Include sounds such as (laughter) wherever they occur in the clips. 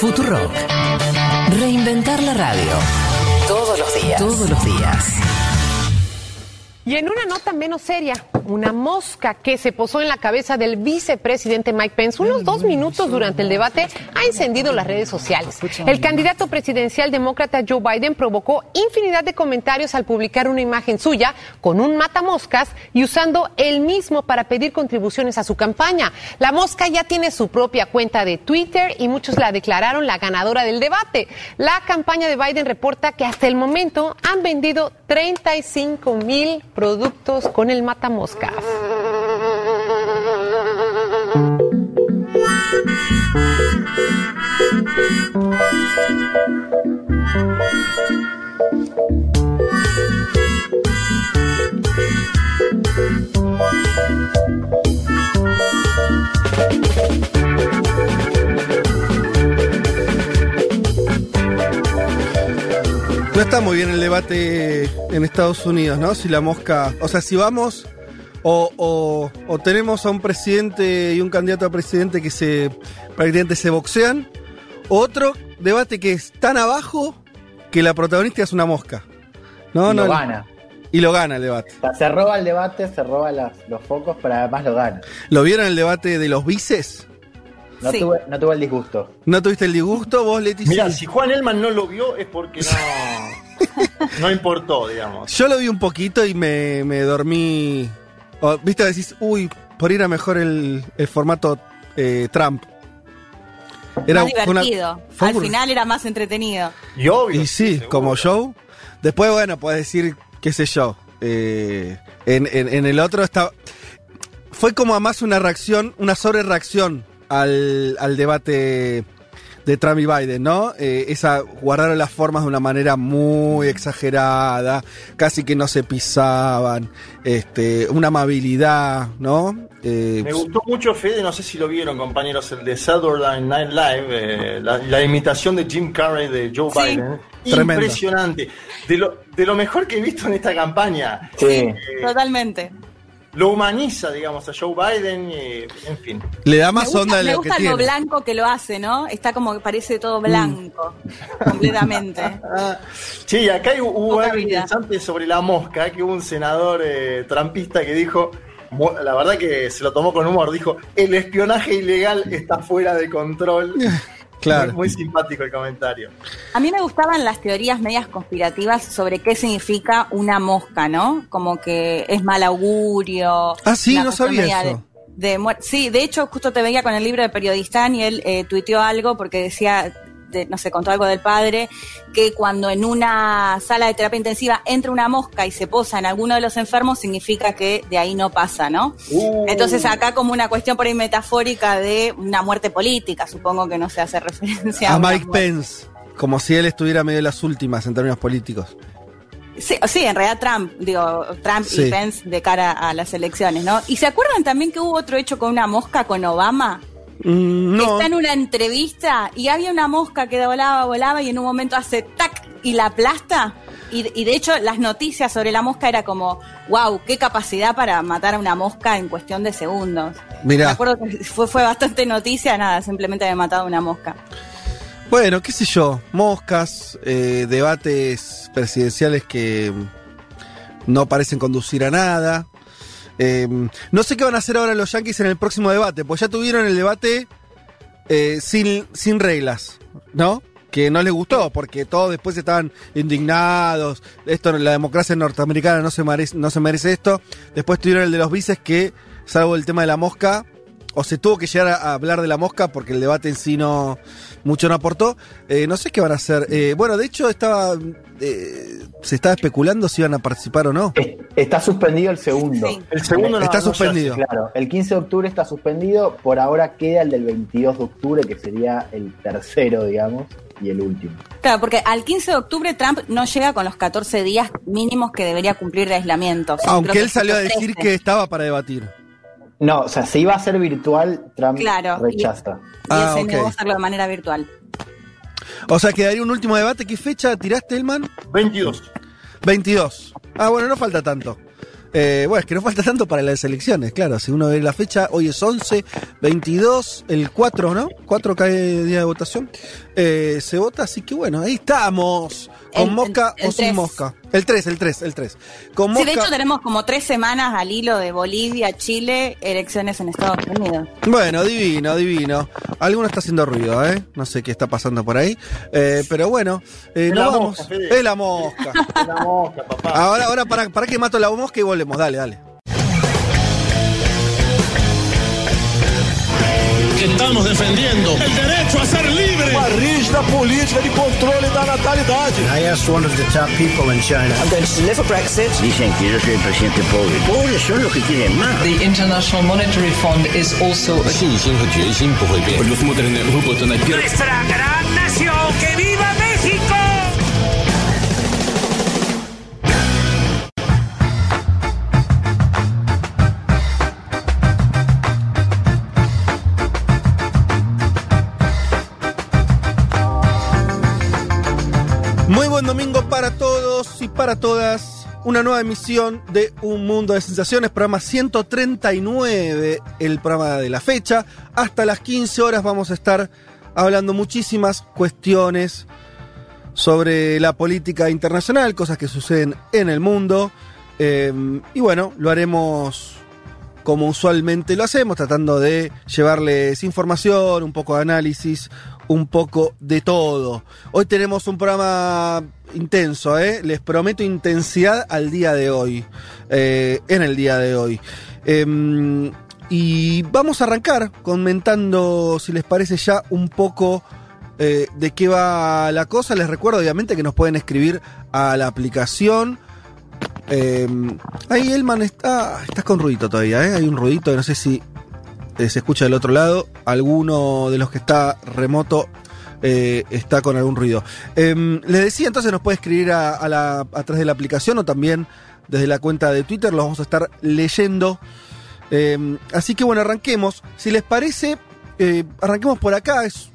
Futurock. Reinventar la radio. Todos los días. Todos los días. Y en una nota menos seria, una mosca que se posó en la cabeza del vicepresidente Mike Pence unos dos minutos durante el debate ha encendido las redes sociales. El candidato presidencial demócrata Joe Biden provocó infinidad de comentarios al publicar una imagen suya con un matamoscas y usando el mismo para pedir contribuciones a su campaña. La mosca ya tiene su propia cuenta de Twitter y muchos la declararon la ganadora del debate. La campaña de Biden reporta que hasta el momento han vendido 35 mil productos con el matamoscas. No está muy bien el debate en Estados Unidos, ¿no? Si la mosca. O sea, si vamos. O, o- o tenemos a un presidente y un candidato a presidente que se prácticamente se boxean. Otro debate que es tan abajo que la protagonista es una mosca. No, y no. lo gana. Y lo gana el debate. O sea, se roba el debate, se roba las- los focos, pero además lo gana. ¿Lo vieron el debate de los vices? No, Sí. tuve, no tuve el disgusto. ¿No tuviste el disgusto vos, Leticia? Mira, si Juan Elman no lo vio es porque no, (laughs) no importó, digamos. Yo lo vi un poquito y me, me dormí. o, Viste, decís, uy, por ir a mejor el, el formato eh, Trump. más fue una- divertido. fue Al un- final era más entretenido. Y obvio. Y sí, seguro. como show. Después, bueno, puedes decir, qué sé yo. eh, en, en- en el otro está. Fue como a más una reacción, una sobrereacción al, al debate de Trump y Biden, ¿no? Eh, esa guardaron las formas de una manera muy exagerada, casi que no se pisaban, este, una amabilidad, ¿no? Eh, Me gustó mucho, Fede, no sé si lo vieron, compañeros, el de Saturday Night Live, eh, la, la imitación de Jim Carrey de Joe Sí. Biden. Tremendo. Impresionante. De lo, de lo mejor que he visto en esta campaña. Sí. Eh, Totalmente. Lo humaniza, digamos, a Joe Biden, y, en fin. le da Me más gusta, onda de me lo que gusta lo tiene. blanco que lo hace, ¿no? Está como que parece todo blanco. completamente. Ah, (laughs) sí, acá hubo Poca algo vida. interesante sobre la mosca, que hubo un senador eh, trampista que dijo, la verdad que se lo tomó con humor, dijo, el espionaje ilegal está fuera de control. (laughs) Claro. Muy, muy simpático el comentario. A mí me gustaban las teorías medias conspirativas sobre qué significa una mosca, ¿no? Como que es mal augurio. Ah, sí, no sabía eso. De, de sí, de hecho, justo te veía con el libro de Periodistán y él eh, tuiteó algo porque decía, de- no sé, contó algo del padre, que cuando en una sala de terapia intensiva entra una mosca y se posa en alguno de los enfermos, significa que de ahí no pasa, ¿no? Uh. Entonces acá como una cuestión por ahí metafórica de una muerte política, supongo que no se hace referencia A una Mike muerte. Pence, como si él estuviera medio de las últimas en términos políticos. Sí, sí, en realidad Trump, digo, Trump Sí. y Pence de cara a las elecciones, ¿no? ¿Y se acuerdan también que hubo otro hecho con una mosca con Obama? Mm, no, está en una entrevista y había una mosca que volaba, volaba y en un momento hace tac y la aplasta. Y, y de hecho las noticias sobre la mosca era como, wow, qué capacidad para matar a una mosca en cuestión de segundos. Me mirá. acuerdo que (laughs) fue, fue bastante noticia, nada, simplemente había matado a una mosca. Bueno, qué sé yo, moscas, eh, debates presidenciales que no parecen conducir a nada. Eh, no sé qué van a hacer ahora los Yankees en el próximo debate, pues ya tuvieron el debate eh, sin, sin reglas, ¿no? Que no les gustó, porque todos después estaban indignados. Esto, la democracia norteamericana no se merece, no se merece esto. Después tuvieron el de los vices que, salvo el tema de la mosca, o se tuvo que llegar a, a hablar de la mosca porque el debate en sí no mucho no aportó. Eh, no sé qué van a hacer. Eh, bueno, de hecho estaba eh, se estaba especulando si iban a participar o no. Es- Está suspendido el segundo. Sí. El segundo no- Está no suspendido. Claro, el 15 de octubre está suspendido, por ahora queda el del 22 de octubre, que sería el tercero, digamos, y el último. Claro, porque al 15 de octubre Trump no llega con los 14 días mínimos que debería cumplir de aislamiento. Aunque que él salió a decir 13. que estaba para debatir. No, o sea, si iba a ser virtual, Trump Claro, rechaza. Y Ah, él se ok. negó a hacerlo de manera virtual. O sea, quedaría un último debate. ¿Qué fecha tiraste, Elman? 22. 22. Ah, bueno, no falta tanto. Eh, bueno, es que no falta tanto para las elecciones, claro. Si uno ve la fecha, hoy es 11, 22, el 4, ¿no? 4 cae día de votación. Eh, se vota, así que bueno, ahí estamos. Con El- mosca el- el o sin tres. mosca. El 3, el 3, el 3. Con Sí, mosca. de hecho tenemos como tres semanas al hilo de Bolivia, Chile, elecciones en Estados Unidos. Bueno, divino, divino. Alguno está haciendo ruido, ¿eh? No sé qué está pasando por ahí. Eh, pero bueno, eh, Es nos la vamos. mosca, es la mosca. (laughs) Una mosca, papá. ahora, ahora, para, para que mato la mosca y volvemos. Dale, dale. estamos defendiendo el derecho a ser libre. Uma rígida política de controle da natalidade. I asked one of the top people in China. I'm going to deliver Brexit. Dicen que yo soy el presidente pobre. Pobres son los que quieren más. The International Monetary Fund is also a 信心和决心不会变。nuestra gran nación. ¡Que viva México! Buen domingo para todos y para todas. Una nueva emisión de Un Mundo de Sensaciones, programa 139, el programa de la fecha. Hasta las 15 horas vamos a estar hablando muchísimas cuestiones sobre la política internacional, cosas que suceden en el mundo. Eh, y bueno, lo haremos como usualmente lo hacemos, tratando de llevarles información, un poco de análisis, un poco de todo. Hoy tenemos un programa intenso, ¿eh? les prometo intensidad al día de hoy, eh, en el día de hoy. Em, y vamos a arrancar comentando, si les parece ya, un poco eh, de qué va la cosa. Les recuerdo, obviamente, que nos pueden escribir a la aplicación. Eh, ahí Elman está, estás con ruidito todavía, ¿eh? Hay un ruidito no sé si eh, se escucha del otro lado. Alguno de los que está remoto eh, está con algún ruido. Eh, les decía, entonces nos puede escribir a, la, a través de la aplicación o también desde la cuenta de Twitter. Los vamos a estar leyendo. Eh, así que bueno, arranquemos. Si les parece, eh, arranquemos por acá. Es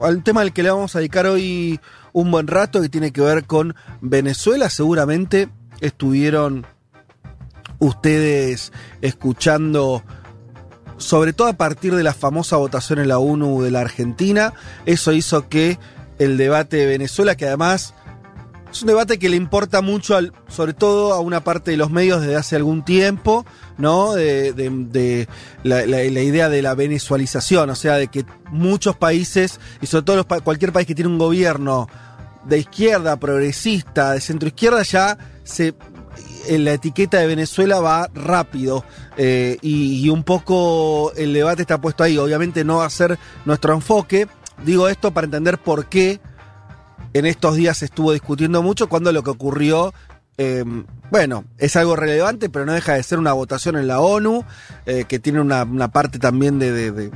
al tema al que le vamos a dedicar hoy un buen rato que tiene que ver con Venezuela. Seguramente estuvieron ustedes escuchando, sobre todo a partir de la famosa votación en la ONU de la Argentina. Eso hizo que el debate de Venezuela, que además es un debate que le importa mucho, al, sobre todo a una parte de los medios desde hace algún tiempo, ¿no? De, de- de la, la- la idea de la venezualización, o sea, de que muchos países, y sobre todo los cualquier país que tiene un gobierno de izquierda, progresista, de centro izquierda, ya se la etiqueta de Venezuela va rápido eh, y, un poco el debate está puesto ahí. Obviamente no va a ser nuestro enfoque. Digo esto para entender por qué en estos días se estuvo discutiendo mucho cuando lo que ocurrió, eh, bueno, es algo relevante, pero no deja de ser una votación en la ONU, eh, que tiene una, parte también de, de- de,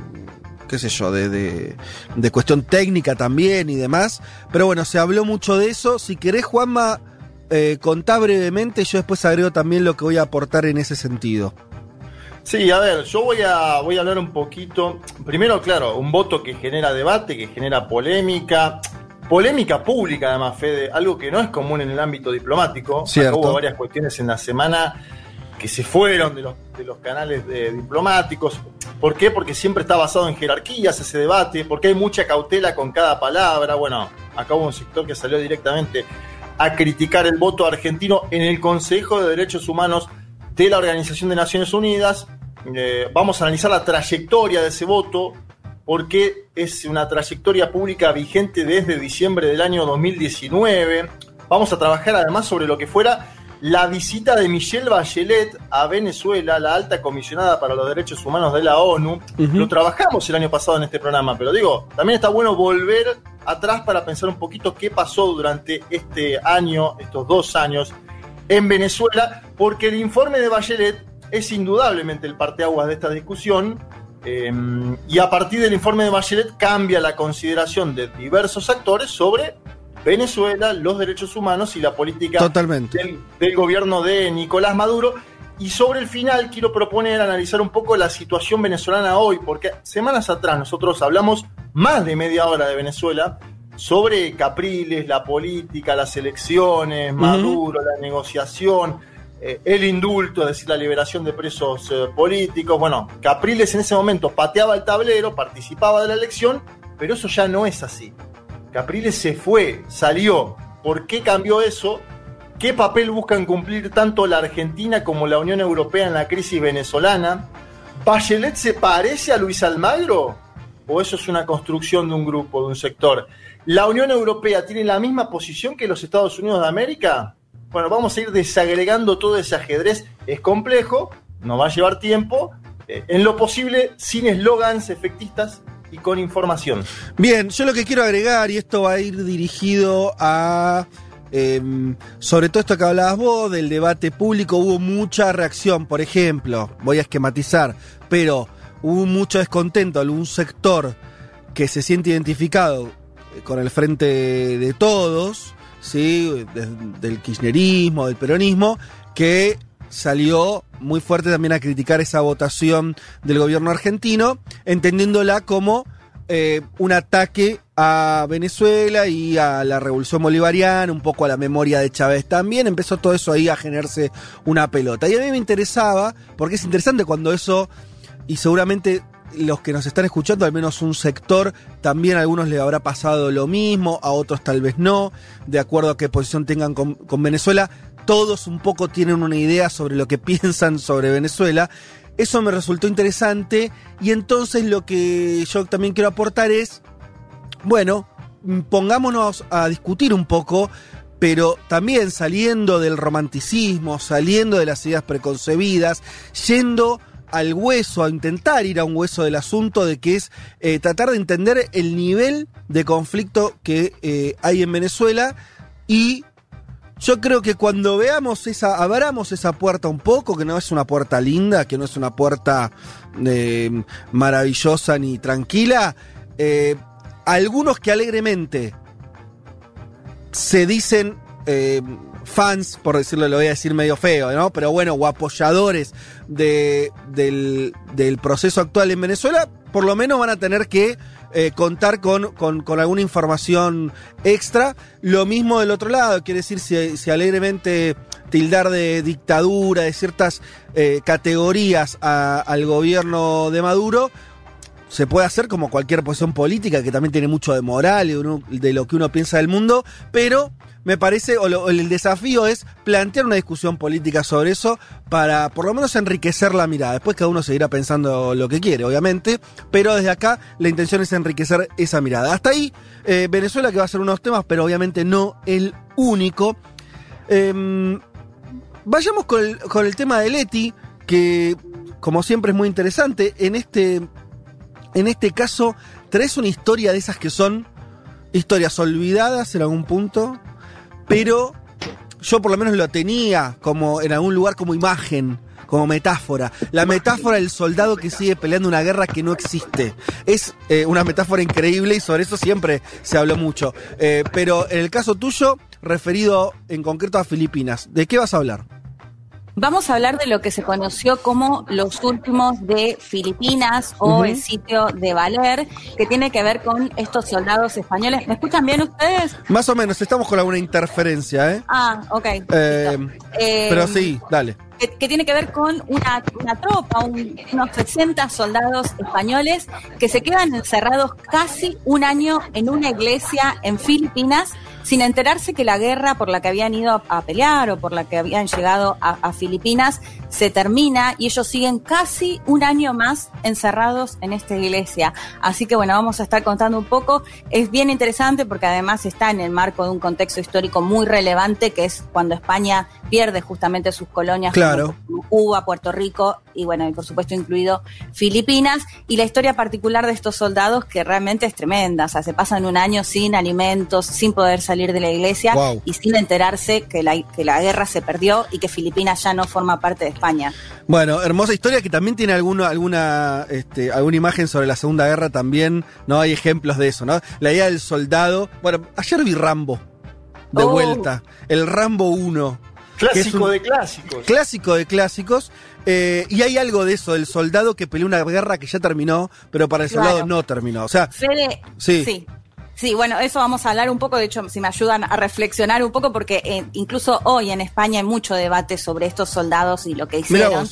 qué sé yo, de, de- de cuestión técnica también y demás. Pero bueno, se habló mucho de eso. Si querés, Juanma, eh, contá brevemente, yo después agrego también lo que voy a aportar en ese sentido. Sí, a ver, yo voy a, voy a hablar un poquito. Primero, claro, un voto que genera debate, que genera polémica. Polémica pública, además, Fede, algo que no es común en el ámbito diplomático. Cierto. hubo varias cuestiones en la semana que se fueron de los, de los canales de- diplomáticos. ¿Por qué? Porque siempre está basado en jerarquías ese debate, porque hay mucha cautela con cada palabra. Bueno, acá hubo un sector que salió directamente a criticar el voto argentino en el Consejo de Derechos Humanos de la Organización de Naciones Unidas. Eh, vamos a analizar la trayectoria de ese voto, porque es una trayectoria pública vigente desde diciembre del año 2019. Vamos a trabajar además sobre lo que fuera la visita de Michelle Bachelet a Venezuela, la alta comisionada para los derechos humanos de la ONU. Lo trabajamos el año pasado en este programa, pero digo, también está bueno volver atrás para pensar un poquito qué pasó durante este año, estos dos años, en Venezuela, porque el informe de Bachelet es indudablemente el parteaguas de esta discusión. eh, y a partir del informe de Bachelet cambia la consideración de diversos actores sobre Venezuela, los derechos humanos y la política Totalmente. del, del gobierno de Nicolás Maduro. Y sobre el final quiero proponer analizar un poco la situación venezolana hoy, porque semanas atrás nosotros hablamos más de media hora de Venezuela sobre Capriles, la política, las elecciones, Maduro, la negociación. eh, el indulto, es decir, la liberación de presos eh, políticos. Bueno, Capriles en ese momento pateaba el tablero, participaba de la elección, pero eso ya no es así. Capriles se fue, salió. ¿Por qué cambió eso? ¿Qué papel buscan cumplir tanto la Argentina como la Unión Europea en la crisis venezolana? ¿Bachelet se parece a Luis Almagro? ¿O eso es una construcción de un grupo, de un sector? ¿La Unión Europea tiene la misma posición que los Estados Unidos de América? Bueno, vamos a ir desagregando todo ese ajedrez. Es complejo, nos va a llevar tiempo, eh, en lo posible sin eslogans efectistas y con información. Bien, yo lo que quiero agregar, y esto va a ir dirigido a... eh, sobre todo esto que hablabas vos, del debate público, hubo mucha reacción, por ejemplo, voy a esquematizar, pero hubo mucho descontento, algún sector que se siente identificado con el frente de todos, ¿sí? De- del kirchnerismo, del peronismo, que salió muy fuerte también a criticar esa votación del gobierno argentino, entendiéndola como eh, un ataque a Venezuela y a la revolución bolivariana, un poco a la memoria de Chávez también, empezó todo eso ahí a generarse una pelota. Y a mí me interesaba, porque es interesante cuando eso, y seguramente los que nos están escuchando, al menos un sector, también a algunos le habrá pasado lo mismo, a otros tal vez no, de acuerdo a qué posición tengan con Venezuela, todos un poco tienen una idea sobre lo que (laughs) piensan sobre Venezuela. Eso me resultó interesante y entonces lo que yo también quiero aportar es, bueno, pongámonos a discutir un poco, pero también saliendo del romanticismo, saliendo de las ideas preconcebidas, yendo al hueso, a intentar ir a un hueso del asunto de que es eh, tratar de entender el nivel de conflicto que eh, hay en Venezuela y yo creo que cuando veamos esa, abramos esa puerta un poco, que no es una puerta linda, que no es una puerta eh, maravillosa ni tranquila, eh, algunos que alegremente se dicen eh, fans, por decirlo, lo voy a decir medio feo, ¿no? Pero bueno, o apoyadores de, del, del proceso actual en Venezuela, por lo menos van a tener que eh, contar con, con, alguna información extra. Lo mismo del otro lado, quiere decir, si, alegremente tildar de dictadura, de ciertas eh, categorías al gobierno de Maduro, se puede hacer como cualquier posición política que también tiene mucho de moral y de lo que uno piensa del mundo, pero me parece, o, el desafío es plantear una discusión política sobre eso para por lo menos enriquecer la mirada. Después cada uno seguirá pensando lo que quiere, obviamente, pero desde acá la intención es enriquecer esa mirada. Hasta ahí, eh, Venezuela que va a ser unos temas, pero obviamente no el único. Em, vayamos con el, con el tema de Leti, que como siempre es muy interesante. En este, en este caso, traes una historia de esas que son historias olvidadas en algún punto, pero yo por lo menos lo tenía como en algún lugar como imagen. Como metáfora. La metáfora del soldado que sigue peleando una guerra que no existe. Es eh, una metáfora increíble y sobre eso siempre se habló mucho. Eh, pero en el caso tuyo, referido en concreto a Filipinas, ¿de qué vas a hablar? Vamos a hablar de lo que se conoció como los últimos de Filipinas o el sitio de Valer, que tiene que ver con estos soldados españoles. ¿Me escuchan bien ustedes? Más o menos, estamos con alguna interferencia, ¿eh? Ah, ok. Eh, Eh, pero sí, dale. que, que tiene que ver con una, una tropa, un- unos 60 soldados españoles que se quedan encerrados casi un año en una iglesia en Filipinas sin enterarse que la guerra por la que habían ido a, a pelear o por la que habían llegado a, a Filipinas se termina y ellos siguen casi un año más encerrados en esta iglesia. Así que bueno, vamos a estar contando un poco. Es bien interesante porque además está en el marco de un contexto histórico muy relevante que es cuando España pierde justamente sus colonias Claro. como Cuba, Puerto Rico y bueno, y por supuesto incluido Filipinas. Y la historia particular de estos soldados que realmente es tremenda. O sea, se pasan un año sin alimentos, sin poder salir de la iglesia Wow. y sin enterarse que la, que la guerra se perdió y que Filipinas ya no forma parte de España. Bueno, hermosa historia que también tiene alguna, alguna, este, alguna imagen sobre la Segunda Guerra también, ¿no? Hay ejemplos de eso, ¿no? La idea del soldado. Bueno, ayer vi Rambo, de Oh. vuelta. El Rambo 1. que es Clásico un de clásicos. Clásico de clásicos. Eh, y hay algo de eso, del soldado que peleó una guerra que ya terminó, pero para el Claro. soldado no terminó. O sea, Fede, Sí. sí. Sí, bueno, eso vamos a hablar un poco, de hecho, si me ayudan a reflexionar un poco, porque eh, incluso hoy en España hay mucho debate sobre estos soldados y lo que hicieron.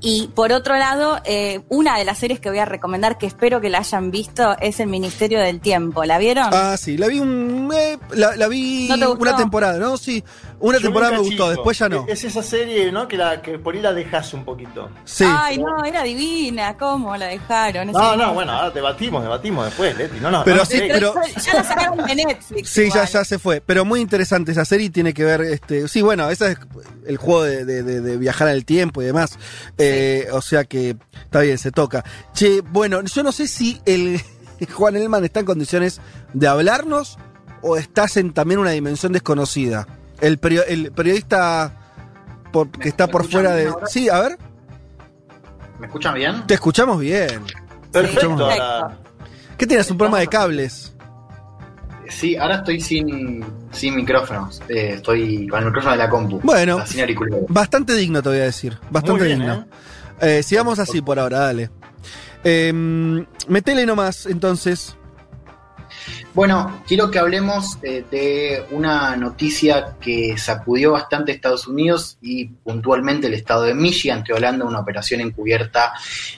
Y por otro lado, eh, una de las series que voy a recomendar, que espero que la hayan visto, es El Ministerio del Tiempo. ¿La vieron? Ah, sí, la vi un, eh, la, la vi ¿No te gustó? una temporada, ¿no? Sí, una Yo temporada me gustó, después ya no. Es esa serie, ¿no? Que, la, que por ahí la dejas un poquito. Sí. Ay, no, era divina. ¿Cómo la dejaron? No, no, bueno, ahora debatimos, debatimos después, Leti. No, no, Pero no, sí, pero- Ya la sacaron de Netflix. Sí, ya, igual. ya se fue. Pero muy interesante esa serie tiene que ver, este, sí, bueno, ese es el juego de, de- de- de viajar el tiempo y demás. Eh, o sea que está bien, se toca. Che, bueno, yo no sé si el (laughs) Juan Elman está en condiciones de hablarnos o estás en también una dimensión desconocida. El, perio- el periodista por- que está por fuera bien de. ahora? Sí, a ver, ¿Me escuchan bien? te escuchamos bien. perfecto. Escuchamos- ahora- ¿Qué tienes? ¿Un programa de cables? Sí, ahora estoy sin, sin micrófonos. Eh, estoy con el micrófono de la compu. Bueno. O sea, sin auriculares. Bastante digno, te voy a decir. Bastante Muy bien, digno. Eh, sigamos así por ahora, dale. Eh, metele nomás, entonces. Bueno, quiero que hablemos eh, de una noticia que sacudió bastante Estados Unidos y puntualmente el estado de Michigan. Estoy hablando de una operación encubierta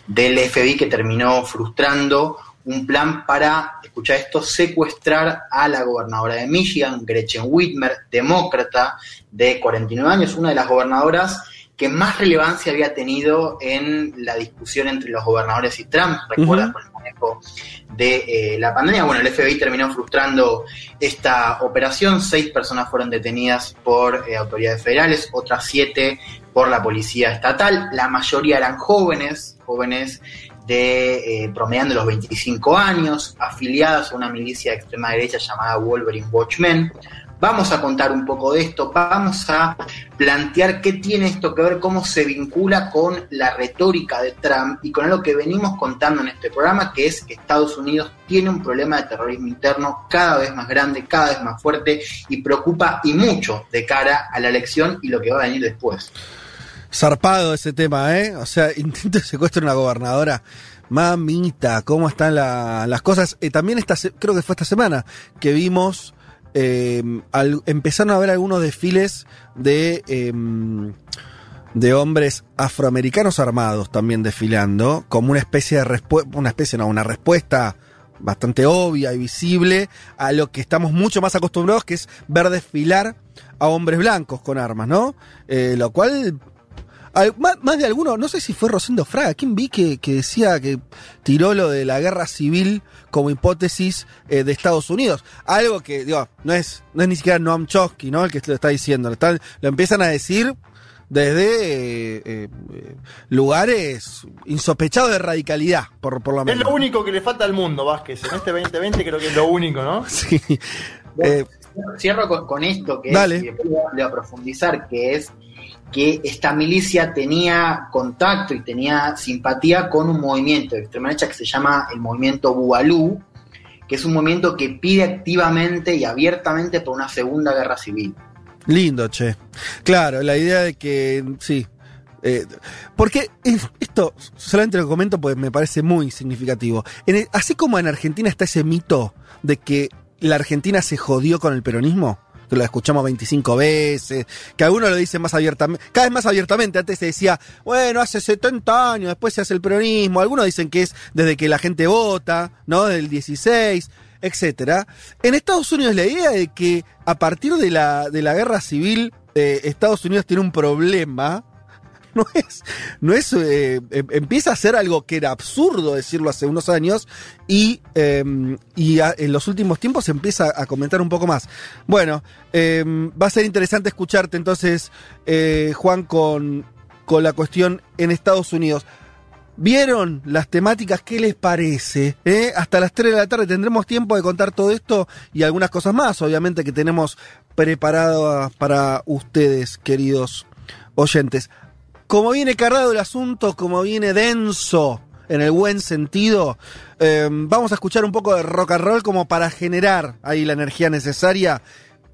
del FBI que terminó frustrando un plan para, escucha esto, secuestrar a la gobernadora de Michigan, Gretchen Whitmer, demócrata de 49 años, una de las gobernadoras que más relevancia había tenido en la discusión entre los gobernadores y Trump, recuerda Ujú. con el manejo de eh, la pandemia. Bueno, el FBI terminó frustrando esta operación. Seis personas fueron detenidas por eh, autoridades federales, otras siete por la policía estatal. La mayoría eran jóvenes, jóvenes de eh, promediando los 25 años, afiliadas a una milicia de extrema derecha llamada Wolverine Watchmen. Vamos a contar un poco de esto, vamos a plantear qué tiene esto que ver, cómo se vincula con la retórica de Trump y con algo que venimos contando en este programa, que es que Estados Unidos tiene un problema de terrorismo interno cada vez más grande, cada vez más fuerte y preocupa y mucho de cara a la elección y lo que va a venir después. Zarpado ese tema, ¿eh? O sea, (laughs) intento de secuestro de una gobernadora. Mamita, ¿cómo están la- las cosas? Eh, también esta, creo que fue esta semana que vimos, al- empezaron a ver algunos desfiles de, eh, de hombres afroamericanos armados también desfilando, como una especie de respuesta, una especie, no, una respuesta bastante obvia y visible a lo que estamos mucho más acostumbrados, que es ver desfilar a hombres blancos con armas, ¿no? Eh, lo cual al- más, más de alguno, no sé si fue Rosendo Fraga, ¿quién vi que, que decía que tiró lo de la guerra civil como hipótesis eh, de Estados Unidos? Algo que, digo, no es, no es ni siquiera Noam Chomsky, ¿no? El que lo está diciendo, lo, están- lo empiezan a decir desde eh, eh, lugares insospechados de radicalidad, por, por lo Es menos. lo único que le falta al mundo, Vázquez. En este 2020 creo que es lo único, ¿no? (laughs) Sí. Eh, Cierro con, con esto que Dale. es, y después voy a profundizar, que es que esta milicia tenía contacto y tenía simpatía con un movimiento de extrema derecha que se llama el movimiento Bugalú, que es un movimiento que pide activamente y abiertamente por una segunda guerra civil. Lindo, che. Claro, la idea de que, sí. Eh, porque esto, solamente lo comento porque me parece muy significativo. Así como en Argentina está ese mito de que la Argentina se jodió con el peronismo, que lo escuchamos 25 veces, que algunos lo dicen más abiertamente, cada vez más abiertamente, antes se decía, bueno, hace 70 años, después se hace el peronismo, algunos dicen que es desde que la gente vota, ¿no? Del 16, etcétera. En Estados Unidos la idea de que a partir de la, de la guerra civil eh, Estados Unidos tiene un problema no es, no es, eh, em- empieza a ser algo que era absurdo decirlo hace unos años y, eh, y en los últimos tiempos se empieza a comentar un poco más. Bueno, eh, va a ser interesante escucharte entonces, eh, Juan, con, con la cuestión en Estados Unidos. ¿Vieron las temáticas? ¿Qué les parece? ¿Eh? Hasta las 3 de la tarde tendremos tiempo de contar todo esto y algunas cosas más, obviamente, que tenemos preparadas para ustedes, queridos oyentes. Como viene cargado el asunto, como viene denso en el buen sentido, eh, vamos a escuchar un poco de rock and roll como para generar ahí la energía necesaria.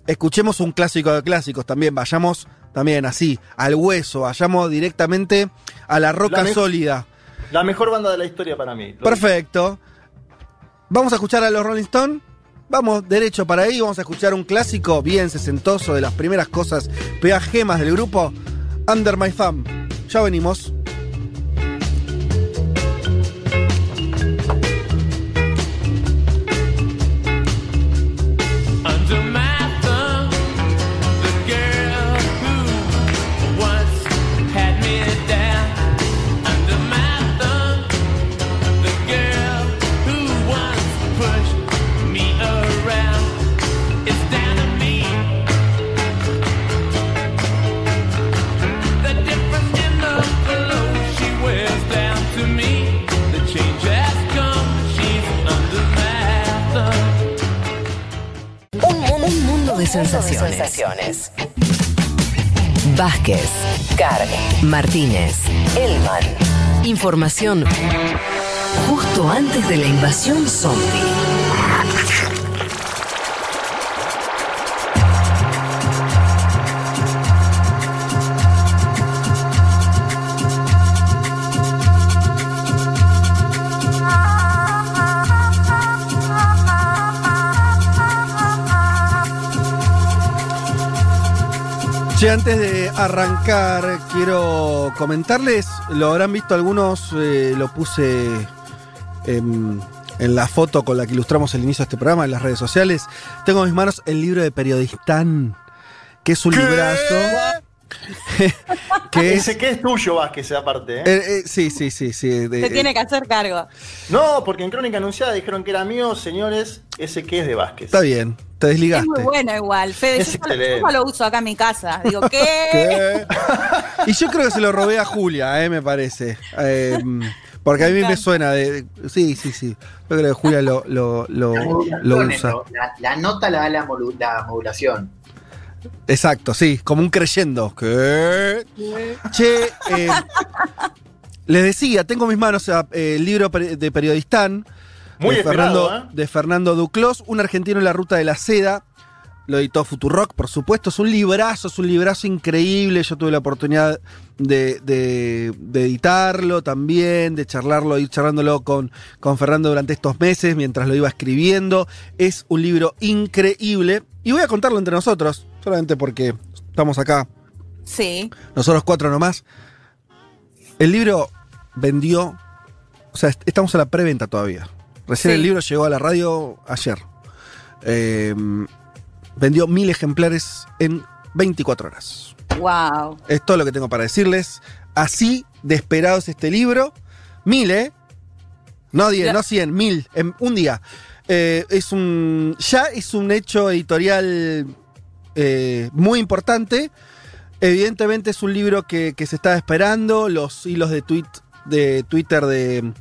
Escuchemos un clásico de clásicos también, vayamos también así, al hueso, vayamos directamente a la roca La sólida. La mejor banda de la historia para mí. Perfecto. Vamos a escuchar a los Rolling Stones vamos derecho para ahí, vamos a escuchar un clásico bien sesentoso de las primeras cosas, pegas gemas del grupo, Under My Thumb. Ya venimos. Sensaciones. Vázquez, Carg, Martínez, Elman. Información justo antes de la invasión zombie. Che, antes de arrancar, quiero comentarles, lo habrán visto algunos, eh, lo puse en la foto con la que ilustramos el inicio de este programa en las redes sociales. Tengo en mis manos el libro de Periodistán, que es un librazo. (laughs) que es, Ese que es tuyo, Vázquez, aparte. ¿eh? eh, eh, sí, sí, sí, sí. de- Se tiene que hacer cargo. No, porque en Crónica Anunciada dijeron que era mío, señores. Ese que es de Vázquez. Está bien, te Es desligaste. muy bueno igual. Fede, Es yo, solo- excelente. yo lo uso acá en mi casa. Digo, (laughs) ¿qué? ¿Qué? Y yo creo que se lo robé a Julia, eh, me parece. Eh, porque a mí me suena de. de- sí, sí, sí. Yo creo que Julia lo, lo, lo, lo usa. La, la nota la da la, modulación. Exacto, sí, como un creyendo. ¿Qué? Che, eh, (laughs) les decía, tengo en mis manos eh, el libro de Periodistán Muy de, Fernando, ¿eh? de Fernando Duclos, un argentino en la ruta de la seda. Lo editó Futurock, por supuesto. Es un librazo, es un librazo increíble. Yo tuve la oportunidad de, de- de editarlo también, de charlarlo, ir charlándolo con, con Fernando durante estos meses mientras lo iba escribiendo. Es un libro increíble. Y voy a contarlo entre nosotros, solamente porque estamos acá, Sí. nosotros cuatro nomás. El libro vendió. O sea, est- estamos a la preventa todavía. Recién Sí. el libro llegó a la radio ayer. Eh, vendió mil ejemplares en 24 horas. Wow. Es todo lo que tengo para decirles. Así de esperado es este libro. Mil, ¿eh? No 10, Ya. no 100, mil, en un día. Eh, es un. Ya es un hecho editorial eh, muy importante. Evidentemente es un libro que, que se estaba esperando. Los hilos de, tweet, de Twitter de,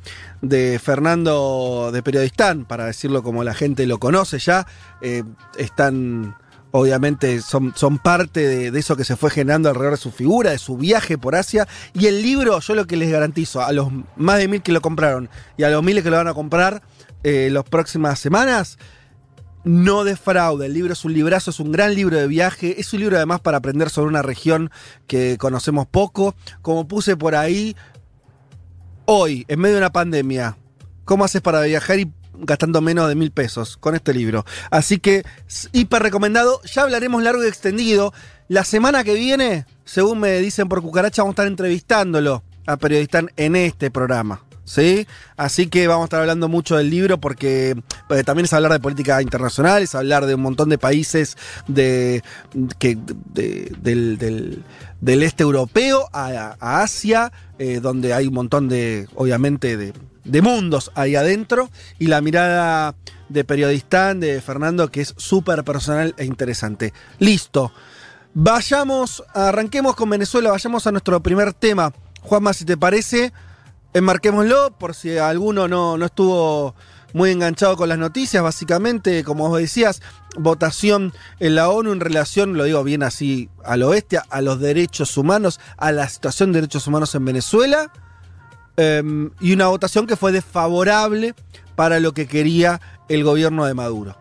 de Fernando de Periodistán, para decirlo como la gente lo conoce ya, eh, están. Obviamente son, son parte de, eso que se fue generando alrededor de su figura, de su viaje por Asia. Y el libro, yo lo que les garantizo, a los más de mil que lo compraron y a los miles que lo van a comprar eh, las próximas semanas, no defrauda. El libro es un librazo, es un gran libro de viaje. Es un libro además para aprender sobre una región que conocemos poco. Como puse por ahí, hoy, en medio de una pandemia, ¿cómo haces para viajar y gastando menos de mil pesos con este libro? Así que, hiper recomendado. Ya hablaremos largo y extendido. La semana que viene, según me dicen por cucaracha, vamos a estar entrevistándolo a Periodistán en este programa. ¿Sí? Así que vamos a estar hablando mucho del libro porque, porque también es hablar de política internacional, es hablar de un montón de países de, que, de- del, del- del este europeo a, a Asia, eh, donde hay un montón de, obviamente, de, de mundos ahí adentro, y la mirada de periodistán de Fernando que es súper personal e interesante. Listo. Vayamos, arranquemos con Venezuela, vayamos a nuestro primer tema. Juanma, si te parece, enmarquémoslo por si alguno no, no estuvo muy enganchado con las noticias. Básicamente, como vos decías, votación en la ONU en relación, lo digo bien así, al oeste, a los derechos humanos, a la situación de derechos humanos en Venezuela. em, y una votación que fue desfavorable para lo que quería el gobierno de Maduro.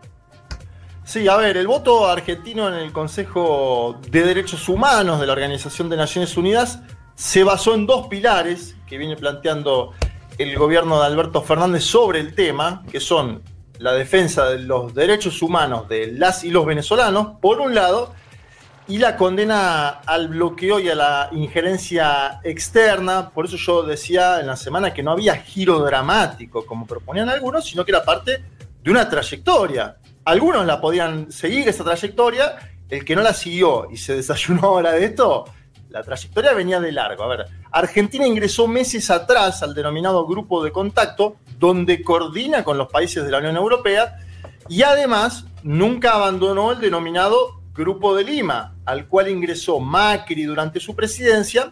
Sí, a ver, el voto argentino en el Consejo de Derechos Humanos de la Organización de Naciones Unidas se basó en dos pilares que viene planteando el gobierno de Alberto Fernández sobre el tema, que son la defensa de los derechos humanos de las y los venezolanos, por un lado, y la condena al bloqueo y a la injerencia externa. Por eso yo decía en la semana que no había giro dramático, como proponían algunos, sino que era parte de una trayectoria. Algunos la podían seguir, esa trayectoria. El que no la siguió y se desayunó ahora de esto, la trayectoria venía de largo. A ver, Argentina ingresó meses atrás al denominado grupo de contacto, donde coordina con los países de la Unión Europea y además nunca abandonó el denominado Grupo de Lima, al cual ingresó Macri durante su presidencia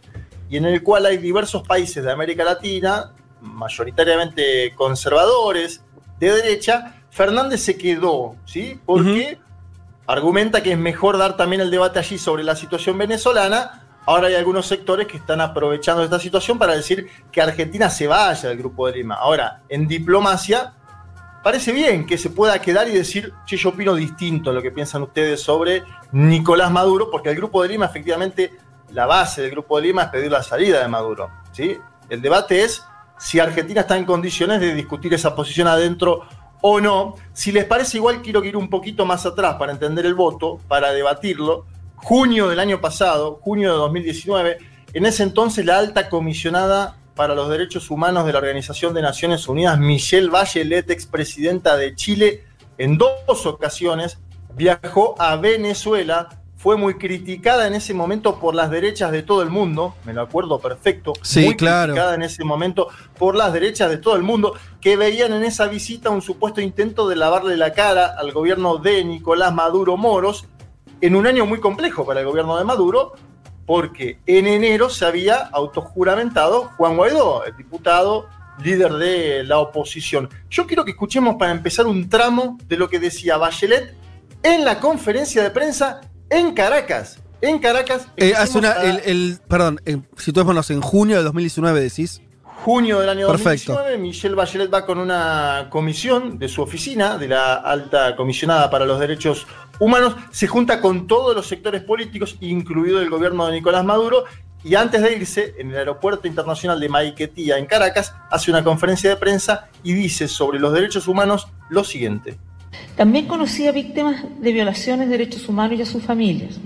y en el cual hay diversos países de América Latina, mayoritariamente conservadores, de derecha. Fernández se quedó, ¿sí? Porque argumenta que es mejor dar también el debate allí sobre la situación venezolana. Ahora hay algunos sectores que están aprovechando esta situación para decir que Argentina se vaya del Grupo de Lima. Ahora, en diplomacia, parece bien que se pueda quedar y decir, che, yo opino distinto a lo que piensan ustedes sobre Nicolás Maduro, porque el Grupo de Lima, efectivamente, la base del Grupo de Lima es pedir la salida de Maduro. ¿sí? El debate es si Argentina está en condiciones de discutir esa posición adentro o no. Si les parece igual, quiero ir un poquito más atrás para entender el voto, para debatirlo. Junio del año pasado, junio de 2019, en ese entonces la alta comisionada para los Derechos Humanos de la Organización de Naciones Unidas, Michelle Bachelet, expresidenta de Chile, en dos ocasiones viajó a Venezuela, fue muy criticada en ese momento por las derechas de todo el mundo, me lo acuerdo perfecto, Sí, muy claro. criticada en ese momento por las derechas de todo el mundo, que veían en esa visita un supuesto intento de lavarle la cara al gobierno de Nicolás Maduro Moros, en un año muy complejo para el gobierno de Maduro, porque en enero se había autojuramentado Juan Guaidó, el diputado líder de la oposición. Yo quiero que escuchemos para empezar un tramo de lo que decía Bachelet en la conferencia de prensa en Caracas. En Caracas. Eh, hace una, a- el, el- perdón, eh, situémonos en junio de 2019, decís. Junio del año Perfecto. 2019, Michelle Bachelet va con una comisión de su oficina, de la alta comisionada para los derechos humanos, se junta con todos los sectores políticos, incluido el gobierno de Nicolás Maduro, y antes de irse, en el aeropuerto internacional de Maiquetía, en Caracas, hace una conferencia de prensa y dice sobre los derechos humanos lo siguiente. También conocí a víctimas de violaciones de derechos humanos y a sus familias.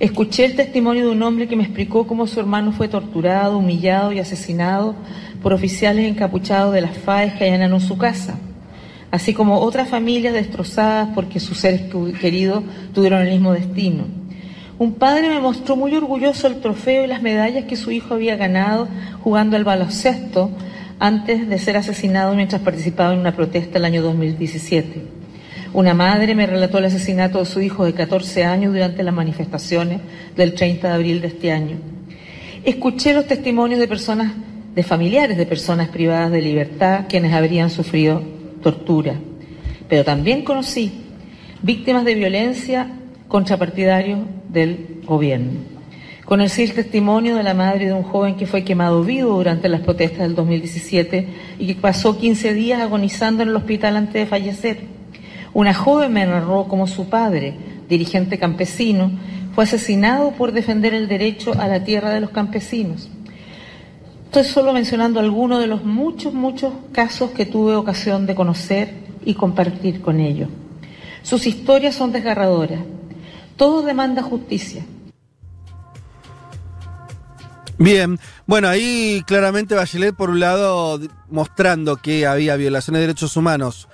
Escuché el testimonio de un hombre que me explicó cómo su hermano fue torturado, humillado y asesinado por oficiales encapuchados de las FAES que allanaron su casa, así como otras familias destrozadas porque sus seres queridos tuvieron el mismo destino. Un padre me mostró muy orgulloso el trofeo y las medallas que su hijo había ganado jugando al baloncesto antes de ser asesinado mientras participaba en una protesta el año 2017. Una madre me relató el asesinato de su hijo de 14 años durante las manifestaciones del 30 de abril de este año. Escuché los testimonios de personas, de familiares de personas privadas de libertad quienes habrían sufrido tortura. Pero también conocí víctimas de violencia contra partidarios del gobierno. Conocí el testimonio de la madre de un joven que fue quemado vivo durante las protestas del 2017 y que pasó 15 días agonizando en el hospital antes de fallecer. Una joven me narró cómo su padre, dirigente campesino, fue asesinado por defender el derecho a la tierra de los campesinos. Estoy solo mencionando algunos de los muchos, muchos casos que tuve ocasión de conocer y compartir con ellos. Sus historias son desgarradoras. Todos demandan justicia. Bien, bueno, ahí claramente Bachelet, por un lado, mostrando que había violaciones de derechos humanos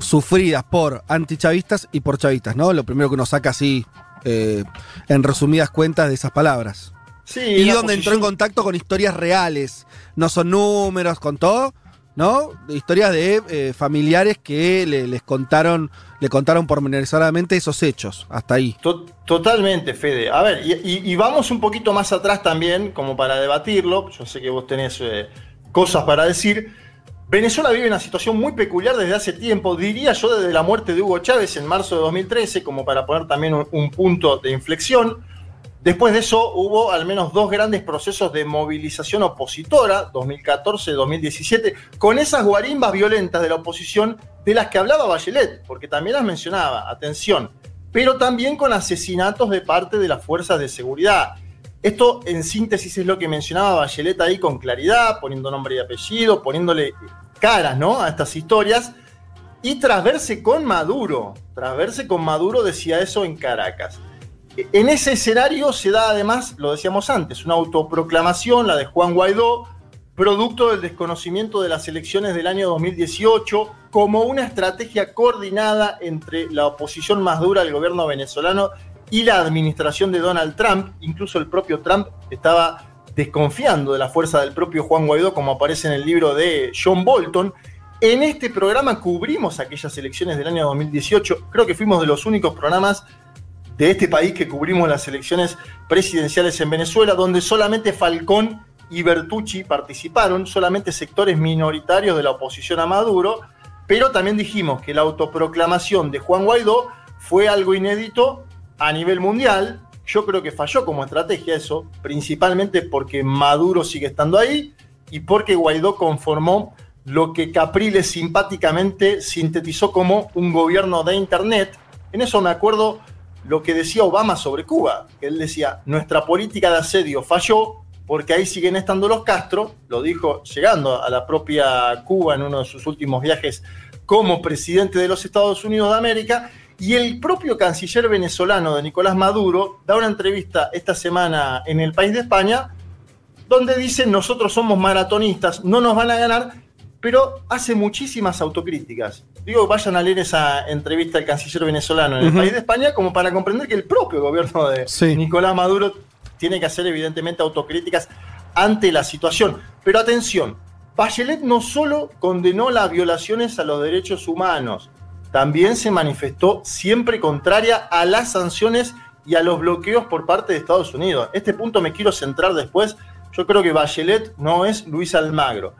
sufridas por antichavistas y por chavistas, ¿no? Lo primero que uno saca así, eh, en resumidas cuentas, de esas palabras. Sí, y donde entró en contacto con historias reales, no son números, con todo, ¿no? Historias de eh, familiares que le- les contaron, le contaron pormenorizadamente esos hechos, hasta ahí. To- Totalmente, Fede. A ver, y, y- y vamos un poquito más atrás también, como para debatirlo. Yo sé que vos tenés eh, cosas para decir. Venezuela vive una situación muy peculiar desde hace tiempo, diría yo desde la muerte de Hugo Chávez en marzo de 2013, como para poner también un, un punto de inflexión. Después de eso hubo al menos dos grandes procesos de movilización opositora, 2014-2017, con esas guarimbas violentas de la oposición de las que hablaba Bachelet, porque también las mencionaba, atención, pero también con asesinatos de parte de las fuerzas de seguridad. Esto en síntesis es lo que mencionaba Bachelet ahí con claridad, poniendo nombre y apellido, poniéndole caras ¿no? a estas historias. y tras verse con Maduro, tras verse con Maduro decía eso en Caracas. En ese escenario se da además, lo decíamos antes, una autoproclamación, la de Juan Guaidó, producto del desconocimiento de las elecciones del año 2018, como una estrategia coordinada entre la oposición más dura del gobierno venezolano y la administración de Donald Trump. Incluso el propio Trump estaba desconfiando de la fuerza del propio Juan Guaidó, como aparece en el libro de John Bolton. En este programa cubrimos aquellas elecciones del año 2018. Creo que fuimos de los únicos programas de este país que cubrimos las elecciones presidenciales en Venezuela, donde solamente Falcón y Bertucci participaron, solamente sectores minoritarios de la oposición a Maduro, pero también dijimos que la autoproclamación de Juan Guaidó fue algo inédito a nivel mundial. Yo creo que falló como estrategia eso, principalmente porque Maduro sigue estando ahí y porque Guaidó conformó lo que Capriles simpáticamente sintetizó como un gobierno de Internet. En eso me acuerdo lo que decía Obama sobre Cuba, que él decía, nuestra política de asedio falló porque ahí siguen estando los Castro, lo dijo llegando a la propia Cuba en uno de sus últimos viajes como presidente de los Estados Unidos de América, y el propio canciller venezolano de Nicolás Maduro da una entrevista esta semana en el país de España, donde dice, nosotros somos maratonistas, no nos van a ganar, pero hace muchísimas autocríticas. Digo, vayan a leer esa entrevista del canciller venezolano en el país de España como para comprender que el propio gobierno de Sí. Nicolás Maduro tiene que hacer evidentemente autocríticas ante la situación. Pero atención, Bachelet no solo condenó las violaciones a los derechos humanos, también se manifestó siempre contraria a las sanciones y a los bloqueos por parte de Estados Unidos. Este punto me quiero centrar después. Yo creo que Bachelet no es Luis Almagro.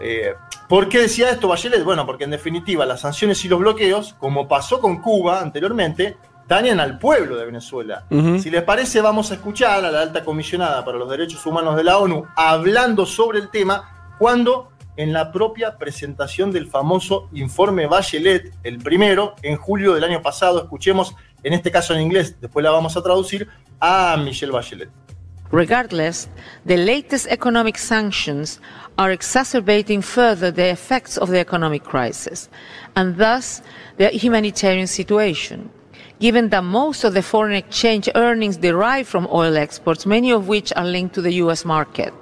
Eh, ¿Por qué decía esto Bachelet? Bueno, porque en definitiva las sanciones y los bloqueos, como pasó con Cuba anteriormente, dañan al pueblo de Venezuela. Si les parece, vamos a escuchar a la alta comisionada para los derechos humanos de la ONU hablando sobre el tema cuando en la propia presentación del famoso informe Bachelet, el primero, en julio del año pasado, escuchemos, en este caso en inglés, después la vamos a traducir, a Michelle Bachelet. Regardless, the latest economic sanctions are exacerbating further the effects of the economic crisis and thus the humanitarian situation. Given that most of the foreign exchange earnings derive from oil exports, many of which are linked to the US market.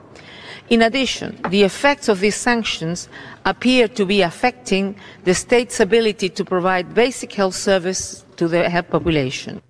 In addition, the effects of these sanctions appear to be affecting the state's ability to provide basic health service to the health population.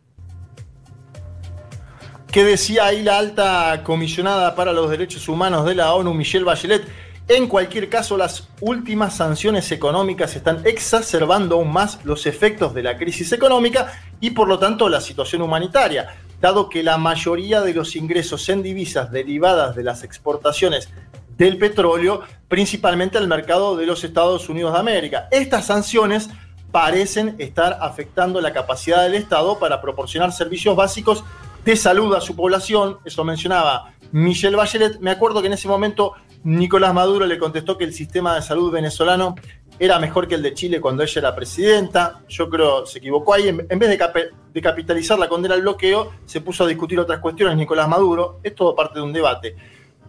¿Qué decía ahí la alta comisionada para los derechos humanos de la ONU, Michelle Bachelet? En cualquier caso, las últimas sanciones económicas están exacerbando aún más los efectos de la crisis económica y por lo tanto la situación humanitaria, dado que la mayoría de los ingresos en divisas derivadas de las exportaciones del petróleo, principalmente al mercado de los Estados Unidos de América. Estas sanciones parecen estar afectando la capacidad del Estado para proporcionar servicios básicos de salud a su población. Eso mencionaba Michelle Bachelet. Me acuerdo que en ese momento Nicolás Maduro le contestó que el sistema de salud venezolano era mejor que el de Chile cuando ella era presidenta. Yo creo se equivocó ahí. En en vez de, cape- de capitalizar la condena al bloqueo, se puso a discutir otras cuestiones Nicolás Maduro. Es todo parte de un debate.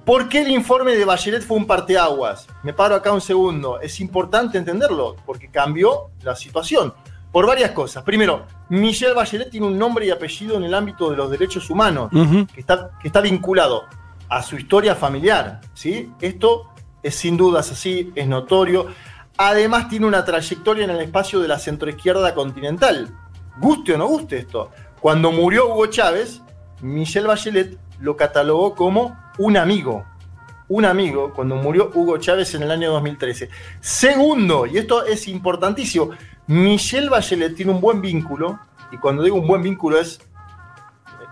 ¿Por qué el informe de Bachelet fue un parteaguas? Me paro acá un segundo. Es importante entenderlo, porque cambió la situación. Por varias cosas. Primero, Michelle Bachelet tiene un nombre y apellido en el ámbito de los derechos humanos, que, está, que está vinculado a su historia familiar. ¿sí? Esto es sin dudas así, es notorio. Además, tiene una trayectoria en el espacio de la centroizquierda continental. Guste o no guste esto. Cuando murió Hugo Chávez, Michelle Bachelet lo catalogó como un amigo. Un amigo cuando murió Hugo Chávez en el año 2013. Segundo, y esto es importantísimo, Michelle Bachelet tiene un buen vínculo, y cuando digo un buen vínculo es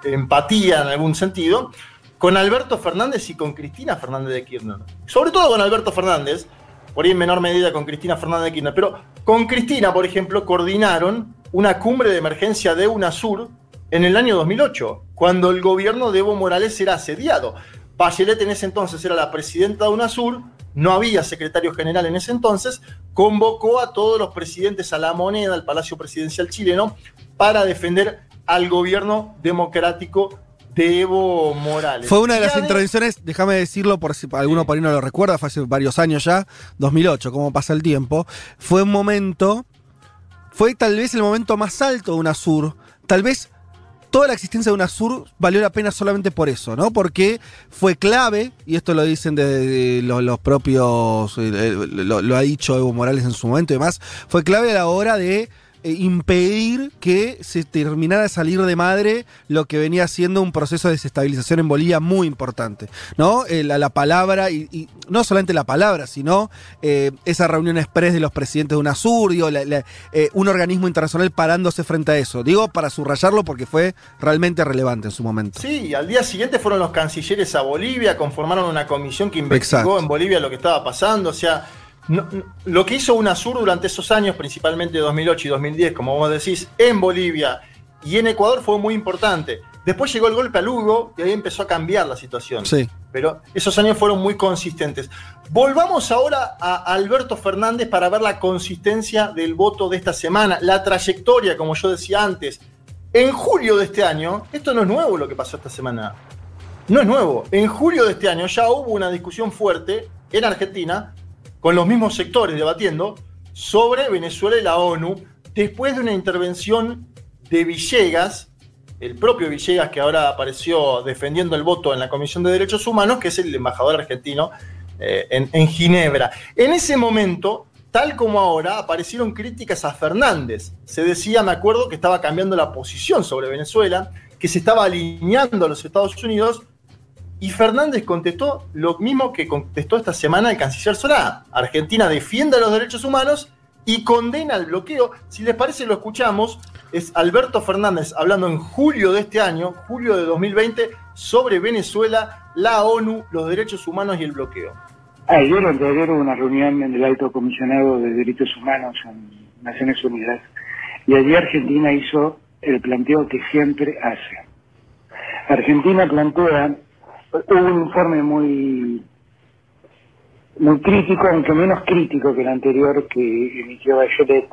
empatía en algún sentido, con Alberto Fernández y con Cristina Fernández de Kirchner. Sobre todo con Alberto Fernández, por ahí en menor medida con Cristina Fernández de Kirchner, pero con Cristina, por ejemplo, coordinaron una cumbre de emergencia de UNASUR en el año 2008, cuando el gobierno de Evo Morales era asediado. Bachelet en ese entonces era la presidenta de UNASUR, no había secretario general en ese entonces, convocó a todos los presidentes a la moneda, al Palacio Presidencial chileno, para defender al gobierno democrático de Evo Morales. Fue una de Y las intervenciones, déjame decirlo por si alguno por ahí no lo recuerda, fue hace varios años ya, 2008, cómo pasa el tiempo. Fue un momento fue tal vez el momento más alto de UNASUR. Tal vez toda la existencia de UNASUR valió la pena solamente por eso, ¿no? Porque fue clave, y esto lo dicen de, los, los propios, eh, eh, lo, lo ha dicho Evo Morales en su momento y demás, fue clave a la hora de impedir que se terminara de salir de madre lo que venía siendo un proceso de desestabilización en Bolivia muy importante, ¿no? Eh, la, la palabra, y, y no solamente la palabra, sino eh, esa reunión express de los presidentes de UNASUR, digo, la- la- eh, un organismo internacional parándose frente a eso. Digo, para subrayarlo porque fue realmente relevante en su momento. Sí, y al día siguiente fueron los cancilleres a Bolivia, conformaron una comisión que investigó Exacto. en Bolivia lo que estaba pasando. O sea, no- no- lo que hizo UNASUR durante esos años, principalmente 2008 y 2010, como vos decís, en Bolivia y en Ecuador fue muy importante. Después llegó el golpe a Lugo y ahí empezó a cambiar la situación. Sí. Pero esos años fueron muy consistentes. Volvamos ahora a Alberto Fernández para ver la consistencia del voto de esta semana, la trayectoria, como yo decía antes. En julio de este año, esto no es nuevo lo que pasó esta semana. No es nuevo. En julio de este año ya hubo una discusión fuerte en Argentina, con los mismos sectores debatiendo, sobre Venezuela y la ONU, después de una intervención de Villegas, el propio Villegas que ahora apareció defendiendo el voto en la Comisión de Derechos Humanos, que es el embajador argentino eh, en, en Ginebra. En ese momento, tal como ahora, aparecieron críticas a Fernández. Se decía, me acuerdo, que estaba cambiando la posición sobre Venezuela, que se estaba alineando a los Estados Unidos, y Fernández contestó lo mismo que contestó esta semana el canciller Solá. Argentina defiende los derechos humanos y condena el bloqueo. Si les parece, lo escuchamos. Es Alberto Fernández hablando en julio de este año, julio de 2020, sobre Venezuela, la ONU, los derechos humanos y el bloqueo. Ayer anteayer hubo una reunión en el Alto Comisionado de Derechos Humanos en Naciones Unidas y allí Argentina hizo el planteo que siempre hace. Argentina plantea hubo un informe muy muy crítico, aunque menos crítico que el anterior que emitió Bachelet,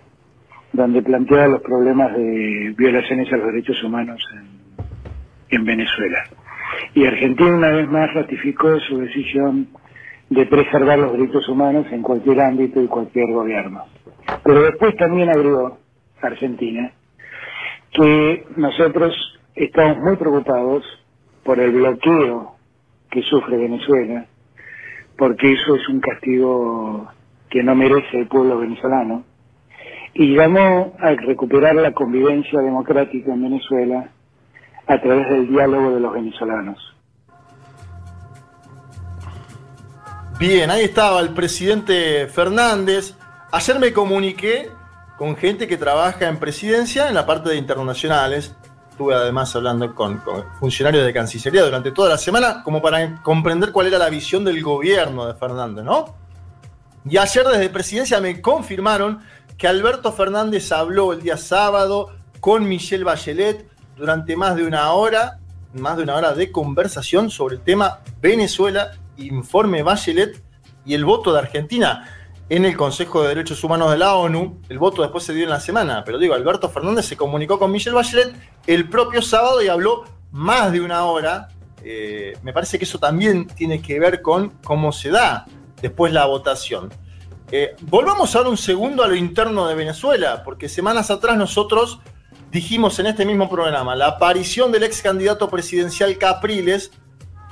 donde planteaba los problemas de violaciones a los derechos humanos en, en Venezuela. Y Argentina una vez más ratificó su decisión de preservar los derechos humanos en cualquier ámbito y cualquier gobierno. Pero después también agregó Argentina que nosotros estamos muy preocupados por el bloqueo que sufre Venezuela, porque eso es un castigo que no merece el pueblo venezolano, y llamó a recuperar la convivencia democrática en Venezuela a través del diálogo de los venezolanos. Bien, ahí estaba el presidente Fernández. Ayer me comuniqué con gente que trabaja en presidencia en la parte de internacionales. Estuve además hablando con, funcionarios de Cancillería durante toda la semana, como para comprender cuál era la visión del gobierno de Fernández, ¿no? Y ayer desde presidencia me confirmaron que Alberto Fernández habló el día sábado con Michelle Bachelet durante más de una hora, más de una hora de conversación sobre el tema Venezuela, informe Bachelet y el voto de Argentina en el Consejo de Derechos Humanos de la ONU. El voto después se dio en la semana, pero digo, Alberto Fernández se comunicó con Michelle Bachelet el propio sábado y habló más de una hora. Eh, me parece que eso también tiene que ver con cómo se da después la votación. Eh, volvamos ahora un segundo a lo interno de Venezuela, porque semanas atrás nosotros dijimos en este mismo programa, la aparición del ex candidato presidencial Capriles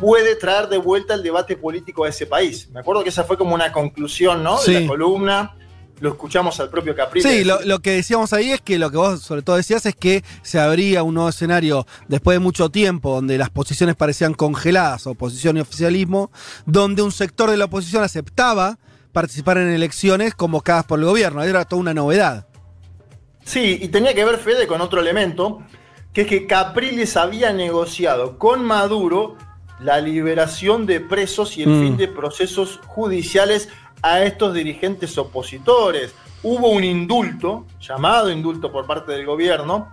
puede traer de vuelta el debate político a ese país. Me acuerdo que esa fue como una conclusión, ¿no? De la columna. Lo escuchamos al propio Capriles. Sí, lo, lo que decíamos ahí es que lo que vos sobre todo decías es que se abría un nuevo escenario después de mucho tiempo donde las posiciones parecían congeladas, oposición y oficialismo, donde un sector de la oposición aceptaba participar en elecciones convocadas por el gobierno. Era toda una novedad. Sí, y tenía que ver, Fede, con otro elemento, que es que Capriles había negociado con Maduro la liberación de presos y el Mm. fin de procesos judiciales a estos dirigentes opositores. Hubo un indulto, llamado indulto por parte del gobierno,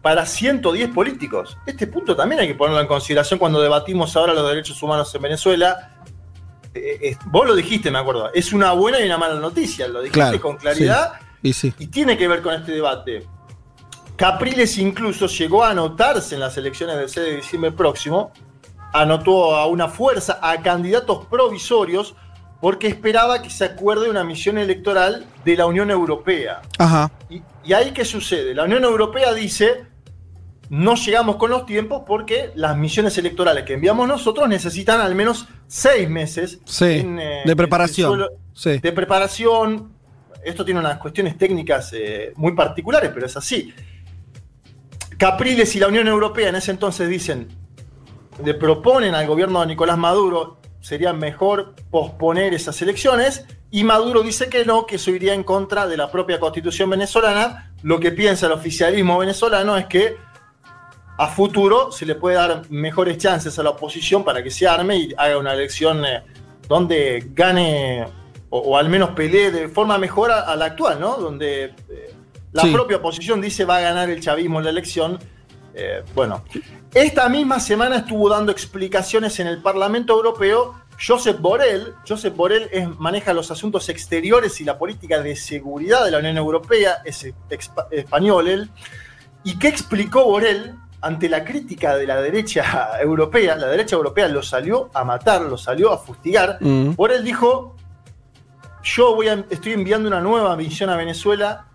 para 110 políticos. Este punto también hay que ponerlo en consideración cuando debatimos ahora los derechos humanos en Venezuela. Eh, eh, vos lo dijiste, me acuerdo. Es una buena y una mala noticia. Lo dijiste Claro, con claridad sí. Y sí. y tiene que ver con este debate. Capriles incluso llegó a anotarse en las elecciones del 6 de diciembre próximo, anotó a una fuerza, a candidatos provisorios, porque esperaba que se acuerde una misión electoral de la Unión Europea. Ajá. Y, y ahí qué sucede? La Unión Europea dice, no llegamos con los tiempos porque las misiones electorales que enviamos nosotros necesitan al menos seis meses Sí, en, eh, de preparación. suelo- Sí. de preparación. Esto tiene unas cuestiones técnicas eh, muy particulares, pero es así. Capriles y la Unión Europea en ese entonces dicen, le proponen al gobierno de Nicolás Maduro, sería mejor posponer esas elecciones, y Maduro dice que no, que eso iría en contra de la propia constitución venezolana. Lo que piensa el oficialismo venezolano es que a futuro se le puede dar mejores chances a la oposición para que se arme y haga una elección eh, donde gane o, o al menos pelee de forma mejor a, a la actual, ¿no? Donde eh, la Sí. propia oposición dice va a ganar el chavismo en la elección. Eh, bueno, esta misma semana estuvo dando explicaciones en el Parlamento Europeo Josep Borrell. Josep Borrell es- maneja los asuntos exteriores y la política de seguridad de la Unión Europea, es español él. ¿Y qué explicó Borrell ante la crítica de la derecha (laughs) europea? La derecha europea lo salió a matar, lo salió a fustigar. Mm. Borrell dijo, yo voy a- estoy enviando una nueva misión a Venezuela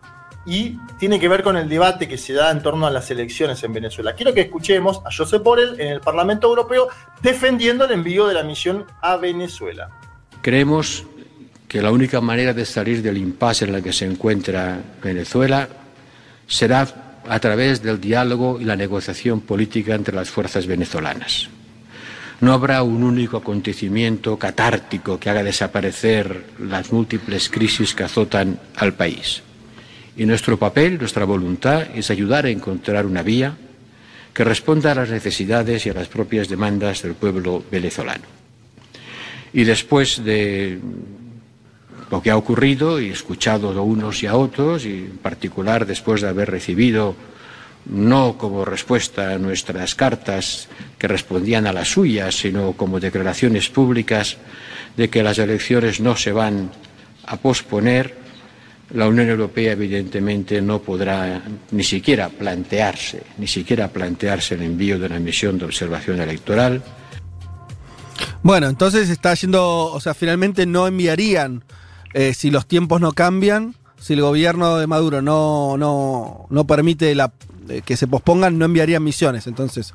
y tiene que ver con el debate que se da en torno a las elecciones en Venezuela. Quiero que escuchemos a Josep Borrell en el Parlamento Europeo defendiendo el envío de la misión a Venezuela. Creemos que la única manera de salir del impasse en el que se encuentra Venezuela será a través del diálogo y la negociación política entre las fuerzas venezolanas. No habrá un único acontecimiento catártico que haga desaparecer las múltiples crisis que azotan al país. Y nuestro papel, nuestra voluntad es ayudar a encontrar una vía que responda a las necesidades y a las propias demandas del pueblo venezolano. Y después de lo que ha ocurrido y escuchado a unos y a otros, y en particular después de haber recibido, no como respuesta a nuestras cartas que respondían a las suyas, sino como declaraciones públicas de que las elecciones no se van a posponer, la Unión Europea evidentemente no podrá ni siquiera plantearse, ni siquiera plantearse el envío de una misión de observación electoral, Bueno, entonces está yendo, o sea, finalmente no enviarían, eh, si los tiempos no cambian, si el gobierno de Maduro no, no, no permite eh, que se pospongan, no enviarían misiones. Entonces,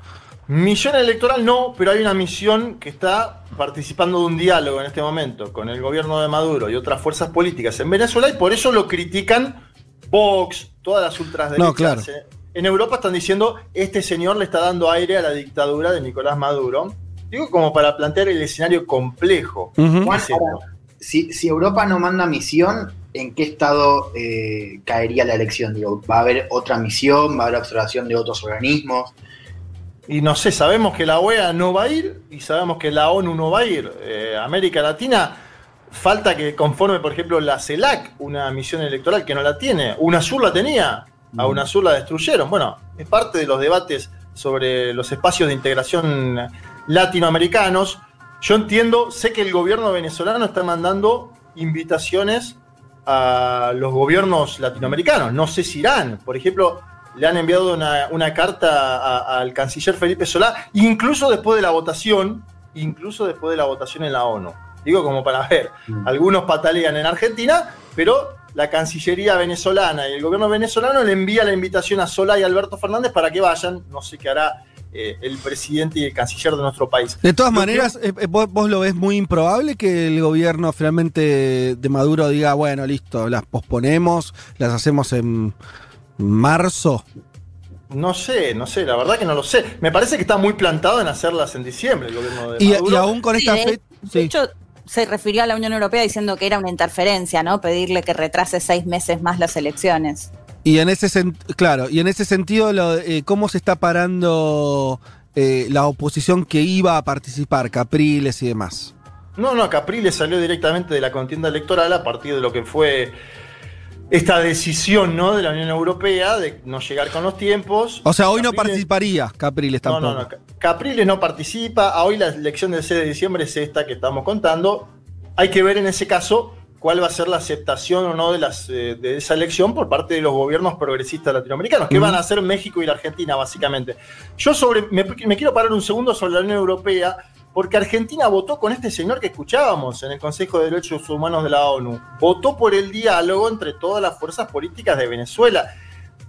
Misión electoral no, pero hay una misión que está participando de un diálogo en este momento con el gobierno de Maduro y otras fuerzas políticas en Venezuela y por eso lo critican Vox, todas las ultraderechas. No, claro. Eh, En Europa están diciendo, este señor le está dando aire a la dictadura de Nicolás Maduro. Digo como para plantear el escenario complejo. Si, si Europa no manda misión, ¿en qué estado eh, caería la elección? Digo, ¿Va a haber otra misión? ¿Va a haber observación de otros organismos? Y no sé, sabemos que la OEA no va a ir y sabemos que la ONU no va a ir. Eh, América Latina falta que conforme, por ejemplo, la CELAC, una misión electoral que no la tiene. UNASUR la tenía, a UNASUR la destruyeron. Bueno, es parte de los debates sobre los espacios de integración latinoamericanos. Yo entiendo, sé que el gobierno venezolano está mandando invitaciones a los gobiernos latinoamericanos. No sé si irán. Por ejemplo, le han enviado una, una carta al canciller Felipe Solá, incluso después de la votación, incluso después de la votación en la ONU. Digo como para ver, algunos patalean en Argentina, pero la Cancillería venezolana y el gobierno venezolano le envía la invitación a Solá y Alberto Fernández para que vayan. No sé qué hará eh, el presidente y el canciller de nuestro país. de todas Lo maneras, eh, eh, vos, vos lo ves muy improbable que el gobierno finalmente de Maduro diga, bueno, listo, las posponemos, las hacemos en marzo. No sé, no sé, la verdad que no lo sé. Me parece que está muy plantado en hacerlas en diciembre el gobierno de Y, Maduro. y aún con esta fecha... de hecho, se refirió a la Unión Europea diciendo que era una interferencia, ¿no? Pedirle que retrase seis meses más las elecciones. Y en ese claro, y en ese sentido, lo, eh, ¿cómo se está parando eh, la oposición que iba a participar, Capriles y demás? No, no, Capriles salió directamente de la contienda electoral a partir de lo que fue esta decisión ¿no? de la Unión Europea de no llegar con los tiempos. O sea, hoy no participaría Capriles No, tampoco. no, no. Ca- Capriles no participa. Hoy la elección del 6 de diciembre es esta que estamos contando. Hay que ver en ese caso cuál va a ser la aceptación o no de, las, eh, de esa elección por parte de los gobiernos progresistas latinoamericanos, que van a hacer México y la Argentina, básicamente. Yo sobre, me, me quiero parar un segundo sobre la Unión Europea. Porque Argentina votó con este señor que escuchábamos en el Consejo de Derechos Humanos de la ONU. Votó por el diálogo entre todas las fuerzas políticas de Venezuela.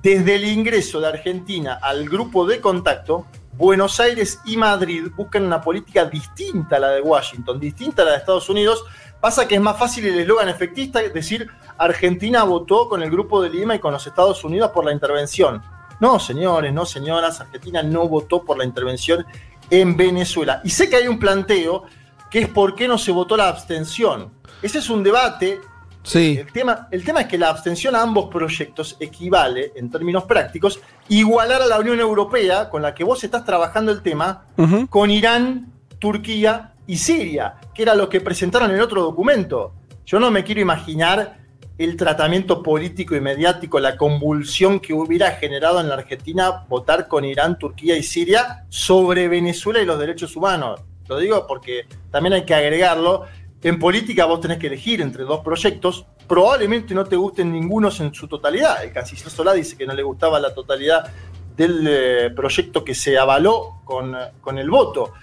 Desde el ingreso de Argentina al grupo de contacto, Buenos Aires y Madrid buscan una política distinta a la de Washington, distinta a la de Estados Unidos. Pasa que es más fácil el eslogan efectista decir Argentina votó con el grupo de Lima y con los Estados Unidos por la intervención. No, señores, no, señoras, Argentina no votó por la intervención en Venezuela. Y sé que hay un planteo que es por qué no se votó la abstención. Ese es un debate. Sí. El tema, el tema es que la abstención a ambos proyectos equivale, en términos prácticos, igualar a la Unión Europea, con la que vos estás trabajando el tema, con Irán, Turquía y Siria, que era lo que presentaron en otro documento. Yo no me quiero imaginar el tratamiento político y mediático, la convulsión que hubiera generado en la Argentina votar con Irán, Turquía y Siria sobre Venezuela y los derechos humanos. Lo digo porque también hay que agregarlo. En política vos tenés que elegir entre dos proyectos. Probablemente no te gusten ningunos en su totalidad. El canciller Solá dice que no le gustaba la totalidad del eh, proyecto que se avaló con, con el voto.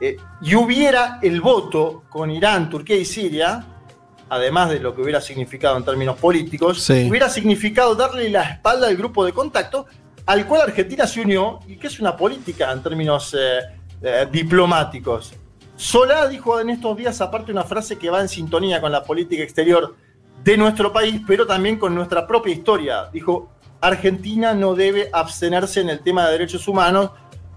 Eh, y hubiera el voto con Irán, Turquía y Siria, además de lo que hubiera significado en términos políticos, Sí. hubiera significado darle la espalda al grupo de contacto al cual Argentina se unió y que es una política en términos eh, eh, diplomáticos. Solá dijo en estos días aparte una frase que va en sintonía con la política exterior de nuestro país, pero también con nuestra propia historia. Dijo, Argentina no debe abstenerse en el tema de derechos humanos.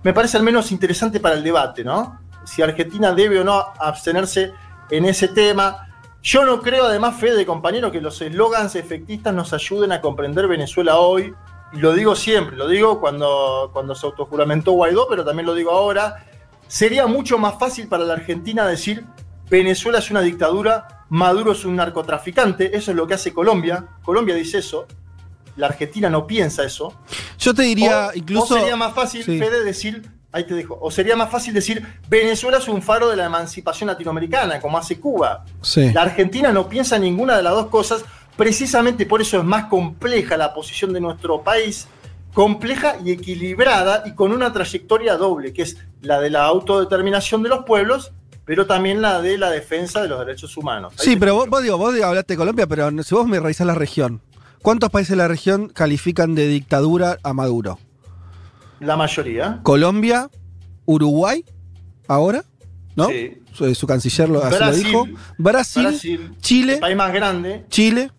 Me parece al menos interesante para el debate, ¿no? Si Argentina debe o no abstenerse en ese tema. Yo no creo, además, Fede, compañero, que los eslogans efectistas nos ayuden a comprender Venezuela hoy. Y lo digo siempre, lo digo cuando, cuando se autojuramentó Guaidó, pero también lo digo ahora. Sería mucho más fácil para la Argentina decir Venezuela es una dictadura, Maduro es un narcotraficante, eso es lo que hace Colombia. Colombia dice eso, la Argentina no piensa eso. Yo te diría, O- incluso. O sería más fácil, Sí. Fede, decir, ahí te dejo, o sería más fácil decir, Venezuela es un faro de la emancipación latinoamericana, como hace Cuba. Sí. La Argentina no piensa ninguna de las dos cosas, precisamente por eso es más compleja la posición de nuestro país, compleja y equilibrada y con una trayectoria doble, que es la de la autodeterminación de los pueblos, pero también la de la defensa de los derechos humanos. Ahí Sí, pero vos, vos digo, vos hablaste de Colombia, pero si vos me revisás la región, ¿cuántos países de la región califican de dictadura a Maduro? La mayoría. Colombia, Uruguay, ahora, ¿no? Sí. Su, su canciller lo, así lo dijo. Brasil, Brasil, Chile, el país más grande. Chile.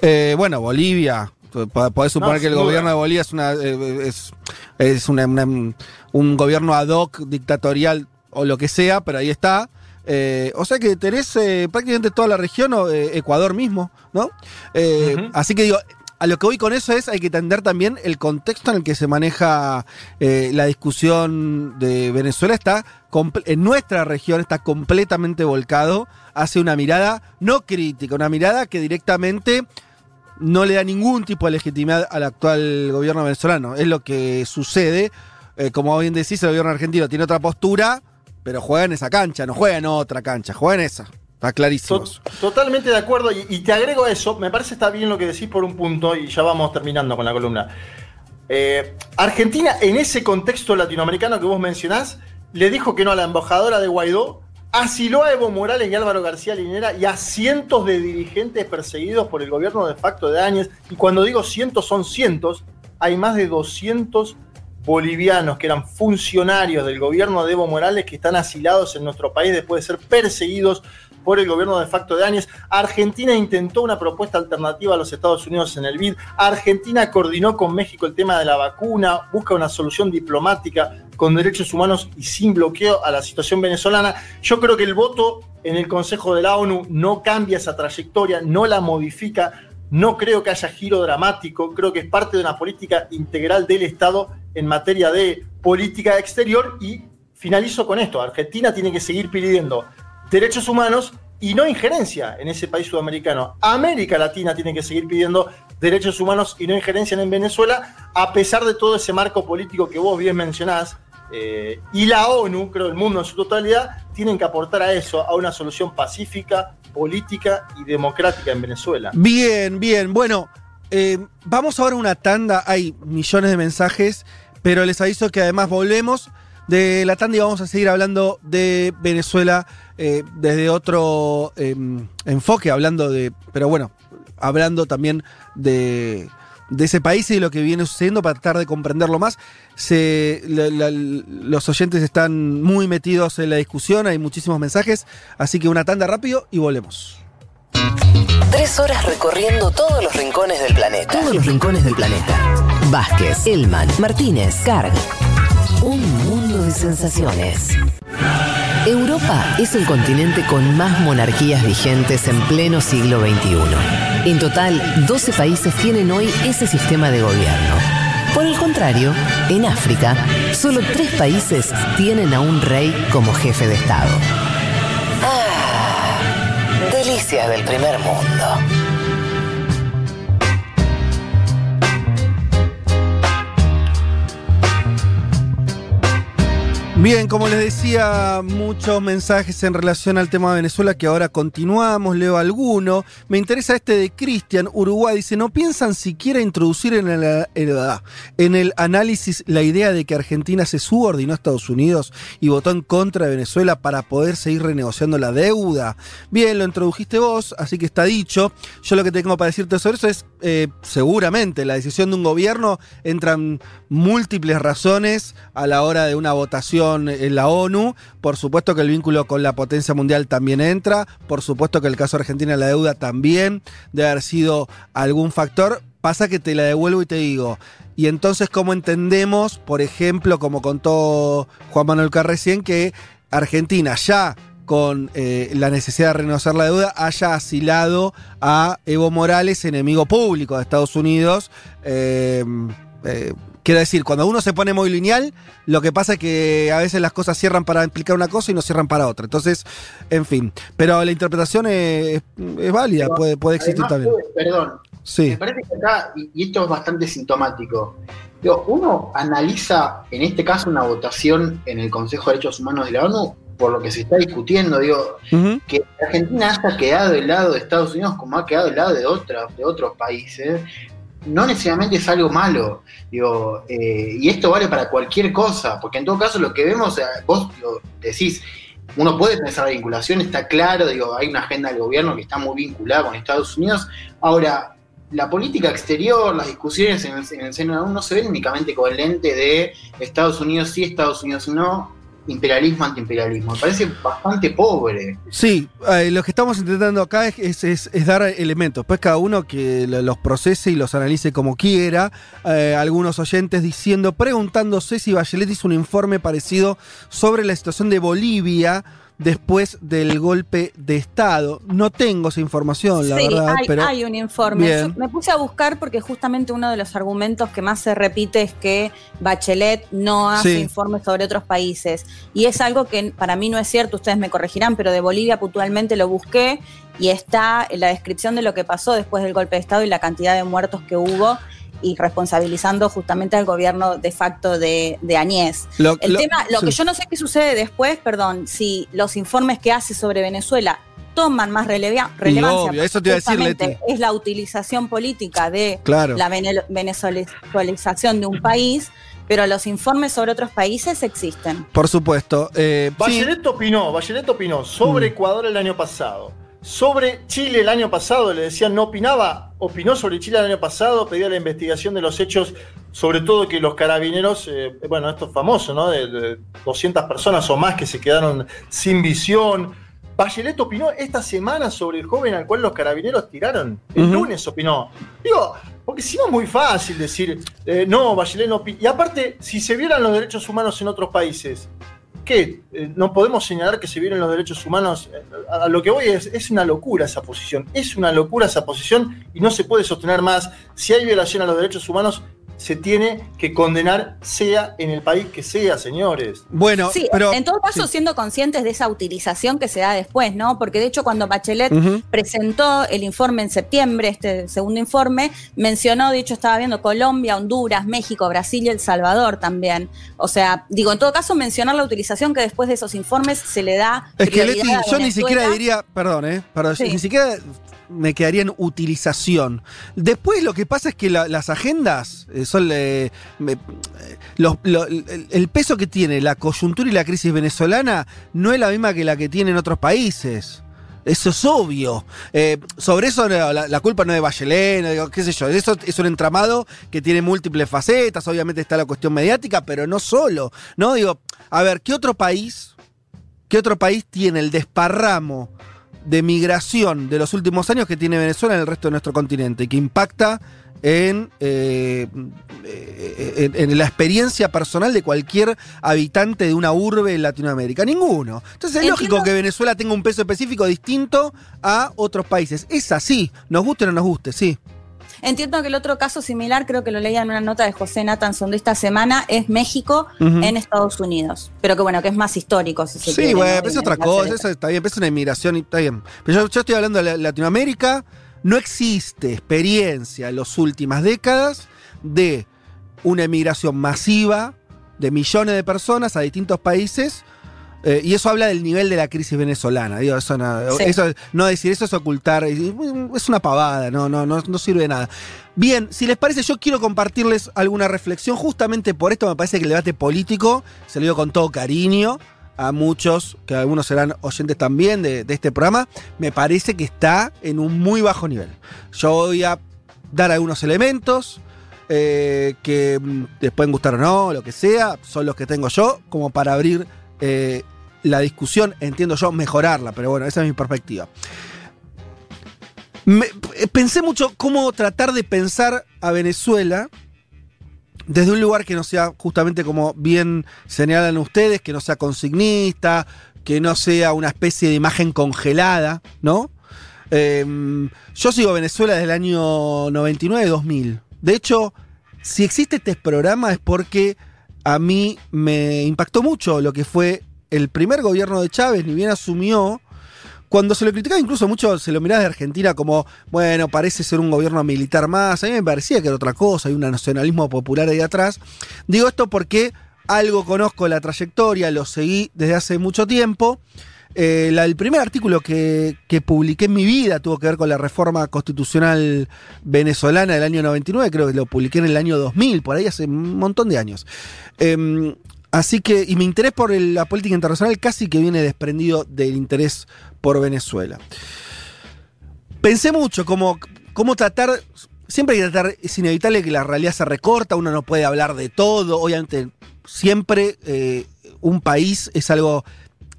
Eh, bueno, Bolivia. Po- Podés suponer No, que el duda. gobierno de Bolivia es, una, eh, es, es una- una- un gobierno ad hoc, dictatorial o lo que sea, pero ahí está. Eh, o sea que tenés eh, prácticamente toda la región, o eh, Ecuador mismo, ¿no? Eh. Así que digo, a lo que voy con eso es, hay que entender también el contexto en el que se maneja eh, la discusión de Venezuela. Está en nuestra región está completamente volcado hacia una mirada no crítica, una mirada que directamente no le da ningún tipo de legitimidad al actual gobierno venezolano. Es lo que sucede. Eh, como bien decís, el gobierno argentino tiene otra postura, pero juega en esa cancha, no juega en otra cancha, juega en esa. Está clarísimo. To- Totalmente de acuerdo, y, y te agrego eso, me parece está bien lo que decís por un punto, y ya vamos terminando con la columna. Eh, Argentina, en ese contexto latinoamericano que vos mencionás, le dijo que no a la embajadora de Guaidó, asiló a Evo Morales y Álvaro García Linera y a cientos de dirigentes perseguidos por el gobierno de facto de Áñez, y cuando digo cientos son cientos, hay más de 200 bolivianos que eran funcionarios del gobierno de Evo Morales que están asilados en nuestro país después de ser perseguidos por el gobierno de facto de Áñez. Argentina intentó una propuesta alternativa a los Estados Unidos en el BID. Argentina coordinó con México el tema de la vacuna, busca una solución diplomática con derechos humanos y sin bloqueo a la situación venezolana. Yo creo que el voto en el Consejo de la ONU no cambia esa trayectoria, no la modifica. No creo que haya giro dramático, creo que es parte de una política integral del Estado en materia de política exterior y finalizo con esto, Argentina tiene que seguir pidiendo derechos humanos y no injerencia en ese país sudamericano. América Latina tiene que seguir pidiendo derechos humanos y no injerencia en Venezuela, a pesar de todo ese marco político que vos bien mencionás. eh, y la ONU, creo el mundo en su totalidad, tienen que aportar a eso, a una solución pacífica, política y democrática en Venezuela. Bien, bien. Bueno, eh, vamos ahora a una tanda. Hay millones de mensajes, pero les aviso que además volvemos de la tanda y vamos a seguir hablando de Venezuela eh, desde otro eh, enfoque, hablando de, pero bueno, hablando también de, de ese país y de lo que viene sucediendo para tratar de comprenderlo más. Se, la- la- los oyentes están muy metidos en la discusión, hay muchísimos mensajes, así que una tanda rápido y volvemos. Tres horas recorriendo todos los rincones del planeta. Todos los rincones del planeta. Vázquez, Elman, Martínez, Carg. Un sensaciones. Europa es el continente con más monarquías vigentes en pleno siglo XXI. En total, 12 países tienen hoy ese sistema de gobierno. Por el contrario, en África, solo tres países tienen a un rey como jefe de Estado. Ah, delicias del primer mundo. Bien, como les decía, muchos mensajes en relación al tema de Venezuela que ahora continuamos, leo alguno. Me interesa este de Cristian, Uruguay, dice, ¿no piensan siquiera introducir en el, en el análisis la idea de que Argentina se subordinó a Estados Unidos y votó en contra de Venezuela para poder seguir renegociando la deuda? Bien, lo introdujiste vos, así que está dicho. Yo lo que tengo para decirte sobre eso es, eh, seguramente, la decisión de un gobierno entran múltiples razones a la hora de una votación en la ONU. Por supuesto que el vínculo con la potencia mundial también entra. Por supuesto que el caso Argentina la deuda también debe haber sido algún factor. Pasa que te la devuelvo y te digo. Y entonces, ¿cómo entendemos, por ejemplo, como contó Juan Manuel Carr recién, que Argentina ya con eh, la necesidad de renegociar la deuda, haya asilado a Evo Morales, enemigo público de Estados Unidos. Eh, eh, quiero decir, cuando uno se pone muy lineal, lo que pasa es que a veces las cosas cierran para implicar una cosa y no cierran para otra. Entonces, en fin. Pero la interpretación es, es válida, Pero, puede, puede existir también. Perdón, Sí. me parece que acá, y, esto es bastante sintomático, digo, uno analiza en este caso una votación en el Consejo de Derechos Humanos de la ONU por lo que se está discutiendo, digo, que Argentina haya quedado del lado de Estados Unidos como ha quedado del lado de, otras de otros países, no necesariamente es algo malo. Digo, eh, y esto vale para cualquier cosa, porque en todo caso lo que vemos, eh, vos lo decís, uno puede pensar la vinculación, está claro, digo, hay una agenda del gobierno que está muy vinculada con Estados Unidos. Ahora, la política exterior, las discusiones en el, en el seno de la no se ven únicamente con el lente de Estados Unidos sí, Estados Unidos no, imperialismo, antiimperialismo. Me parece bastante pobre. Sí, eh, lo que estamos intentando acá es, dar elementos. Pues cada uno que lo- los procese y los analice como quiera. Eh, algunos oyentes diciendo, preguntándose si Bachelet hizo un informe parecido sobre la situación de Bolivia después del golpe de Estado. No tengo esa información, la sí, verdad, hay, pero hay un informe. Bien. Yo me puse a buscar porque justamente uno de los argumentos que más se repite es que Bachelet no hace Sí. informes sobre otros países. Y es algo que para mí no es cierto, ustedes me corregirán, pero de Bolivia puntualmente lo busqué y está en la descripción de lo que pasó después del golpe de Estado y la cantidad de muertos que hubo y responsabilizando justamente al gobierno de facto de, de Añez. Lo- El lo- tema, lo sí. que yo no sé qué sucede después, perdón, si los informes que hace sobre Venezuela toman más releva- relevancia. obvio, eso te iba a decir, Leti. Es la utilización política de Claro. la vene- venezuelización de un país, pero los informes sobre otros países existen. por supuesto. eh, sí, Bachelet opinó, Bachelet opinó sobre Mm. Ecuador el año pasado, sobre Chile el año pasado, le decían no opinaba, opinó sobre Chile el año pasado, pedía la investigación de los hechos, sobre todo que los carabineros, eh, bueno, esto es famoso, ¿no? De, de 200 personas o más que se quedaron sin visión. Bachelet opinó esta semana sobre el joven al cual los carabineros tiraron. El lunes opinó. Digo, porque si no es muy fácil decir, eh, no, Bachelet no opinó. Y aparte, si se vieran los derechos humanos en otros países, ¿qué? Eh, no podemos señalar que se vieron los derechos humanos. A, a lo que voy es, es una locura esa posición. Es una locura esa posición y no se puede sostener más. Si hay violación a los derechos humanos, se tiene que condenar, sea en el país que sea, señores. bueno, Sí, pero. en todo caso, sí. siendo conscientes de esa utilización que se da después, ¿no? Porque de hecho, cuando Bachelet presentó el informe en septiembre, este segundo informe, mencionó, de hecho, estaba viendo Colombia, Honduras, México, Brasil y El Salvador también. O sea, digo, en todo caso, mencionar la utilización que después de esos informes se le da. Es que Leti, yo ni siquiera diría, perdón, ¿eh? Perdón, Sí. ni siquiera me quedaría en utilización. Después lo que pasa es que la- las agendas eh, son eh, eh, el, peso que tiene la coyuntura y la crisis venezolana no es la misma que la que tienen otros países. Eso es obvio. Sobre eso la culpa no es de Bachelet, no digo, qué sé yo. Eso es un entramado que tiene múltiples facetas. Obviamente está la cuestión mediática, pero no solo. No digo, a ver, ¿qué otro país, qué otro país tiene el desparramo de migración de los últimos años que tiene Venezuela en el resto de nuestro continente y que impacta en, eh, en, en la experiencia personal de cualquier habitante de una urbe en Latinoamérica. Ninguno. Entonces es lógico que Venezuela tenga un peso específico distinto a otros países. Es así, nos guste o no nos guste, sí. Entiendo que el otro caso similar, creo que lo leía en una nota de José Nathanson de esta semana, es México en Estados Unidos. Pero que bueno, que es más histórico, si se Sí, bueno, es otra cosa, eso está bien, es una inmigración y está bien. Pero yo, yo estoy hablando de la- Latinoamérica, no existe experiencia en las últimas décadas de una emigración masiva de millones de personas a distintos países. Eh, y eso habla del nivel de la crisis venezolana. Digo, eso, no, Sí. eso- no decir eso es ocultar. Es una pavada, no, no, no, no sirve de nada. Bien, si les parece, yo quiero compartirles alguna reflexión. Justamente por esto me parece que el debate político, se lo digo con todo cariño a muchos, que algunos serán oyentes también de, de este programa, me parece que está en un muy bajo nivel. Yo voy a dar algunos elementos eh, que mm, les pueden gustar o no, lo que sea, son los que tengo yo, como para abrir eh, la discusión, entiendo yo, mejorarla, pero bueno, esa es mi perspectiva. Eh, pensé mucho cómo tratar de pensar a Venezuela desde un lugar que no sea justamente como bien señalan ustedes, que no sea consignista, que no sea una especie de imagen congelada, ¿no? Eh, yo sigo Venezuela desde el año 99-2000. De hecho, si existe este programa es porque a mí me impactó mucho lo que fue el primer gobierno de Chávez, ni bien asumió, cuando se lo criticaba incluso mucho, se lo miraba de Argentina como, bueno, parece ser un gobierno militar más, a mí me parecía que era otra cosa, hay un nacionalismo popular ahí atrás. Digo esto porque algo conozco la trayectoria, lo seguí desde hace mucho tiempo. Eh, el primer artículo que, que publiqué en mi vida tuvo que ver con la reforma constitucional venezolana del año 99, creo que lo publiqué en el año 2000, por ahí hace un montón de años. Em, así que, y mi interés por la política internacional casi que viene desprendido del interés por Venezuela. Pensé mucho cómo, cómo tratar, siempre hay que tratar, es inevitable que la realidad se recorta, uno no puede hablar de todo, obviamente siempre eh, un país es algo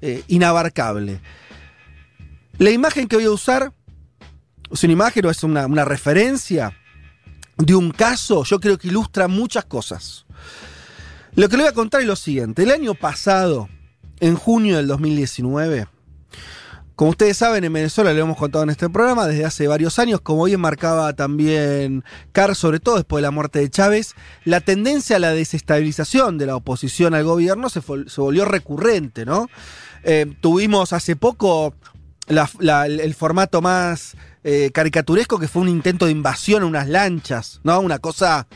eh, inabarcable. La imagen que voy a usar es una imagen o es una, referencia de un caso, yo creo que ilustra muchas cosas. Lo que le voy a contar es lo siguiente. El año pasado, en junio del 2019, como ustedes saben, en Venezuela lo hemos contado en este programa desde hace varios años, como bien marcaba también Carr, sobre todo después de la muerte de Chávez, la tendencia a la desestabilización de la oposición al gobierno se, se volvió recurrente, ¿no? Eh, tuvimos hace poco el formato más eh, caricaturesco que fue un intento de invasión a unas lanchas, ¿no? Una cosa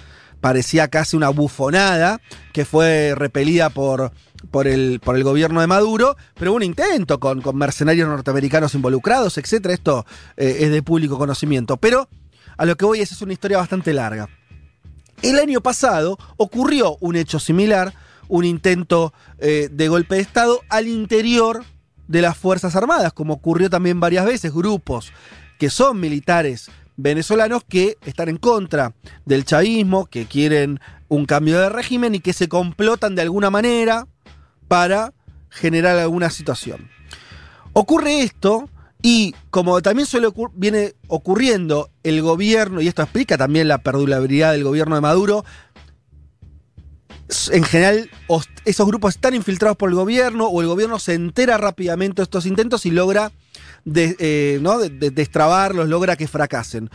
parecía casi una bufonada que fue repelida por, por, el, por el gobierno de Maduro, pero un intento con, con mercenarios norteamericanos involucrados, etc. Esto eh, es de público conocimiento. Pero a lo que voy es, es una historia bastante larga. El año pasado ocurrió un hecho similar, un intento eh, de golpe de Estado al interior de las Fuerzas Armadas, como ocurrió también varias veces, grupos que son militares venezolanos que están en contra del chavismo, que quieren un cambio de régimen y que se complotan de alguna manera para generar alguna situación. Ocurre esto y como también suele ocur- viene ocurriendo el gobierno, y esto explica también la perdurabilidad del gobierno de Maduro, en general os- esos grupos están infiltrados por el gobierno o el gobierno se entera rápidamente de estos intentos y logra eh, ¿no? de- de- destrabarlos, logra que fracasen.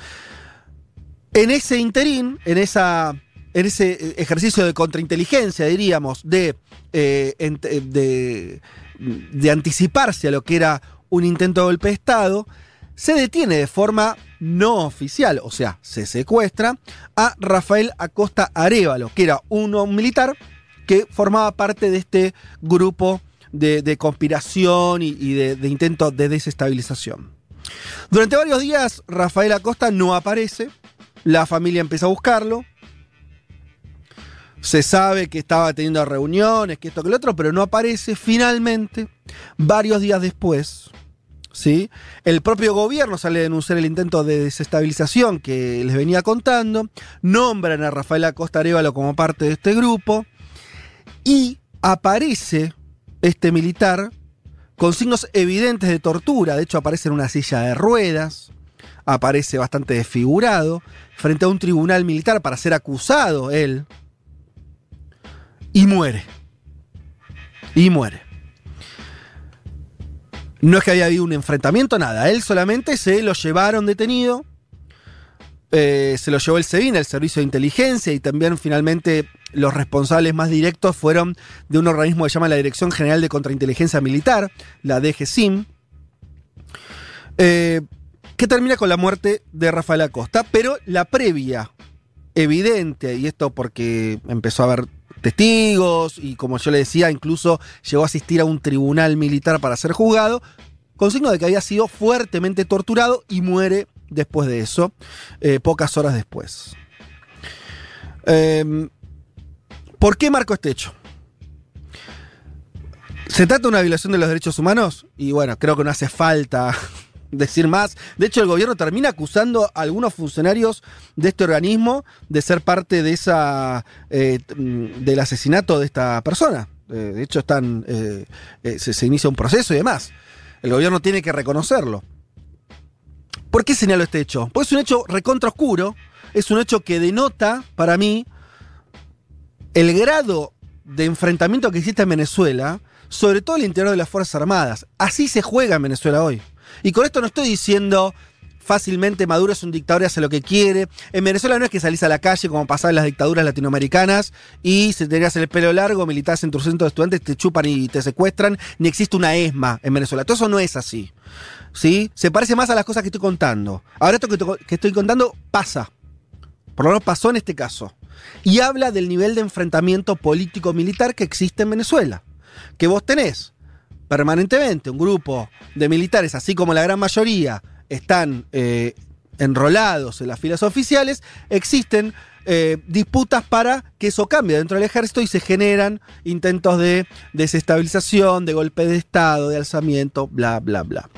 En ese interín, en, esa, en ese ejercicio de contrainteligencia, diríamos, de, eh, eh, de anticiparse a lo que era un intento de golpe de Estado, se detiene de forma no oficial, o sea, se secuestra a Rafael Acosta Arevalo, que era un, militar que formaba parte de este grupo de, conspiración y, de, de intento de desestabilización. Durante varios días, Rafael Acosta no aparece. La familia empieza a buscarlo. Se sabe que estaba teniendo reuniones, que esto, que lo otro, pero no aparece. Finalmente, varios días después, ¿sí? el propio gobierno sale a denunciar el intento de desestabilización que les venía contando. Nombran a Rafael Acosta Arevalo como parte de este grupo. Y aparece este militar con signos evidentes de tortura. De hecho, aparece en una silla de ruedas. Aparece bastante desfigurado. Frente a un tribunal militar para ser acusado él. Y muere. Y muere. No es que había habido un enfrentamiento, nada. Él solamente se lo llevaron detenido. Eh, se lo llevó el SEBIN, el Servicio de Inteligencia, y también finalmente los responsables más directos fueron de un organismo que se llama la Dirección General de Contrainteligencia Militar, la DGSIM, eh, que termina con la muerte de Rafael Acosta, pero la previa, evidente, y esto porque empezó a haber testigos, y como yo le decía, incluso llegó a asistir a un tribunal militar para ser juzgado, con signo de que había sido fuertemente torturado y muere después de eso, eh, pocas horas después. Eh, ¿Por qué marco este hecho? ¿Se trata de una violación de los derechos humanos? Y bueno, creo que no hace falta decir más. De hecho, el gobierno termina acusando a algunos funcionarios de este organismo de ser parte de esa eh, del asesinato de esta persona. Eh, de hecho, están eh, se, se inicia un proceso y demás. El gobierno tiene que reconocerlo. ¿Por qué señalo este hecho? Porque es un hecho recontra oscuro, es un hecho que denota, para mí, el grado de enfrentamiento que existe en Venezuela, sobre todo el interior de las Fuerzas Armadas. Así se juega en Venezuela hoy. Y con esto no estoy diciendo fácilmente Maduro es un dictador y hace lo que quiere. En Venezuela no es que salís a la calle como pasaba en las dictaduras latinoamericanas y se tenías el pelo largo, militás en tu centro de estudiantes, te chupan y te secuestran, ni existe una ESMA en Venezuela. Todo eso no es así. ¿Sí? Se parece más a las cosas que estoy contando. Ahora esto que, que estoy contando pasa. Por lo menos pasó en este caso. Y habla del nivel de enfrentamiento político-militar que existe en Venezuela. Que vos tenés permanentemente un grupo de militares, así como la gran mayoría están eh, enrolados en las filas oficiales, existen eh, disputas para que eso cambie dentro del ejército y se generan intentos de desestabilización, de golpe de Estado, de alzamiento, bla, bla, bla.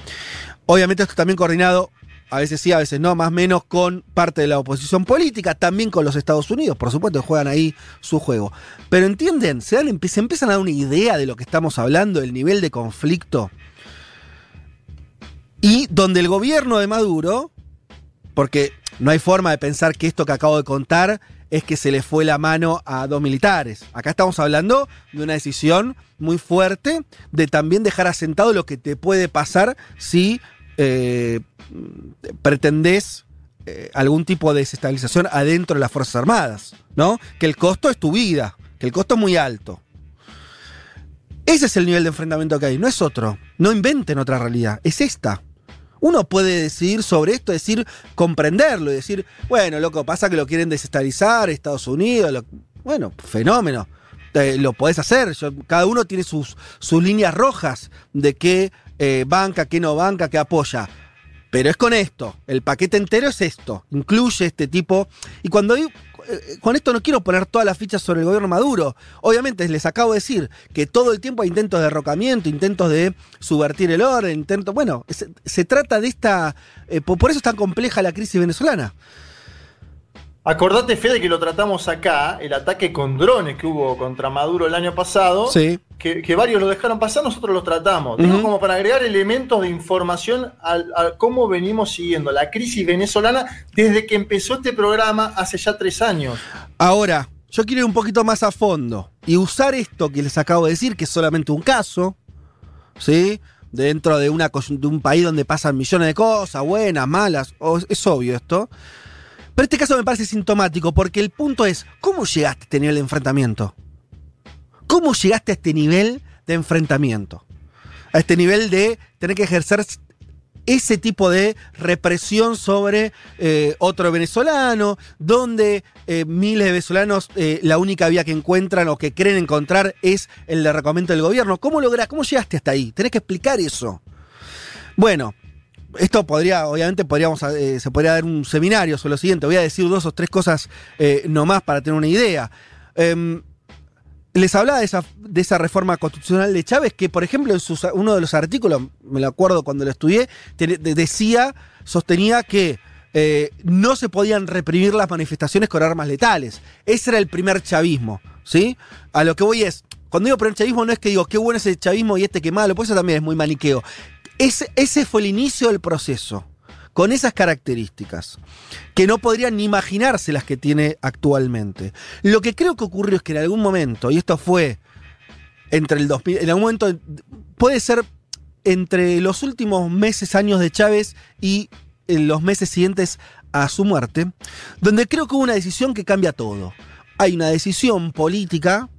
Obviamente esto también coordinado, a veces sí, a veces no, más o menos con parte de la oposición política, también con los Estados Unidos, por supuesto, juegan ahí su juego. Pero entienden, se, empiezan a dar una idea de lo que estamos hablando, del nivel de conflicto. Y donde el gobierno de Maduro, porque no hay forma de pensar que esto que acabo de contar es que se le fue la mano a dos militares. Acá estamos hablando de una decisión muy fuerte de también dejar asentado lo que te puede pasar si eh, pretendés eh, algún tipo de desestabilización adentro de las Fuerzas Armadas, ¿no? Que el costo es tu vida, que el costo es muy alto. Ese es el nivel de enfrentamiento que hay, no es otro. No inventen otra realidad, es esta. Uno puede decidir sobre esto, decir, comprenderlo, y decir, bueno, loco, pasa que lo quieren desestabilizar, Estados Unidos, bueno, fenómeno. Eh, lo podés hacer, cada uno tiene sus, sus líneas rojas de qué eh, banca, qué no banca, qué apoya. Pero es con esto, el paquete entero es esto, incluye este tipo. Y cuando digo, eh, con esto no quiero poner todas las fichas sobre el gobierno Maduro. Obviamente les acabo de decir que todo el tiempo hay intentos de derrocamiento, intentos de subvertir el orden, intentos. Bueno, se, se trata de esta. eh, por por eso es tan compleja la crisis venezolana. Acordate, Fede, que lo tratamos acá, el ataque con drones que hubo contra Maduro el año pasado. Sí. Que, que varios lo dejaron pasar, nosotros los tratamos. Digo, Ujú. como para agregar elementos de información a, cómo venimos siguiendo la crisis venezolana desde que empezó este programa hace ya tres años. Ahora, yo quiero ir un poquito más a fondo y usar esto que les acabo de decir, que es solamente un caso, ¿sí? Dentro de, una, cos- de un país donde pasan millones de cosas, buenas, malas, es obvio esto. Pero este caso me parece sintomático porque el punto es, ¿cómo llegaste a este nivel de enfrentamiento? ¿Cómo llegaste a este nivel de enfrentamiento? A este nivel de tener que ejercer ese tipo de represión sobre eh, otro venezolano, donde eh, miles de venezolanos eh, la única vía que encuentran o que creen encontrar es el de del gobierno. ¿Cómo lográs? ¿Cómo llegaste hasta ahí? Tenés que explicar eso. Bueno, esto podría, obviamente, podríamos, eh, se podría dar un seminario sobre lo siguiente. Voy a decir dos o tres cosas eh, nomás para tener una idea. Em, les hablaba de esa, de esa reforma constitucional de Chávez, que, por ejemplo, en sus- uno de los artículos, me lo acuerdo cuando lo estudié, decía, sostenía que eh, no se podían reprimir las manifestaciones con armas letales. Ese era el primer chavismo, ¿sí? A lo que voy es, cuando digo primer chavismo no es que digo, qué bueno es el chavismo y este qué malo, pues eso también es muy maniqueo. Ese, fue el inicio del proceso, con esas características, que no podrían ni imaginarse las que tiene actualmente. Lo que creo que ocurrió es que en algún momento, y esto fue entre el 2000, en algún momento, puede ser entre los últimos meses, años de Chávez y en los meses siguientes a su muerte, donde creo que hubo una decisión que cambia todo. Hay una decisión política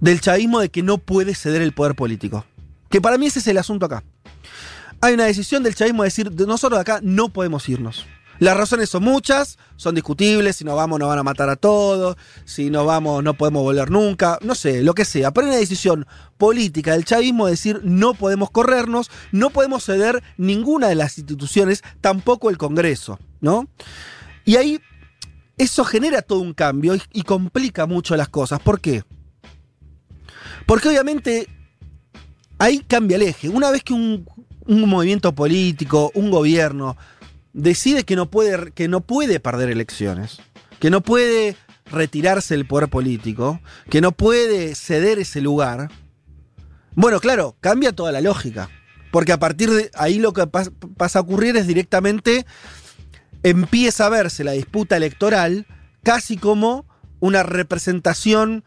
del chavismo de que no puede ceder el poder político. Que para mí ese es el asunto acá. Hay una decisión del chavismo de decir, de nosotros de acá no podemos irnos. Las razones son muchas, son discutibles, si nos vamos nos van a matar a todos, si nos vamos no podemos volver nunca, no sé, lo que sea. Pero hay una decisión política del chavismo de decir no podemos corrernos, no podemos ceder ninguna de las instituciones, tampoco el Congreso, ¿no? Y ahí eso genera todo un cambio y, y complica mucho las cosas. ¿Por qué? Porque obviamente ahí cambia el eje. Una vez que un, movimiento político, un gobierno, decide que no, puede, que no puede perder elecciones, que no puede retirarse del poder político, que no puede ceder ese lugar, bueno, claro, cambia toda la lógica. Porque a partir de ahí lo que pas- pasa a ocurrir es directamente empieza a verse la disputa electoral casi como una representación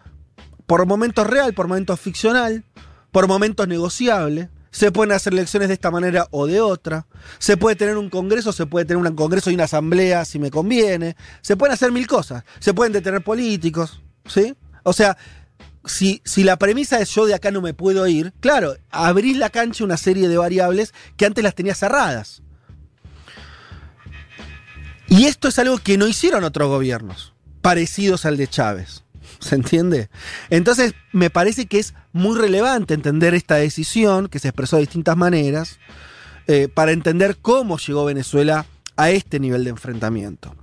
por momentos real, por momentos ficcional, por momentos negociable. Se pueden hacer elecciones de esta manera o de otra. Se puede tener un congreso, se puede tener un congreso y una asamblea si me conviene. Se pueden hacer mil cosas. Se pueden detener políticos, ¿sí? O sea, si, si la premisa es yo de acá no me puedo ir, claro, abrís la cancha una serie de variables que antes las tenía cerradas. Y esto es algo que no hicieron otros gobiernos, parecidos al de Chávez. (laughs) ¿Se entiende? Entonces, me parece que es muy relevante entender esta decisión, que se expresó de distintas maneras, eh, para entender cómo llegó Venezuela a este nivel de enfrentamiento.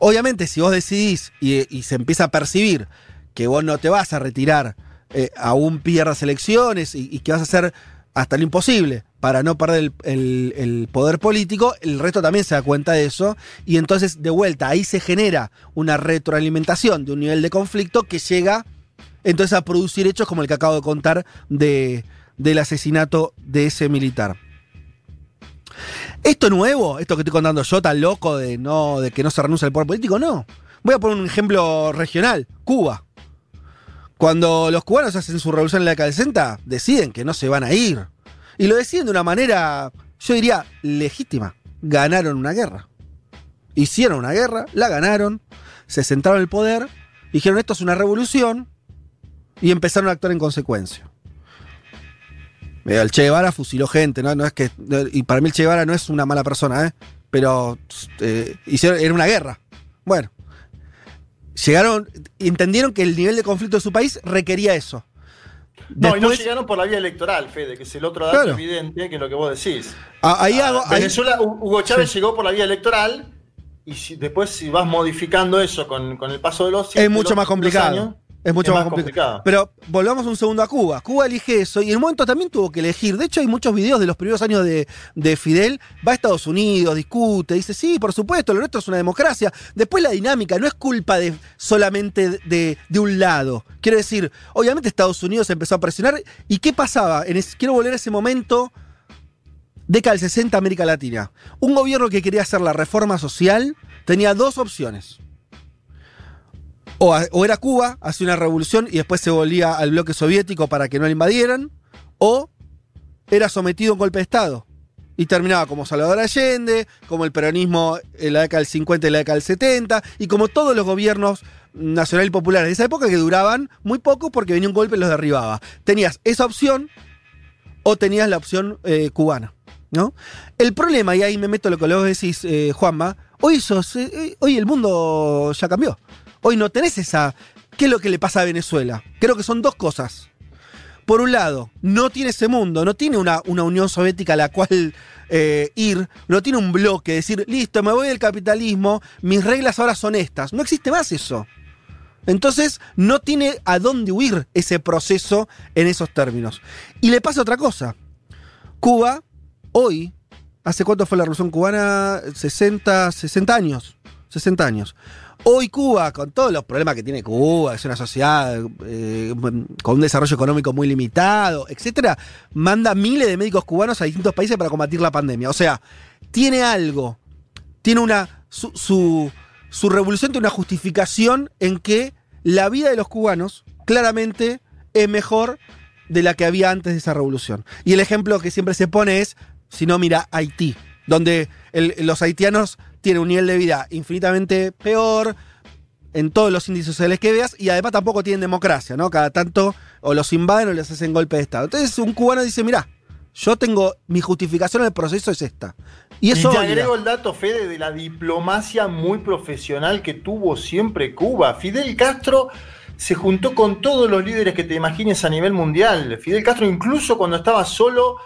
Obviamente, si vos decidís y, se empieza a percibir que vos no te vas a retirar, eh, aún pierdas elecciones y, y que vas a hacer hasta lo imposible para no perder el, poder político, el resto también se da cuenta de eso. Y entonces, de vuelta, ahí se genera una retroalimentación de un nivel de conflicto que llega entonces a producir hechos como el que acabo de contar de, del asesinato de ese militar. Esto nuevo, esto que estoy contando yo, tan loco de, no, de que no se renuncia al poder político, no. Voy a poner un ejemplo regional, Cuba. Cuando los cubanos hacen su revolución en la 60, deciden que no se van a ir. Y lo deciden de una manera, yo diría, legítima. Ganaron una guerra. Hicieron una guerra, la ganaron, se sentaron en el poder, dijeron esto es una revolución y empezaron a actuar en consecuencia. Eh, El Che Guevara fusiló gente, ¿no? Es que, y para mí el Che Guevara no es una mala persona, ¿eh? Pero eh, hicieron, era una guerra. Bueno, llegaron, entendieron que el nivel de conflicto de su país requería eso. No, y no llegaron por la vía electoral, Fede, que es el otro dato Claro. evidente que es lo que vos decís. Ah, ahí hago- Venezuela, Hu- Hugo Chávez llegó por la vía electoral y si- después si vas modificando eso con, con el paso de los es mucho los- más complicado. años, es mucho más, complicado. Pero volvamos un segundo a Cuba. Cuba elige eso y en un momento también tuvo que elegir. De hecho, hay muchos videos de los primeros años de, de Fidel. Va a Estados Unidos, discute, dice, sí, por supuesto, lo nuestro es una democracia. Después la dinámica no es culpa de solamente de, de un lado. Quiero decir, obviamente Estados Unidos empezó a presionar. ¿Y qué pasaba? En quiero volver a ese momento década del 60 América Latina. Un gobierno que quería hacer la reforma social tenía dos opciones. O, era Cuba, hacía una revolución y después se volvía al bloque soviético para que no le invadieran, o era sometido a un golpe de Estado. Y terminaba como Salvador Allende, como el peronismo en la década del 50 y la década del 70, y como todos los gobiernos nacional y populares de esa época que duraban muy poco porque venía un golpe y los derribaba. Tenías esa opción o tenías la opción eh, cubana. ¿no? El problema, y ahí me meto lo que vos decís, eh, Juanma, hoy, sos, eh, hoy el mundo ya cambió. Hoy no tenés esa... ¿Qué es lo que le pasa a Venezuela? Creo que son dos cosas. por un lado, no tiene ese mundo, no tiene una, una Unión Soviética a la cual eh, ir, no tiene un bloque, decir, listo, me voy del capitalismo, mis reglas ahora son estas. No existe más eso. Entonces, no tiene a dónde huir ese proceso en esos términos. Y le pasa otra cosa. Cuba, hoy, ¿hace cuánto fue la revolución cubana? 60, 60 años. 60 años. Hoy Cuba, con todos los problemas que tiene Cuba, es una sociedad eh, con un desarrollo económico muy limitado, etcétera, manda miles de médicos cubanos a distintos países para combatir la pandemia. O sea, tiene algo, tiene una. su, su, revolución tiene una justificación en que la vida de los cubanos claramente es mejor de la que había antes de esa revolución. Y el ejemplo que siempre se pone es, si no, mira Haití, donde los haitianos tienen un nivel de vida infinitamente peor en todos los índices sociales que veas y además tampoco tienen democracia, ¿no? Cada tanto o los invaden o les hacen golpe de Estado. Entonces un cubano dice, mira, yo tengo mi justificación en el proceso es esta. Y Y, eso... te mira, agrego el dato, Fede, de la diplomacia muy profesional que tuvo siempre Cuba. Fidel Castro se juntó con todos los líderes que te imagines a nivel mundial. Fidel Castro, incluso cuando estaba solo,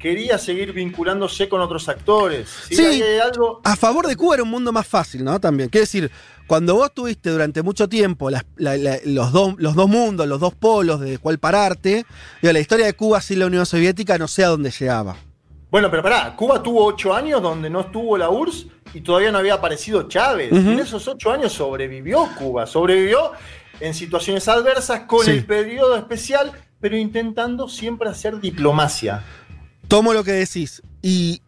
quería seguir vinculándose con otros actores. ¿sí? Sí. Hay algo. a favor de Cuba era un mundo más fácil, ¿no? También. Quiero decir, cuando vos tuviste durante mucho tiempo las- la- la- los, dos, los dos mundos, los dos polos de cuál pararte, digo, la historia de Cuba sin la Unión Soviética no sé a dónde llegaba. Bueno, pero pará, Cuba tuvo ocho años donde no estuvo la URSS y todavía no había aparecido Chávez. En esos ocho años sobrevivió Cuba, sobrevivió en situaciones adversas con Sí. el periodo especial, pero intentando siempre hacer diplomacia. Tomo lo que decís. Y,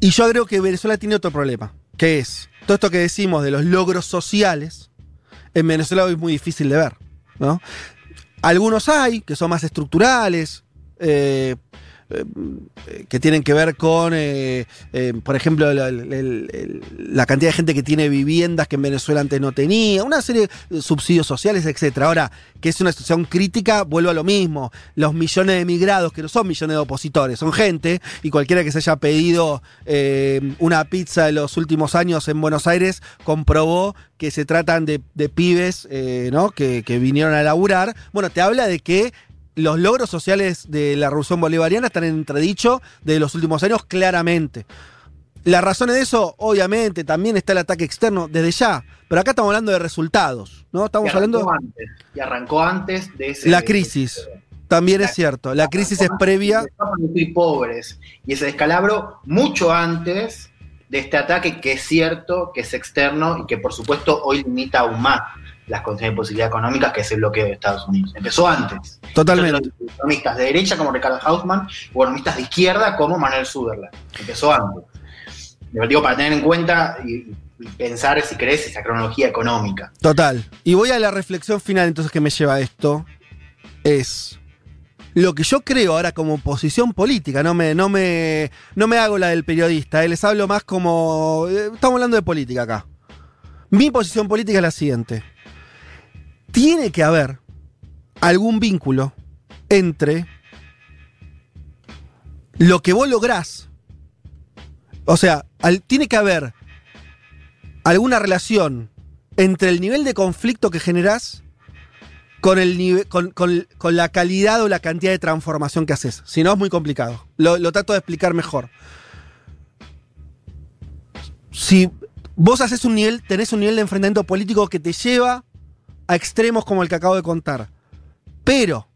y yo creo que Venezuela tiene otro problema, que es todo esto que decimos de los logros sociales, en Venezuela hoy es muy difícil de ver. ¿no? Algunos hay, que son más estructurales, eh, que tienen que ver con, eh, eh, por ejemplo, la, cantidad de gente que tiene viviendas que en Venezuela antes no tenía, una serie de subsidios sociales, etc. Ahora, que es una situación crítica, vuelvo a lo mismo. Los millones de emigrados, que no son millones de opositores, son gente, y cualquiera que se haya pedido eh, una pizza en los últimos años en Buenos Aires comprobó que se tratan de, de pibes ¿no? que, que vinieron a laburar. Bueno, te habla de que los logros sociales de la revolución bolivariana están en entredicho de los últimos años claramente. La razón de eso, obviamente, también está el ataque externo desde ya, pero acá estamos hablando de resultados, ¿no? Estamos y hablando antes, y arrancó antes de ese la crisis. También es cierto, la crisis es previa. Estamos muy pobres y ese descalabro mucho antes de este ataque que es cierto, que es externo y que por supuesto hoy limita aún más las condiciones de posibilidad económica que es el bloqueo de Estados Unidos. Empezó antes. Totalmente. Economistas de derecha como Ricardo Hausmann o economistas de izquierda como Manuel Sutherland. Empezó antes. Lo digo para tener en cuenta y, y pensar, si querés, esa cronología económica. Total. Y voy a la reflexión final entonces que me lleva a esto. Es lo que yo creo ahora como posición política. No me, no me, no me hago la del periodista. eh, Les hablo más como... eh, Estamos hablando de política acá. Mi posición política es la siguiente. Tiene que haber algún vínculo entre lo que vos lográs. O sea, tiene que haber alguna relación entre el nivel de conflicto que generás con, el con- con la calidad o la cantidad de transformación que haces. Si no, es muy complicado. Lo, lo trato de explicar mejor. Si vos haces un nivel, tenés un nivel de enfrentamiento político que te lleva a extremos como el que acabo de contar. Pero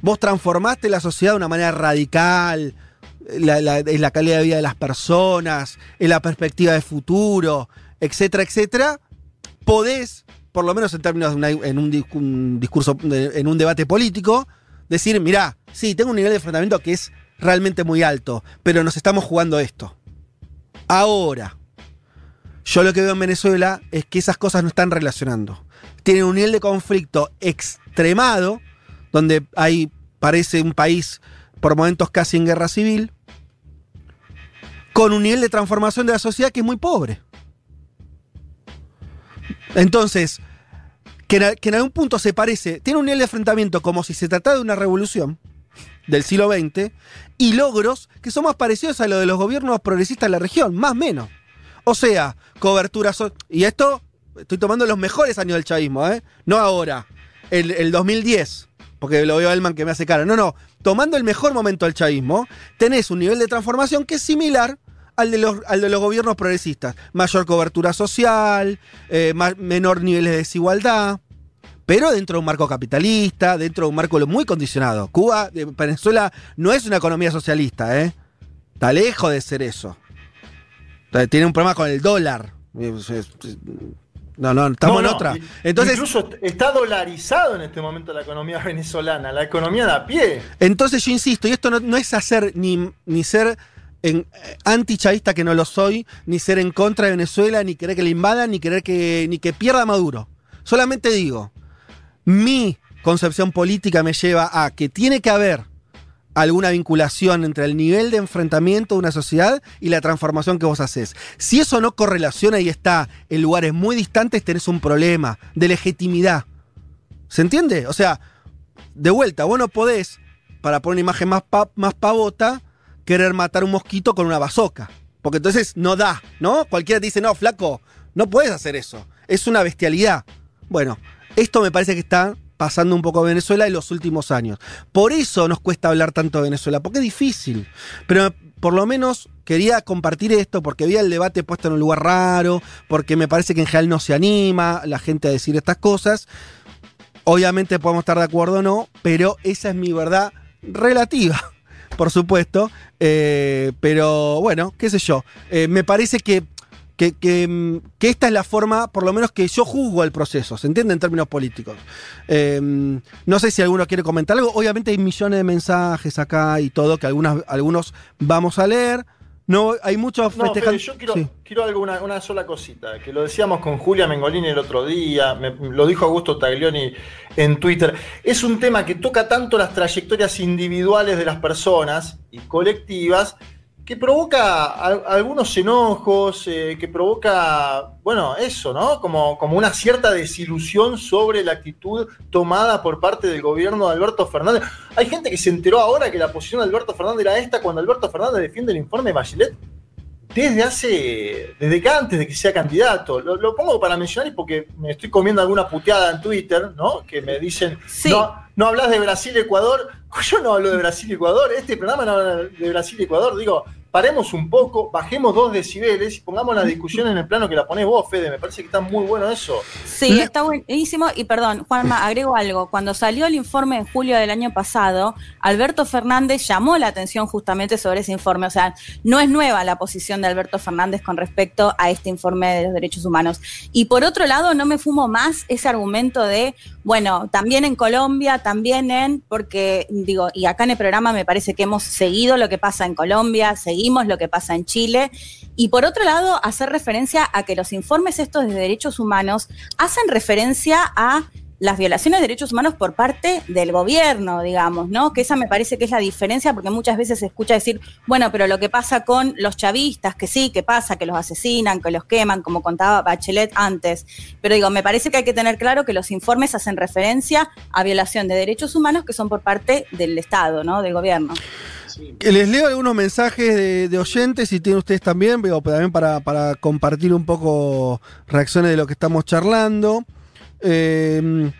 vos transformaste la sociedad de una manera radical, la, la- calidad de vida de las personas, en la perspectiva de futuro, etcétera, etcétera, podés, por lo menos en términos de un, dis- un discurso, en un debate político, decir, mirá, sí, tengo un nivel de enfrentamiento que es realmente muy alto, pero nos estamos jugando esto. Ahora, yo lo que veo en Venezuela es que esas cosas no están relacionando. Tienen un nivel de conflicto extremado, donde hay, parece un país por momentos casi en guerra civil, con un nivel de transformación de la sociedad que es muy pobre. Entonces, que en, algún punto se parece, tiene un nivel de enfrentamiento como si se tratara de una revolución del siglo XX y logros que son más parecidos a lo de los gobiernos progresistas de la región, más o menos. O sea, cobertura. so- y esto, estoy tomando los mejores años del chavismo, ¿eh? No ahora. El, el 2010. porque lo veo a Elman que me hace cara. No, no. Tomando el mejor momento del chavismo, tenés un nivel de transformación que es similar al de los, al de los gobiernos progresistas. Mayor cobertura social, eh, ma- menor niveles de desigualdad, pero dentro de un marco capitalista, dentro de un marco muy condicionado. Cuba, eh, Venezuela no es una economía socialista, ¿eh? Está lejos de ser eso. Tiene un problema con el dólar. No, no, estamos No, en otra. Entonces, Incluso está dolarizado en este momento la economía (laughs) venezolana, la economía de a pie. Entonces yo insisto, y esto no, no es hacer ni, ni ser en, eh, antichavista que no lo soy, ni ser en contra de Venezuela, ni querer que le invadan, ni querer que, ni que pierda Maduro. Solamente digo, mi concepción política me lleva a que tiene que haber alguna vinculación entre el nivel de enfrentamiento de una sociedad y la transformación que vos haces. Si eso no correlaciona y está en lugares muy distantes, tenés un problema de legitimidad. ¿Se entiende? O sea, de vuelta, vos no podés, para poner una imagen más, más pavota, querer matar un mosquito con una bazoca. Porque entonces no da, ¿no? Cualquiera te dice, no, flaco, no puedes hacer eso. Es una bestialidad. Bueno, esto me parece que está pasando un poco Venezuela en los últimos años. Por eso nos cuesta hablar tanto de Venezuela, porque es difícil. Pero por lo menos quería compartir esto porque había el debate puesto en un lugar raro, porque me parece que en general no se anima la gente a decir estas cosas. Obviamente podemos estar de acuerdo o no, pero esa es mi verdad relativa, (laughs) por supuesto. Eh, pero bueno, qué sé yo. Eh, me parece que, que, que, mm, que esta es la forma, por lo menos que yo juzgo el proceso, ¿se entiende en términos políticos? Eh, no sé si alguno quiere comentar algo. Obviamente hay millones de mensajes acá y todo, que algunas, algunos vamos a leer. No, hay muchos No, festejan- Fede, yo quiero, Sí. quiero algo, una, una sola cosita, que lo decíamos con Julia Mengolini el otro día, me- lo dijo Augusto Taglioni en Twitter. Es un tema que toca tanto las trayectorias individuales de las personas y colectivas que provoca al- algunos enojos, eh, que provoca, bueno, eso, ¿no? Como, como una cierta desilusión sobre la actitud tomada por parte del gobierno de Alberto Fernández. Hay gente que se enteró ahora que la posición de Alberto Fernández era esta cuando Alberto Fernández defiende el informe de Bachelet desde hace, desde que antes de que sea candidato. Lo, lo pongo para mencionar y porque me estoy comiendo alguna puteada en Twitter, ¿no? Que me dicen, no, no hablas de Brasil-Ecuador. (laughs) Yo no hablo de Brasil-Ecuador, este programa no habla de Brasil-Ecuador. Digo, paremos un poco, bajemos dos decibeles y pongamos la discusión en el plano que la ponés vos, Fede. Me parece que está muy bueno eso. Sí, está buenísimo. Y perdón, Juanma, agrego algo. Cuando salió el informe en julio del año pasado, Alberto Fernández llamó la atención justamente sobre ese informe. O sea, no es nueva la posición de Alberto Fernández con respecto a este informe de los derechos humanos. Y por otro lado, no me fumo más ese argumento de, bueno, también en Colombia, también en, porque digo, y acá en el programa me parece que hemos seguido lo que pasa en Colombia, seguimos lo que pasa en Chile. Y por otro lado, hacer referencia a que los informes estos de derechos humanos hacen referencia a las violaciones de derechos humanos por parte del gobierno, digamos, ¿no? Que esa me parece que es la diferencia, porque muchas veces se escucha decir, bueno, pero lo que pasa con los chavistas, que sí, que pasa, que los asesinan, que los queman, como contaba Bachelet antes. Pero digo, me parece que hay que tener claro que los informes hacen referencia a violación de derechos humanos que son por parte del Estado, ¿no? Del gobierno. Que Les leo algunos mensajes de, oyentes, si tienen ustedes también, veo también para, compartir un poco reacciones de lo que estamos charlando. Eh,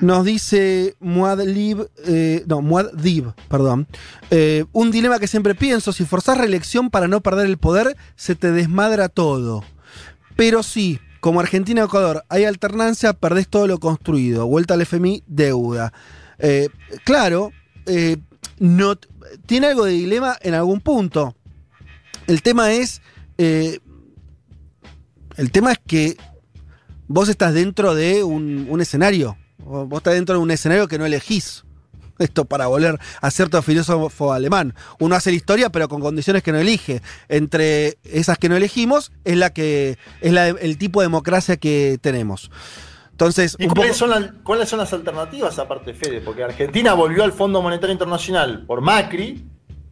nos dice Muadlib, eh, no, Muad'Dib, perdón. Eh, un dilema que siempre pienso, si forzás reelección para no perder el poder, se te desmadra todo. Pero sí, como Argentina o Ecuador, hay alternancia, perdés todo lo construido. Vuelta al FMI, deuda. Eh, claro, eh, no, tiene algo de dilema en algún punto. El tema es. eh, el tema es que vos estás dentro de un, escenario. Vos estás dentro de un escenario que no elegís. (laughs) Esto para volver a cierto filósofo alemán. Uno hace la historia, pero con condiciones que no elige. Entre esas que no elegimos, es la que. es el tipo de democracia que tenemos. Entonces, ¿Y cuáles, poco- son las, cuáles son las alternativas aparte, Fede? Porque Argentina volvió al Fondo Monetario Internacional por Macri,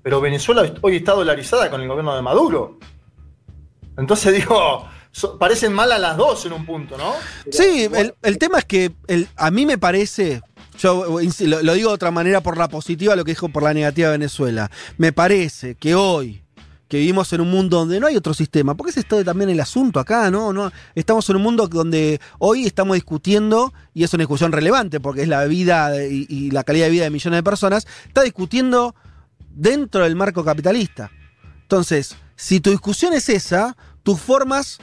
pero Venezuela hoy está dolarizada con el gobierno de Maduro. Entonces (laughs) digo, so- parecen malas las dos en un punto, ¿no? Sí, el, el tema es que el- a mí me parece, yo lo, lo digo de otra manera por la positiva, lo que dijo por la negativa de Venezuela. Me parece que hoy, que vivimos en un mundo donde no hay otro sistema, porque ese es todo también el asunto acá, ¿no? no Estamos en un mundo donde hoy estamos discutiendo, y es una discusión relevante, porque es la vida y, y la calidad de vida de millones de personas, está discutiendo dentro del marco capitalista. Entonces, si tu discusión es esa, tus formas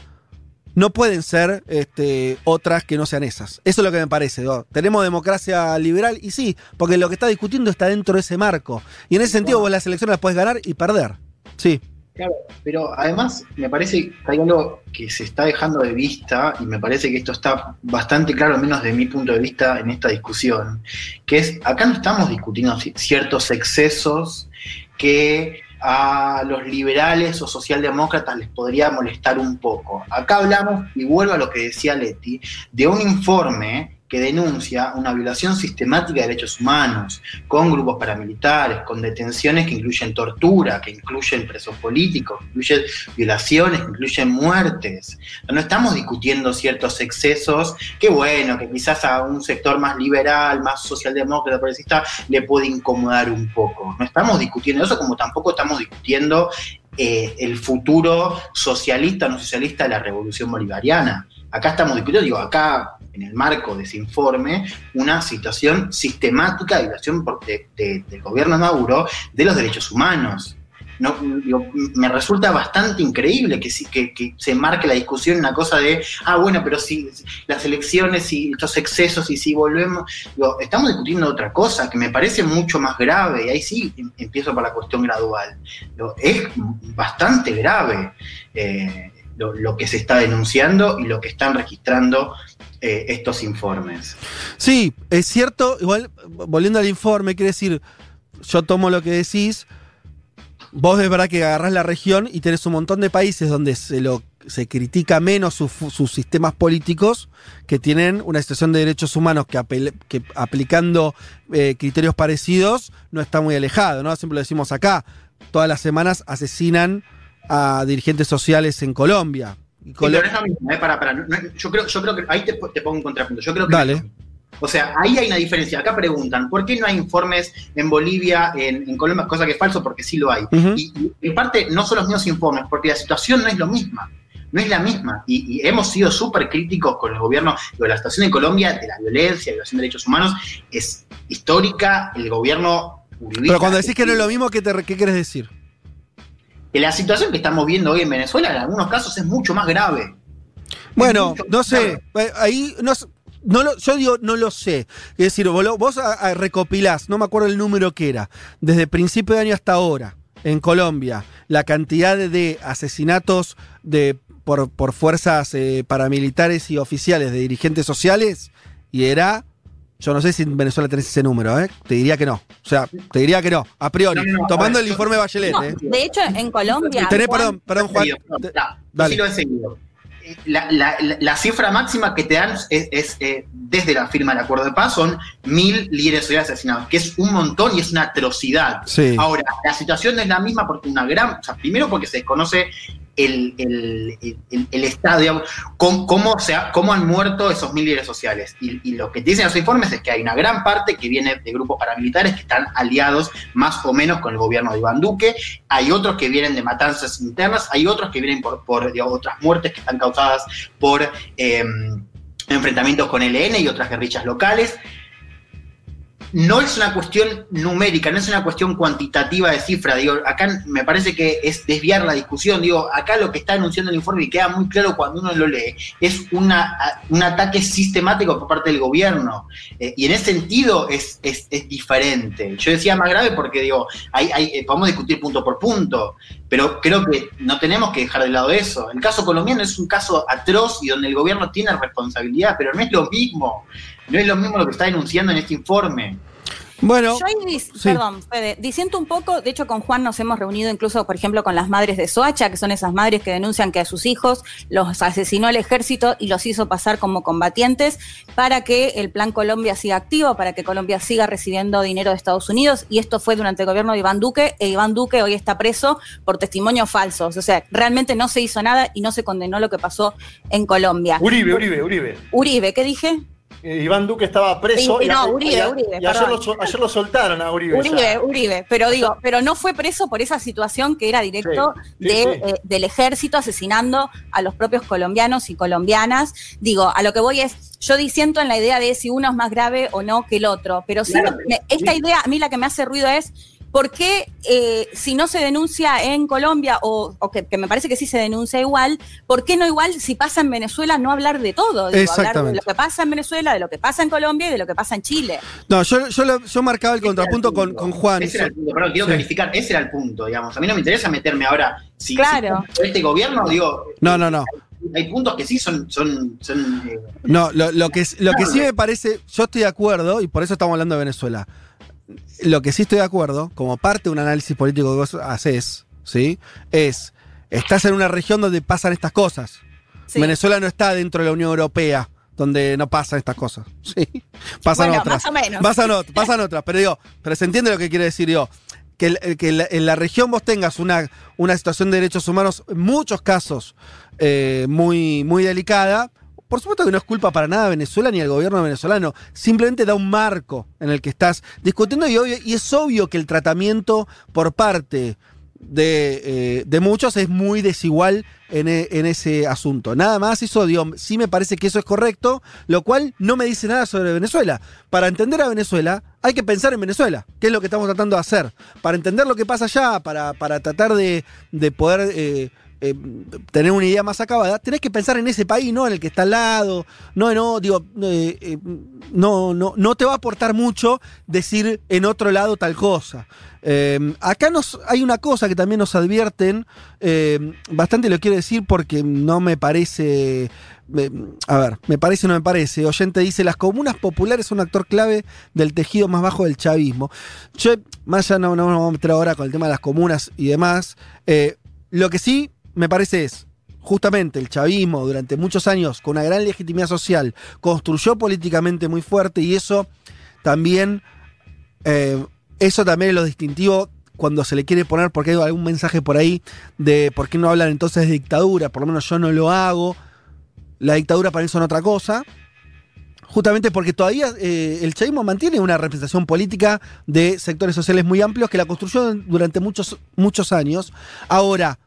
no pueden ser este, otras que no sean esas. Eso es lo que me parece. ¿no? Tenemos democracia liberal y sí, porque lo que está discutiendo está dentro de ese marco. Y en ese sentido vos las elecciones las puedes ganar y perder. Sí. Claro, pero además me parece que hay algo que se está dejando de vista y me parece que esto está bastante claro, al menos de mi punto de vista, en esta discusión, que es, acá no estamos discutiendo ciertos excesos que a los liberales o socialdemócratas les podría molestar un poco. Acá hablamos, y vuelvo a lo que decía Leti, de un informe que denuncia una violación sistemática de derechos humanos, con grupos paramilitares, con detenciones que incluyen tortura, que incluyen presos políticos, que incluyen violaciones, que incluyen muertes. No estamos discutiendo ciertos excesos que, bueno, que quizás a un sector más liberal, más socialdemócrata, progresista, le puede incomodar un poco. No estamos discutiendo eso como tampoco estamos discutiendo eh, el futuro socialista o no socialista de la revolución bolivariana. Acá estamos discutiendo, digo, acá en el marco de ese informe, una situación sistemática de violación por, de, de, del gobierno de Maduro de los derechos humanos. No, me resulta bastante increíble que, que, que, se marque la discusión una cosa de, ah, bueno, pero si las elecciones y estos excesos y si volvemos, digo, estamos discutiendo otra cosa que me parece mucho más grave, y ahí sí empiezo por la cuestión gradual. Digo, es bastante grave. Eh, lo, lo, que se está denunciando y lo que están registrando eh, estos informes. Sí, es cierto, igual volviendo al informe, quiere decir, yo tomo lo que decís, vos es verdad que agarrás la región y tenés un montón de países donde se lo se critica menos sus, sistemas políticos que tienen una situación de derechos humanos que aplicando eh, criterios parecidos no está muy alejado, ¿no? Siempre lo decimos acá, todas las semanas asesinan a dirigentes sociales en Colombia. Sí, pero no es lo mismo, ¿eh? para, para, no, yo, creo, yo creo que ahí te, te, pongo un contrapunto. Yo creo que Dale. O sea, ahí hay una diferencia. Acá preguntan, ¿por qué no hay informes en Bolivia, en, en Colombia? Cosa que es falso, porque sí lo hay. Uh -huh. y, y, en parte no son los mismos informes, porque la situación no es lo misma. No es la misma. Y, y hemos sido súper críticos con el gobierno. de la situación en Colombia, de la violencia, violación de derechos humanos, es histórica. El gobierno Pero cuando decís que no es lo mismo, ¿qué, te, qué quieres decir? Que la situación que estamos viendo hoy en Venezuela en algunos casos es mucho más grave. Bueno, no sé, grave. ahí no, no lo, yo digo, no lo sé. Es decir, vos, vos a, a recopilás, no me acuerdo el número que era, desde principio de año hasta ahora, en Colombia, la cantidad de, de asesinatos de, por, por fuerzas eh, paramilitares y oficiales de dirigentes sociales, y era yo no sé si en Venezuela tenés ese número, ¿eh? Te diría que no. O sea, te diría que no, a priori. No, no, tomando el informe Bachelet, no, ¿eh? De hecho, en Colombia. Tenés, perdón, perdón, Juan. Dale. Sí lo he seguido. La, la, la, cifra máxima que te dan es, es eh, desde la firma del acuerdo de paz son mil líderes sociales asesinados, que es un montón y es una atrocidad. Sí. Ahora, la situación no es la misma porque una gran, o sea, primero porque se desconoce el, el, el, cómo, se cómo han muerto esos mil líderes sociales. Y, lo que dicen los informes es que hay una gran parte que viene de grupos paramilitares que están aliados más o menos con el gobierno de Iván Duque, hay otros que vienen de matanzas internas, hay otros que vienen por, por otras muertes que están causadas por eh, enfrentamientos con el ELN y otras guerrillas locales no es una cuestión numérica, no es una cuestión cuantitativa de cifra. Digo, acá me parece que es desviar la discusión. Digo, acá lo que está anunciando el informe y queda muy claro cuando uno lo lee es una, un ataque sistemático por parte del gobierno. Eh, y en ese sentido es, es, diferente. Yo decía más grave porque, digo, hay, hay, eh, podemos discutir punto por punto, pero creo que no tenemos que dejar de lado eso. El caso colombiano es un caso atroz y donde el gobierno tiene responsabilidad, pero no es lo mismo. No es lo mismo lo que está denunciando en este informe. Bueno, yo ahí, sí. perdón, Fede, diciendo un poco, de hecho con Juan nos hemos reunido incluso, por ejemplo, con las madres de Soacha, que son esas madres que denuncian que a sus hijos los asesinó el ejército y los hizo pasar como combatientes para que el Plan Colombia siga activo, para que Colombia siga recibiendo dinero de Estados Unidos, y esto fue durante el gobierno de Iván Duque, e Iván Duque hoy está preso por testimonios falsos, o sea, realmente no se hizo nada y no se condenó lo que pasó en Colombia. Uribe, Uribe, Uribe. Uribe, ¿qué dije? Eh, Iván Duque estaba preso. Sí, y, no, Uribe, y a- Uribe, y ayer, lo, sol- ayer lo soltaron a Uribe. Uribe, ya. Uribe, pero digo, pero no fue preso por esa situación que era directo Sí, sí, de, sí. eh, del ejército asesinando a los propios colombianos y colombianas. Digo, a lo que voy es, yo disiento en la idea de si uno es más grave o no que el otro, pero sí, Claro, me- esta idea a mí la que me hace ruido es ¿Por qué eh, si no se denuncia en Colombia, o, o que, que me parece que sí se denuncia igual, ¿por qué no igual si pasa en Venezuela no hablar de todo? Digo, hablar de lo que pasa en Venezuela, de lo que pasa en Colombia y de lo que pasa en Chile. No, yo, yo, lo- yo marcaba el contrapunto con, con Juan. Ese era el punto, perdón, quiero Sí. clarificar, ese era el punto, digamos. A mí no me interesa meterme ahora. Si, Claro. si este gobierno, digo, No, no, no. hay puntos que sí son. son, son eh, No, lo, lo que, lo que sí me parece, yo estoy de acuerdo, y por eso estamos hablando de Venezuela. Lo que sí estoy de acuerdo, como parte de un análisis político que vos haces, ¿sí? Es, estás en una región donde pasan estas cosas. Sí. Venezuela no está dentro de la Unión Europea, donde no pasan estas cosas. (laughs) ¿sí? Pasan Bueno, otras. más o menos. Pasan, ot- pasan otras, pero digo, pero se entiende lo que quiere decir yo. Que, el- que la- en la región vos tengas una, una situación de derechos humanos, en muchos casos, eh, muy, muy delicada. Por supuesto que no es culpa para nada de Venezuela ni el gobierno venezolano. Simplemente da un marco en el que estás discutiendo y, es obvio que el tratamiento por parte de, eh, muchos es muy desigual en, e- en ese asunto. Nada más eso, digo, sí me parece que eso es correcto, lo cual no me dice nada sobre Venezuela. Para entender a Venezuela hay que pensar en Venezuela, que es lo que estamos tratando de hacer. Para entender lo que pasa allá, para, tratar de, de poder... eh, eh, tener una idea más acabada, tenés que pensar en ese país, no en el que está al lado, no, no, digo, eh, eh, no, no, no te va a aportar mucho decir en otro lado tal cosa. Acá nos, hay una cosa que también nos advierten, bastante lo quiero decir porque no me parece, a ver, me parece o no me parece. Oyente dice, las comunas populares son un actor clave del tejido más bajo del chavismo. Yo, más allá no, no nos vamos a meter ahora con el tema de las comunas y demás, lo que sí me parece es, justamente el chavismo durante muchos años, con una gran legitimidad social, construyó políticamente muy fuerte y eso también, eh, eso también es lo distintivo cuando se le quiere poner, porque hay algún mensaje por ahí de por qué no hablan entonces de dictadura, por lo menos yo no lo hago, la dictadura para mí son otra cosa. Justamente porque todavía eh, el chavismo mantiene una representación política de sectores sociales muy amplios que la construyó durante muchos, muchos años. Ahora,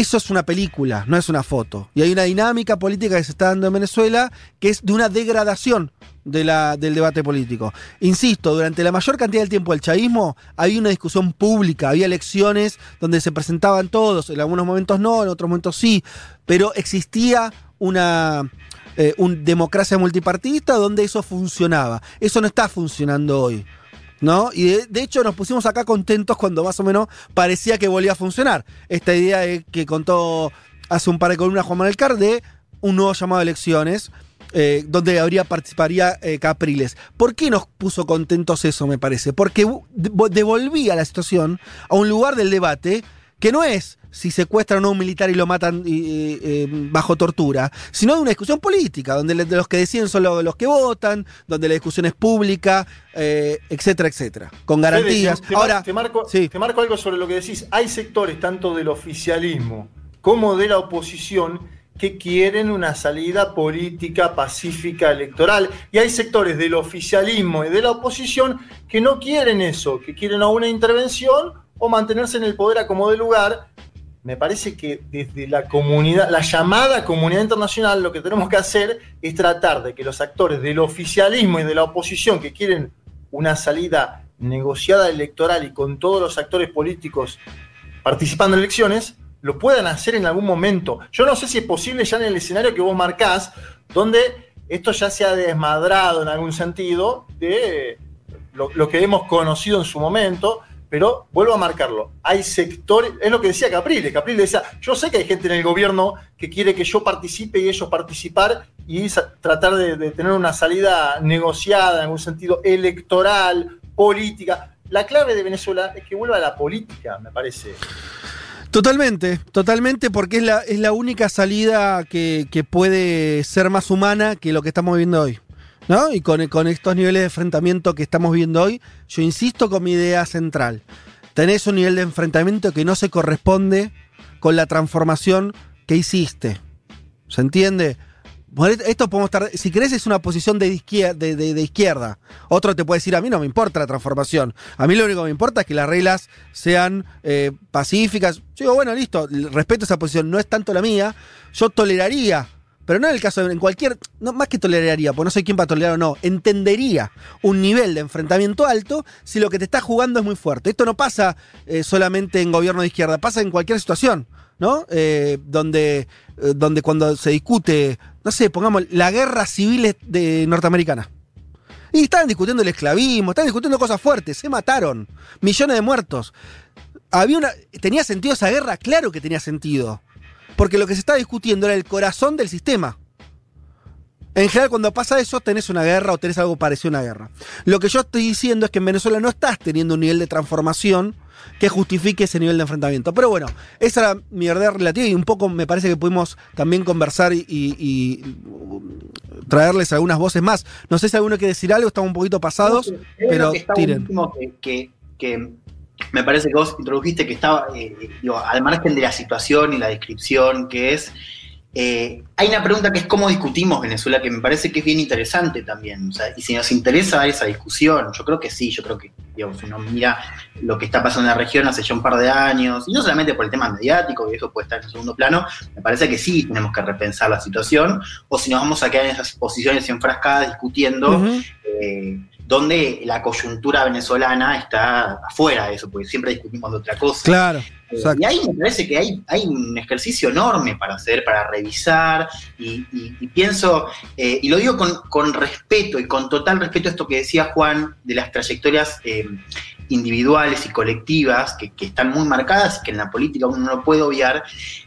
eso es una película, no es una foto. Y hay una dinámica política que se está dando en Venezuela que es de una degradación del debate político. Insisto, durante la mayor cantidad del tiempo del chavismo había una discusión pública, había elecciones donde se presentaban todos, en algunos momentos no, en otros momentos sí, pero existía una eh, democracia multipartidista donde eso funcionaba. Eso no está funcionando hoy. ¿No? Y de, de hecho nos pusimos acá contentos cuando más o menos parecía que volvía a funcionar. Esta idea de que contó hace un par de columnas Juan Manuel Carr de un nuevo llamado a elecciones, eh, donde habría participaría eh, Capriles. ¿Por qué nos puso contentos eso, me parece? Porque devolvía la situación a un lugar del debate que no es si secuestran a un militar y lo matan eh, bajo tortura, sino de una discusión política, donde de los que deciden son lo- los que votan, donde la discusión es pública, eh, etcétera, etcétera, con garantías. Fede, te, te Ahora, te marco, sí. te marco algo sobre lo que decís. Hay sectores tanto del oficialismo como de la oposición que quieren una salida política, pacífica, electoral. Y hay sectores del oficialismo y de la oposición que no quieren eso, que quieren o una intervención o mantenerse en el poder a como de lugar. Me parece que desde la comunidad, la llamada comunidad internacional, lo que tenemos que hacer es tratar de que los actores del oficialismo y de la oposición que quieren una salida negociada electoral y con todos los actores políticos participando en elecciones, lo puedan hacer en algún momento. Yo no sé si es posible ya en el escenario que vos marcás, donde esto ya se ha desmadrado en algún sentido de lo, lo que hemos conocido en su momento, pero vuelvo a marcarlo. Hay sectores, es lo que decía Capriles. Capriles decía, yo sé que hay gente en el gobierno que quiere que yo participe y ellos participar y tratar de, tener una salida negociada en algún sentido electoral, política. La clave de Venezuela es que vuelva a la política, me parece. Totalmente, totalmente, porque es la, es la única salida que, que puede ser más humana que lo que estamos viendo hoy. ¿No? Y con, con estos niveles de enfrentamiento que estamos viendo hoy, yo insisto con mi idea central. Tenés un nivel de enfrentamiento que no se corresponde con la transformación que hiciste. ¿Se entiende? Esto podemos estar. Si querés, es una posición de izquierda, de, de- de izquierda. Otro te puede decir: A mí no me importa la transformación. A mí lo único que me importa es que las reglas sean eh, pacíficas. Yo digo, bueno, listo, respeto esa posición. No es tanto la mía. Yo toleraría. Pero no en el caso de. En cualquier. No, más que toleraría, porque no soy quien para tolerar o no. Entendería un nivel de enfrentamiento alto si lo que te está jugando es muy fuerte. Esto no pasa eh, solamente en gobierno de izquierda, pasa en cualquier situación. ¿no? Eh, donde, eh, donde cuando se discute, no sé, pongamos la guerra civil de norteamericana. Y estaban discutiendo el esclavismo, estaban discutiendo cosas fuertes, se mataron, millones de muertos. Había ¿Tenía sentido esa guerra? Claro que tenía sentido. Porque lo que se estaba discutiendo era el corazón del sistema. En general, cuando pasa eso, tenés una guerra o tenés algo parecido a una guerra. Lo que yo estoy diciendo es que en Venezuela no estás teniendo un nivel de transformación que justifique ese nivel de enfrentamiento. Pero bueno, esa era mi idea relativa y un poco me parece que pudimos también conversar y, y- y traerles algunas voces más. No sé si alguno quiere decir algo, estamos un poquito pasados, Creo pero que está tiren. que, que- que me parece que vos introdujiste que estaba, eh, eh, digo, al margen de la situación y la descripción, que es, eh, hay una pregunta que es cómo discutimos Venezuela, que me parece que es bien interesante también. O sea, y si nos interesa esa discusión, yo creo que sí, yo creo que, digo, si uno mira lo que está pasando en la región hace ya un par de años, y no solamente por el tema mediático, que eso puede estar en segundo plano, me parece que sí tenemos que repensar la situación, o si nos vamos a quedar en esas posiciones enfrascadas discutiendo eh, donde la coyuntura venezolana está afuera de eso, porque siempre discutimos de otra cosa. Claro, Eh, exacto. y ahí me parece que hay, hay un ejercicio enorme para hacer, para revisar, y, y- y pienso, eh, y lo digo con, con respeto y con total respeto a esto que decía Juan de las trayectorias eh, individuales y colectivas que, están muy marcadas y que en la política uno no puede obviar.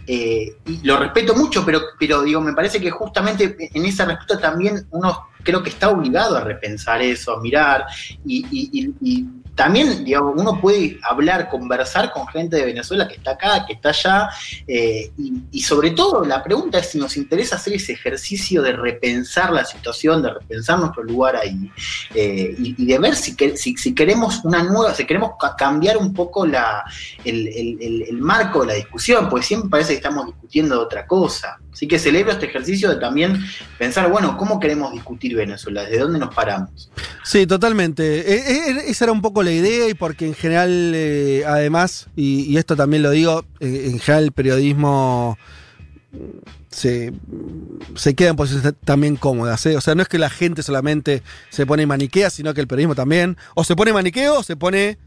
eh, y lo respeto mucho, pero, pero digo, me parece que justamente en ese respeto también uno creo que está obligado a repensar eso, a mirar y también, digamos, uno puede hablar, conversar con gente de Venezuela que está acá, que está allá, eh, y, sobre todo la pregunta es si nos interesa hacer ese ejercicio de repensar la situación, de repensar nuestro lugar ahí, eh, y, de ver si, si, queremos una nueva, si queremos ca- cambiar un poco la, el- el- el marco de la discusión, porque siempre parece que estamos discutiendo de otra cosa. Así que celebro este ejercicio de también pensar, bueno, ¿cómo queremos discutir Venezuela? ¿Desde dónde nos paramos? Sí, totalmente. Eh, eh, esa era un poco la idea y porque en general, eh, además, y, esto también lo digo, en general el periodismo se, se queda en posiciones también cómodas. ¿eh? O sea, no es que la gente solamente se pone maniquea, sino que el periodismo también. O se pone maniqueo o se pone,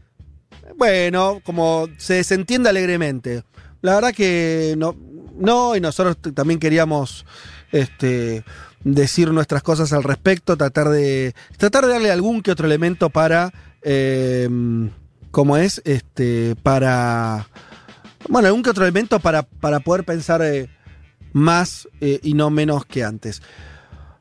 bueno, como se desentiende alegremente. La verdad que no, no y nosotros también queríamos este, decir nuestras cosas al respecto, tratar de, tratar de darle algún que otro elemento para, eh, como es, este, para, bueno, algún que otro elemento para, para poder pensar eh, más eh, y no menos que antes.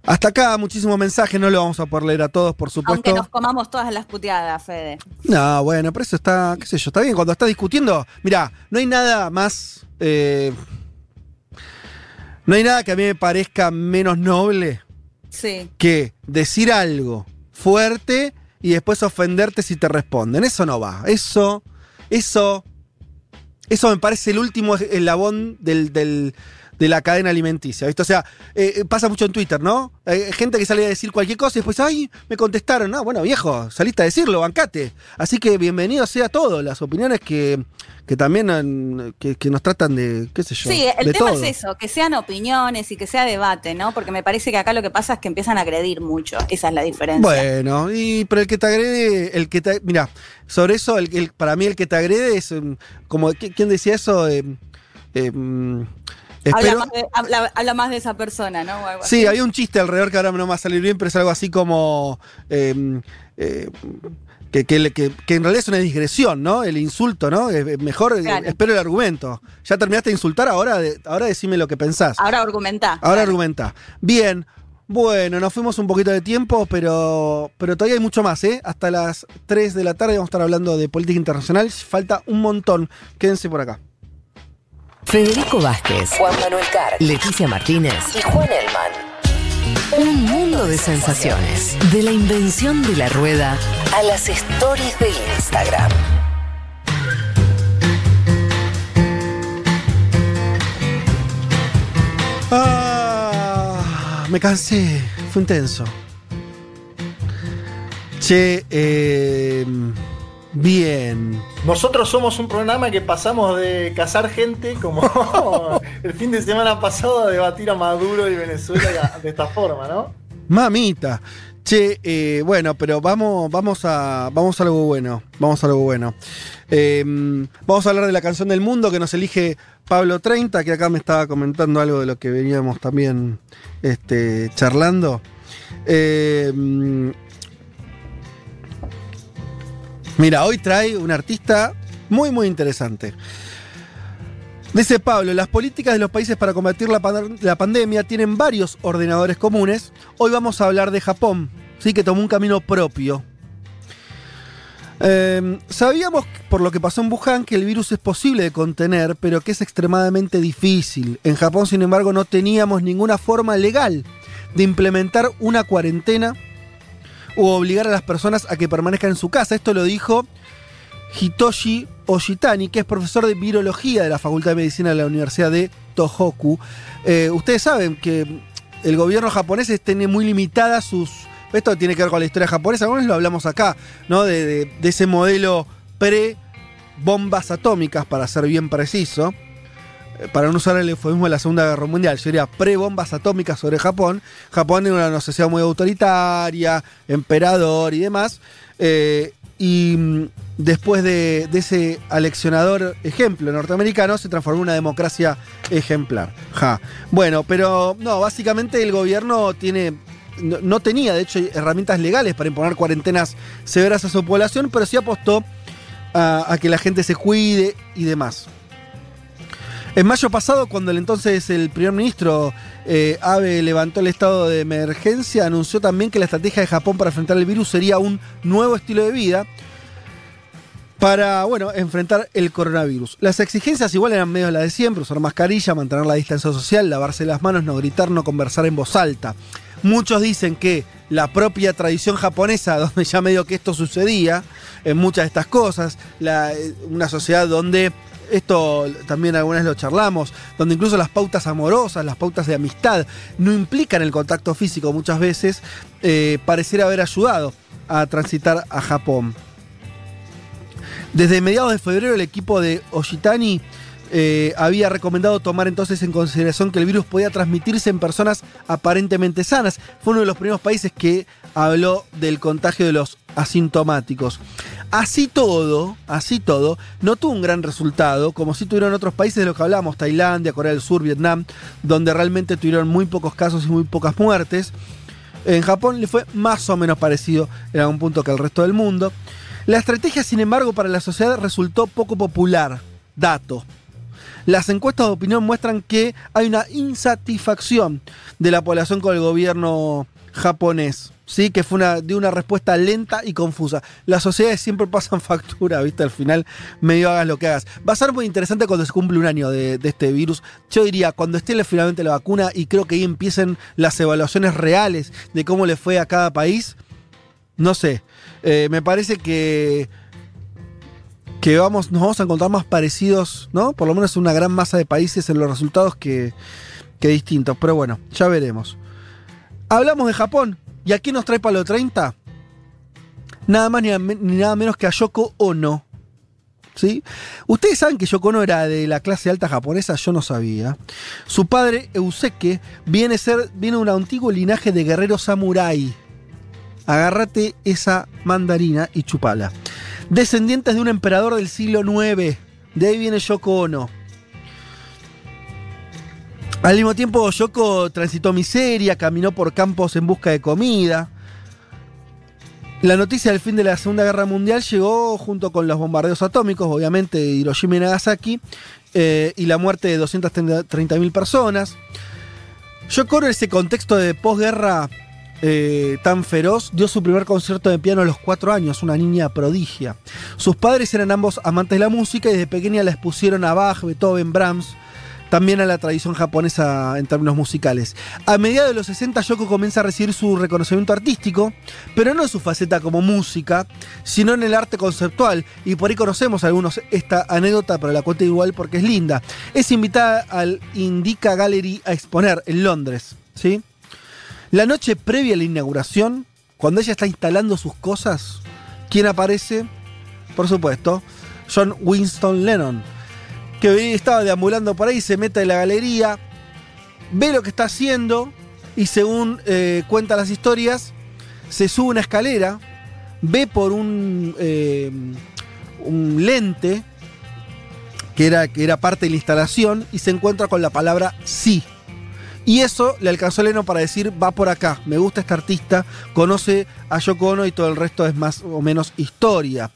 Hasta acá, muchísimos mensajes, no lo vamos a poder leer a todos, por supuesto. Aunque nos comamos todas las puteadas, Fede. No, bueno, pero eso está, qué sé yo, está bien. Cuando estás discutiendo, mira, no hay nada más. eh, no hay nada que a mí me parezca menos noble Sí. que decir algo fuerte y después ofenderte si te responden. Eso no va. Eso, eso, eso me parece el último eslabón del, del- de la cadena alimenticia. ¿viste? O sea, eh, eh, pasa mucho en Twitter, ¿no? Hay gente que sale a decir cualquier cosa y después, ay, me contestaron. No, bueno, viejo, saliste a decirlo, bancate. Así que bienvenido sea todo. Las opiniones que, que también han- que, que nos tratan de, qué sé yo. Sí, el de tema todo. es eso, que sean opiniones y que sea debate, ¿no? Porque me parece que acá lo que pasa es que empiezan a agredir mucho. Esa es la diferencia. Bueno, y pero el que te agrede, el que te, mira, sobre eso, el, el- para mí el que te agrede es um, como ¿qui- quién decía eso, Eh, eh, habla, más de, habla- habla más de esa persona, ¿no? Sí, había un chiste alrededor que ahora no me va a salir bien, pero es algo así como eh, eh, que, que, le- que- que en realidad es una digresión, ¿no? El insulto, ¿no? Mejor eh, Claro. espero el argumento. Ya terminaste de insultar, ahora, de- ahora decime lo que pensás. Ahora argumentá. Ahora argumenta. Bien. Bueno, nos fuimos un poquito de tiempo, pero, pero todavía hay mucho más, ¿eh? Hasta las 3 de la tarde vamos a estar hablando de política internacional. Falta un montón. Quédense por acá. Federico Vázquez, Juan Manuel Carr, Leticia Martínez y Juan Elman. Un mundo de sensaciones. De la invención de la rueda a las stories de Instagram. Ah, me cansé, fue intenso. Che, eh, bien. Nosotros somos un programa que pasamos de cazar gente como (laughs) el fin de semana pasado a debatir a Maduro y Venezuela de esta forma, ¿no? Mamita. Che, eh, bueno, pero vamos, vamos a. Vamos a algo bueno. Vamos a algo bueno. Eh, vamos a hablar de la canción del mundo que nos elige Pablo 30, que acá me estaba comentando algo de lo que veníamos también este, charlando. Eh, mira, hoy trae un artista muy, muy interesante. Dice Pablo, las políticas de los países para combatir la, pan- la pandemia tienen varios ordenadores comunes. Hoy vamos a hablar de Japón, ¿sí? que tomó un camino propio. Eh, sabíamos por lo que pasó en Wuhan que el virus es posible de contener, pero que es extremadamente difícil. En Japón, sin embargo, no teníamos ninguna forma legal de implementar una cuarentena o obligar a las personas a que permanezcan en su casa. Esto lo dijo Hitoshi Oshitani, que es profesor de virología de la Facultad de Medicina de la Universidad de Tohoku. Eh, ustedes saben que el gobierno japonés tiene muy limitadas sus... Esto tiene que ver con la historia japonesa, algunos lo hablamos acá, ¿no? De, de- de ese modelo pre-bombas atómicas, para ser bien preciso. Eh, Para no usar el eufemismo de la Segunda Guerra Mundial, sería pre-bombas atómicas sobre Japón. Japón era una sociedad muy autoritaria, emperador y demás. Eh, y mm, después de, ese aleccionador ejemplo norteamericano, se transformó en una democracia ejemplar. Ja. Bueno, pero no, básicamente el gobierno tiene. No, tenía, de hecho, herramientas legales para imponer cuarentenas severas a su población, pero sí apostó a que la gente se cuide y demás. En mayo pasado, cuando el entonces el primer ministro eh, Abe levantó el estado de emergencia, anunció también que la estrategia de Japón para enfrentar el virus sería un nuevo estilo de vida para, bueno, enfrentar el coronavirus. Las exigencias igual eran medio las de siempre, usar mascarilla, mantener la distancia social, lavarse las manos, no gritar, no conversar en voz alta. Muchos dicen que la propia tradición japonesa, (laughs) donde ya medio que esto sucedía, en muchas de estas cosas, eh, una sociedad donde esto también alguna vez lo charlamos, donde incluso las pautas amorosas, las pautas de amistad, no implican el contacto físico muchas veces, eh, pareciera haber ayudado a transitar a Japón. Desde mediados de febrero el equipo de Oshitani eh, había recomendado tomar entonces en consideración que el virus podía transmitirse en personas aparentemente sanas. Fue uno de los primeros países que habló del contagio de los asintomáticos. Así todo, así todo, no tuvo un gran resultado, como si tuvieron otros países de los que hablamos, Tailandia, Corea del Sur, Vietnam, donde realmente tuvieron muy pocos casos y muy pocas muertes. En Japón le fue más o menos parecido en algún punto que al resto del mundo. La estrategia, sin embargo, para la sociedad resultó poco popular. Dato. Las encuestas de opinión muestran que hay una insatisfacción de la población con el gobierno japonés. Sí, que fue una, una respuesta lenta y confusa. Las sociedades siempre pasan (laughs) factura, ¿viste? Al final, medio hagas lo que hagas. Va a ser muy interesante cuando se cumple un año de, de este virus. Yo diría, cuando esté finalmente la vacuna y creo que ahí empiecen las evaluaciones reales de cómo le fue a cada país. No sé. Eh, me parece que que vamos, nos vamos a encontrar más parecidos, ¿no? Por lo menos una gran masa de países en los resultados que, que distintos. Pero bueno, ya veremos. Hablamos de Japón. ¿Y aquí nos trae Palo 30? Nada más ni, nada menos que a Yoko Ono. ¿Sí? Ustedes saben que Yoko Ono era de la clase alta japonesa, yo no sabía. Su padre, Euseke, viene, ser, viene de un antiguo linaje de guerreros samurái. Agárrate esa mandarina y chupala. Descendientes de un emperador del siglo IX. De ahí viene Yoko Ono. Al mismo tiempo, Yoko transitó miseria, caminó por campos en busca de comida. La noticia del fin de la Segunda Guerra Mundial llegó junto con los bombardeos atómicos, obviamente, de Hiroshima y Nagasaki, eh, y la muerte de 230.000 personas. Ono, en ese contexto de posguerra eh, tan feroz, dio su primer concierto de piano a los cuatro años, una niña prodigia. Sus padres eran ambos amantes de la música y desde pequeña la expusieron a Bach, Beethoven, Brahms, también a la tradición japonesa en términos musicales. A mediados de los 60 Yoko comienza a recibir su reconocimiento artístico, pero no en su faceta como música, sino en el arte conceptual, y por ahí conocemos algunos esta anécdota, pero la cuento igual porque es linda. Es invitada al Indica Gallery a exponer en Londres, ¿sí? La noche previa a la inauguración, cuando ella está instalando sus cosas, ¿quién aparece? Por supuesto, John Winston Lennon, que estaba deambulando por ahí, se mete en la galería, ve lo que está haciendo y según eh, cuenta las historias, se sube una escalera, ve por un, eh, un lente que era, que era parte de la instalación y se encuentra con la palabra sí. Y eso le alcanzó a Lennon para decir, va por acá, me gusta este artista, conoce a Yoko Ono y todo el resto es más o menos historia.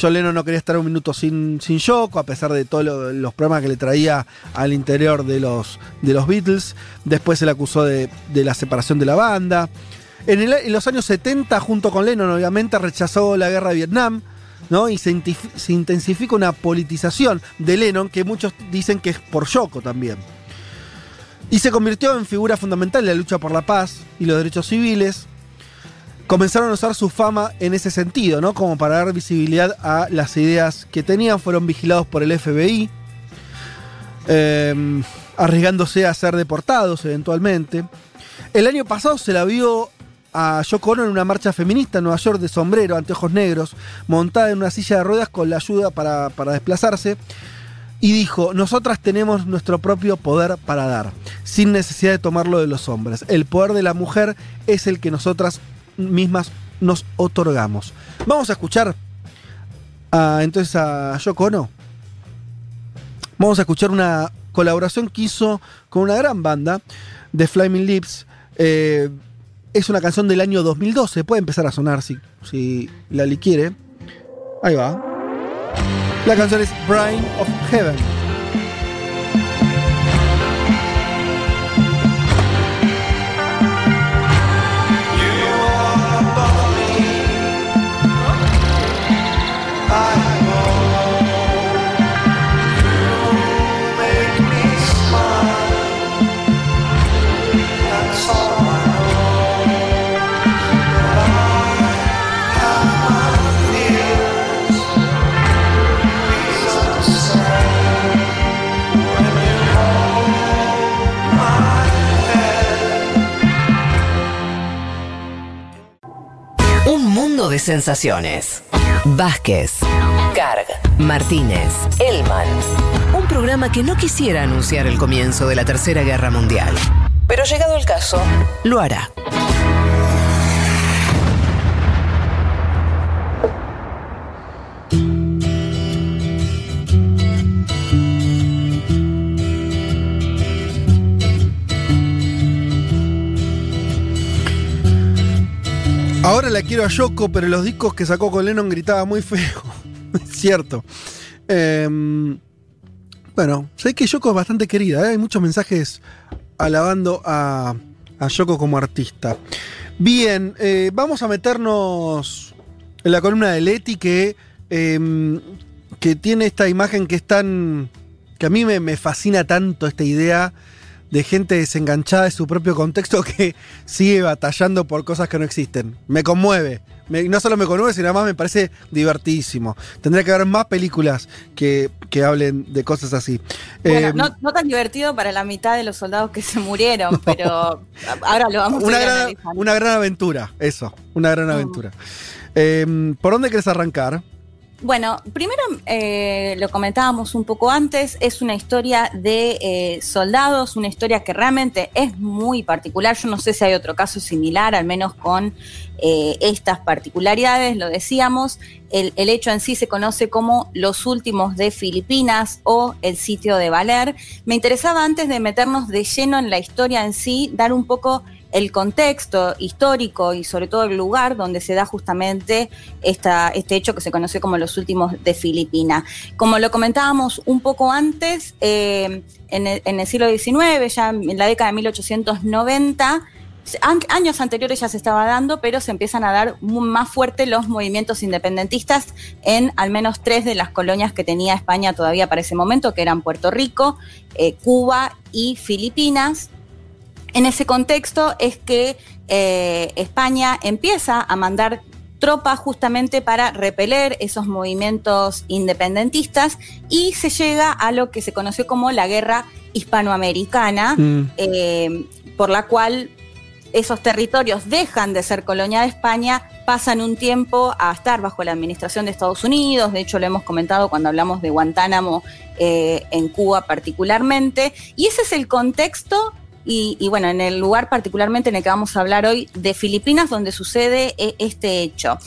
John Lennon no quería estar un minuto sin, sin Yoko, a pesar de todos lo- los problemas que le traía al interior de los, de los Beatles. Después se le acusó de, de la separación de la banda. En, los años 70, junto con Lennon, obviamente rechazó la guerra de Vietnam. ¿no? Y se, se intensifica una politización de Lennon que muchos dicen que es por Yoko también. Y se convirtió en figura fundamental de la lucha por la paz y los derechos civiles. Comenzaron a usar su fama en ese sentido, ¿no? Como para dar visibilidad a las ideas que tenían. Fueron vigilados por el FBI, eh, arriesgándose a ser deportados eventualmente. El año pasado se la vio a Yoko Ono en una marcha feminista en Nueva York de sombrero, anteojos negros, montada en una silla de ruedas con la ayuda para, para desplazarse. Y dijo, nosotras tenemos nuestro propio poder para dar, sin necesidad de tomarlo de los hombres. El poder de la mujer es el que nosotras mismas nos otorgamos. Vamos a escuchar a, entonces a Yoko. Vamos a escuchar una colaboración que hizo con una gran banda de Flaming Lips. Eh, es una canción del año 2012. Puede empezar a sonar si, si Lali quiere. Ahí va. La canción es Brine of Heaven. Sensaciones. Vázquez, Carg, Martínez, Elman. Un programa que no quisiera anunciar el comienzo de la Tercera Guerra Mundial. Pero llegado el caso, lo hará. Ahora la quiero a Yoko, pero los discos que sacó con Lennon gritaba muy feo. (laughs) cierto. Em, bueno, sé que Yoko es bastante querida. ¿eh? Hay muchos mensajes alabando a, a Yoko como artista. Bien, eh, vamos a meternos en la columna de Leti que, em, que tiene esta imagen que es tan. que a mí me, me fascina tanto esta idea de gente desenganchada de su propio contexto (laughs) que sigue batallando por cosas que no existen. Me conmueve. Me- no solo me conmueve, sino además me parece divertidísimo. Tendría que haber más películas que, que hablen de cosas así. Bueno, Eh, no, no tan divertido para la mitad de los soldados que se murieron, (laughs) pero ahora lo vamos una, a gran, analizando. una gran aventura, eso. Una gran aventura. Eh, ¿Por dónde querés arrancar? Bueno, primero eh, lo comentábamos un poco antes, es una historia de eh, soldados, una historia que realmente es muy particular. Yo no sé si hay otro caso similar, al menos con eh, estas particularidades, lo decíamos. El, el hecho en sí se conoce como los últimos de Filipinas o el sitio de Valer. Me interesaba antes de meternos de lleno en la historia en sí, dar un poco el contexto histórico y sobre todo el lugar donde se da justamente esta, este hecho que se conoció como los últimos de Filipinas. Como lo comentábamos un poco antes, eh, en, el, siglo XIX, ya en la década de 1890, an- años anteriores ya se estaba dando, pero se empiezan a dar más fuerte los movimientos independentistas en al menos tres de las colonias que tenía España todavía para ese momento, que eran Puerto Rico, eh, Cuba y Filipinas. En ese contexto es que eh, España empieza a mandar tropas justamente para repeler esos movimientos independentistas y se llega a lo que se conoció como la guerra hispanoamericana, Mm. eh, por la cual esos territorios dejan de ser colonia de España, pasan un tiempo a estar bajo la administración de Estados Unidos, de hecho lo hemos comentado cuando hablamos de Guantánamo eh, en Cuba particularmente, y ese es el contexto y, y, bueno, en el lugar particularmente en el que vamos a hablar hoy de Filipinas, donde sucede eh, este hecho.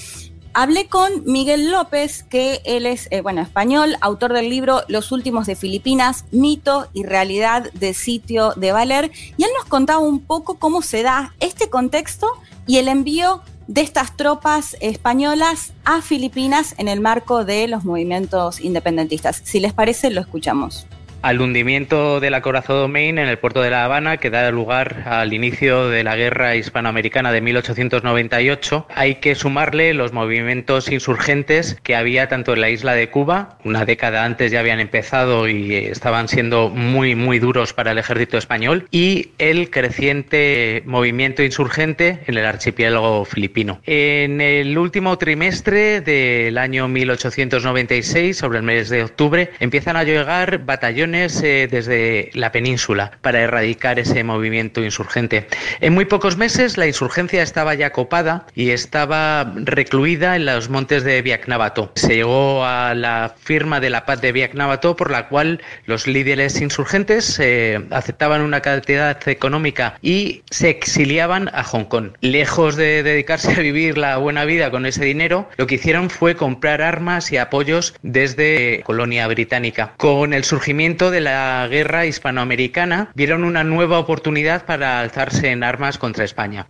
Hablé con Miguel López, que él es, eh, bueno, español, autor del libro Los últimos de Filipinas, mito y realidad del sitio de Valer, y él nos contaba un poco cómo se da este contexto y el envío de estas tropas españolas a Filipinas en el marco de los movimientos independentistas. Si les parece, lo escuchamos al hundimiento del acorazado Maine en el puerto de La Habana, que da lugar al inicio de la guerra hispanoamericana de 1898. Hay que sumarle los movimientos insurgentes que había tanto en la isla de Cuba, una década antes ya habían empezado y estaban siendo muy, muy duros para el ejército español, y el creciente movimiento insurgente en el archipiélago filipino. En el último trimestre del año 1896, sobre el mes de octubre, empiezan a llegar batallones eh, desde la península para erradicar ese movimiento insurgente. En muy pocos meses la insurgencia estaba ya copada y estaba recluida en los montes de Viacnavato. Se llegó a la firma de la paz de Viacnavato por la cual los líderes insurgentes eh, aceptaban una cantidad económica y se exiliaban a Hong Kong. Lejos de dedicarse a vivir la buena vida con ese dinero, lo que hicieron fue comprar armas y apoyos desde colonia británica. Con el surgimiento de la guerra hispanoamericana, vieron una nueva oportunidad para alzarse en armas contra España.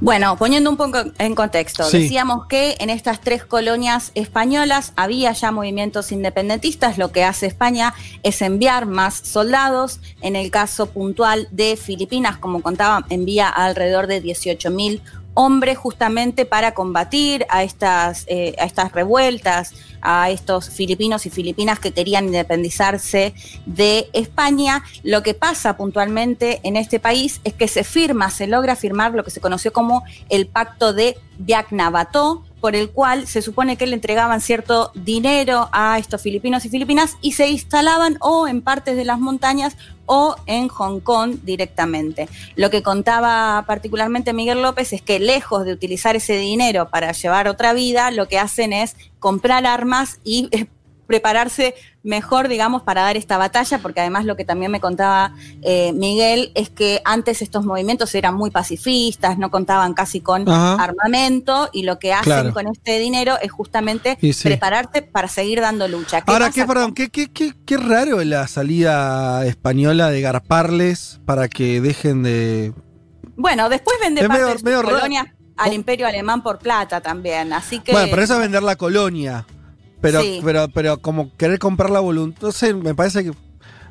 Bueno, poniendo un poco en contexto, Sí. decíamos que en estas tres colonias españolas había ya movimientos independentistas, lo que hace España es enviar más soldados, en el caso puntual de Filipinas, como contaba, envía alrededor de 18 mil hombres justamente para combatir a estas, eh, a estas revueltas, a estos filipinos y filipinas que querían independizarse de España. Lo que pasa puntualmente en este país es que se firma, se logra firmar lo que se conoció como el Pacto de Viacnavato, por el cual se supone que le entregaban cierto dinero a estos filipinos y filipinas y se instalaban o en partes de las montañas o en Hong Kong directamente. Lo que contaba particularmente Miguel López es que lejos de utilizar ese dinero para llevar otra vida, lo que hacen es comprar armas y eh, prepararse mejor, digamos, para dar esta batalla, porque además lo que también me contaba eh, Miguel es que antes estos movimientos eran muy pacifistas, no contaban casi con Ajá. armamento y lo que hacen Claro. con este dinero es justamente sí. prepararse para seguir dando lucha. ¿Qué Ahora, qué, perdón, qué, qué, qué, qué raro la salida española de garparles para que dejen de. Bueno, después vende Es parte medio- de sus medio raro. colonias al imperio alemán por plata también, así que... Bueno, pero eso es vender la colonia. Pero, Sí. pero, pero como querer comprar la voluntad. No sé, me parece que.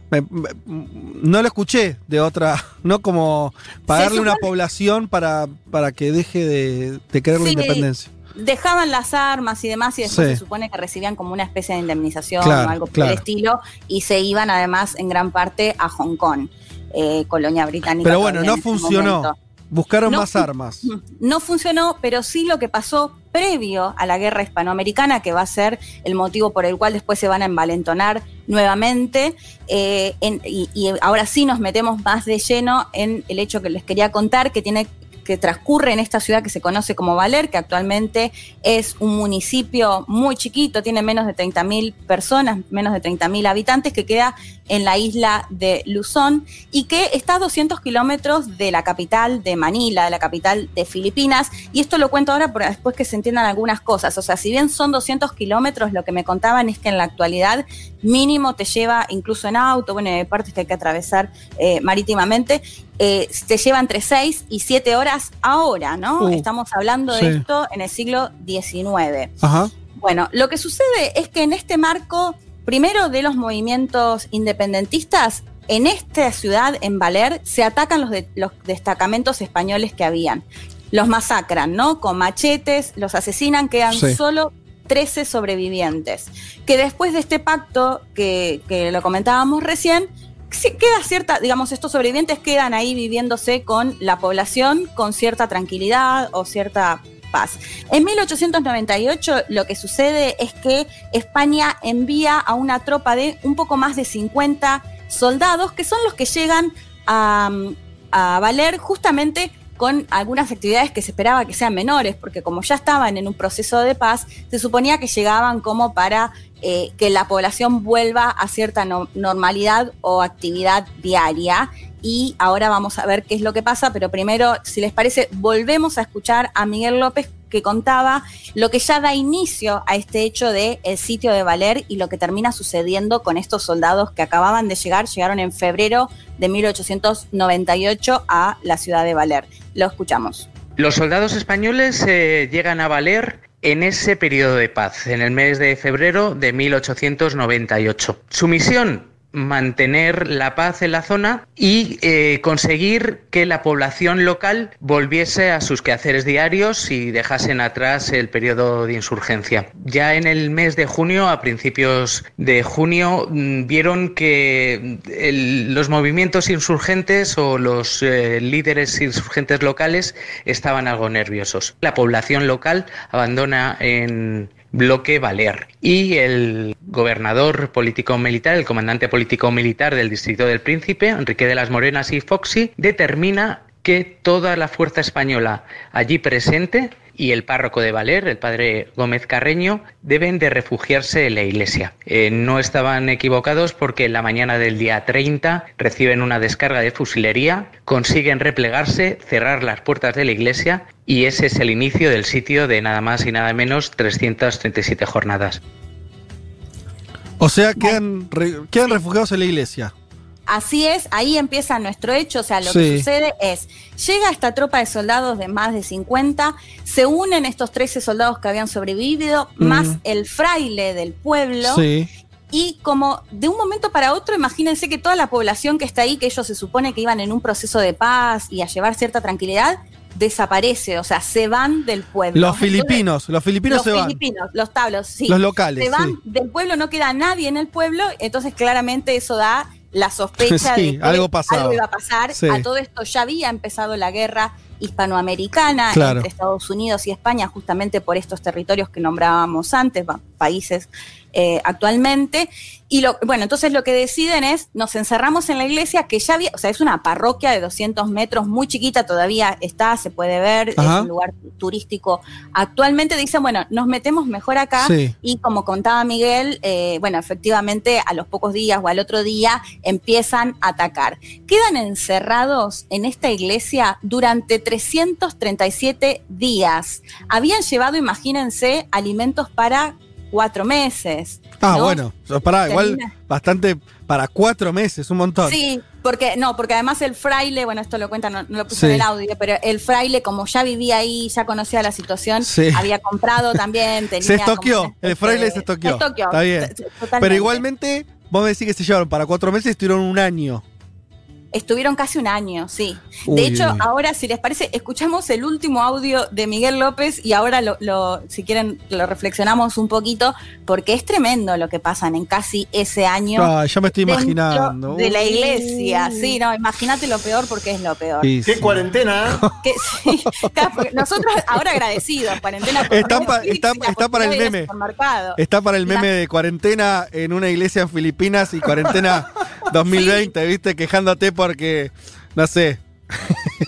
me- me- no lo escuché de otra. (laughs) No como pagarle una población para, para que deje de, de querer la independencia. dejaban las armas y demás y después Sí. se supone que recibían como una especie de indemnización Claro, o algo por claro. el estilo y se iban además en gran parte a Hong Kong, eh, colonia británica. Pero bueno, no funcionó. momento. Buscaron No más armas. No funcionó, pero sí lo que pasó previo a la guerra hispanoamericana, que va a ser el motivo por el cual después se van a envalentonar nuevamente. eh, en- y, y ahora sí nos metemos más de lleno en el hecho que les quería contar, que tiene que transcurre en esta ciudad que se conoce como Valer, que actualmente es un municipio muy chiquito, tiene menos de 30.000 personas, menos de 30.000 habitantes, que queda en la isla de Luzón y que está a 200 kilómetros de la capital de Manila, de la capital de Filipinas. Y esto lo cuento ahora para después que se entiendan algunas cosas. O sea, si bien son 200 kilómetros, lo que me contaban es que en la actualidad mínimo te lleva, incluso en auto, bueno, hay partes que hay que atravesar eh, marítimamente, eh, te lleva entre 6 y 7 horas ahora, ¿no? Uh, Estamos hablando de esto en el siglo XIX. Ajá. Bueno, lo que sucede es que en este marco, primero de los movimientos independentistas, en esta ciudad, en Valer, se atacan los, de- los destacamentos españoles que habían. Los masacran, ¿no? Con machetes, los asesinan, quedan Sí. solo 13 sobrevivientes. Que después de este pacto, que, que lo comentábamos recién, queda cierta, digamos, estos sobrevivientes quedan ahí viviéndose con la población con cierta tranquilidad o cierta paz. En 1898 lo que sucede es que España envía a una tropa de un poco más de 50 soldados que son los que llegan a, a Valer justamente con algunas actividades que se esperaba que sean menores, porque como ya estaban en un proceso de paz, se suponía que llegaban como para eh, que la población vuelva a cierta no- normalidad o actividad diaria. Y ahora vamos a ver qué es lo que pasa, pero primero, si les parece, volvemos a escuchar a Miguel López que contaba lo que ya da inicio a este hecho de el sitio de Valer y lo que termina sucediendo con estos soldados que acababan de llegar, llegaron en febrero de 1898 a la ciudad de Valer. Lo escuchamos. Los soldados españoles eh, llegan a Valer en ese periodo de paz, en el mes de febrero de 1898. Su misión, mantener la paz en la zona y eh, conseguir que la población local volviese a sus quehaceres diarios y dejasen atrás el periodo de insurgencia. Ya en el mes de junio, a principios de junio, mm, vieron que el- los movimientos insurgentes o los eh, líderes insurgentes locales estaban algo nerviosos. La población local abandona en bloque Valer. Y el gobernador político-militar, el comandante político-militar del distrito del Príncipe, Enrique de las Morenas y Foxy, determina que toda la fuerza española allí presente y el párroco de Valer, el padre Gómez Carreño, deben de refugiarse en la iglesia. Eh, no estaban equivocados porque en la mañana del día 30 reciben una descarga de fusilería, consiguen replegarse, cerrar las puertas de la iglesia y ese es el inicio del sitio de nada más y nada menos 337 jornadas. O sea, quedan, re- quedan refugiados en la iglesia. Así es, ahí empieza nuestro hecho, o sea, lo Sí. que sucede es, llega esta tropa de soldados de más de 50, se unen estos 13 soldados que habían sobrevivido, más el fraile del pueblo, Sí. y como de un momento para otro, imagínense que toda la población que está ahí, que ellos se supone que iban en un proceso de paz y a llevar cierta tranquilidad, desaparece, o sea, se van del pueblo. Los filipinos, los filipinos los se van. filipinos, los tablos, sí. Los locales, Se van sí. del pueblo, no queda nadie en el pueblo, entonces claramente eso da la sospecha (laughs) Sí, de que algo pasaba. iba a pasar. Sí. A todo esto ya había empezado la guerra hispanoamericana Claro. entre Estados Unidos y España, justamente por estos territorios que nombrábamos antes, países eh, actualmente. Y lo, bueno, entonces lo que deciden es, nos encerramos en la iglesia, que ya había, o sea, es una parroquia de 200 metros, muy chiquita, todavía está, se puede ver, Ajá. es un lugar turístico. Actualmente dicen, bueno, nos metemos mejor acá Sí. y como contaba Miguel, eh, bueno, efectivamente a los pocos días o al otro día empiezan a atacar. Quedan encerrados en esta iglesia durante 337 días. Habían llevado, imagínense, alimentos para cuatro meses. Ah, ¿no? bueno. Pará, igual bastante para cuatro meses, un montón. Sí, porque no, porque además el fraile, bueno, esto lo cuenta, no, no lo puse Sí. en el audio, pero el fraile, como ya vivía ahí, ya conocía la situación, Sí. había comprado también, (laughs) tenía Se estoqueó, el fraile se estoqueó. Se estoqueó, Está bien. totalmente. Pero igualmente, vos me decís que se llevaron para cuatro meses y estuvieron un año. Estuvieron casi un año, sí. Uy. De hecho, ahora, si les parece, escuchamos el último audio de Miguel López y ahora, lo, lo- si quieren, lo reflexionamos un poquito, porque es tremendo lo que pasan en casi ese año. Ay, ya me estoy imaginando. De la iglesia, sí, no, imagínate lo peor porque es lo peor. Sí, Qué sí. cuarentena, ¿eh? (laughs) Que, sí, nosotros ahora agradecidos, cuarentena. por Está pa- está- está para el meme. Está para el meme de cuarentena en una iglesia en Filipinas y cuarentena (laughs) 2020, ¿viste? Quejándote porque, no sé.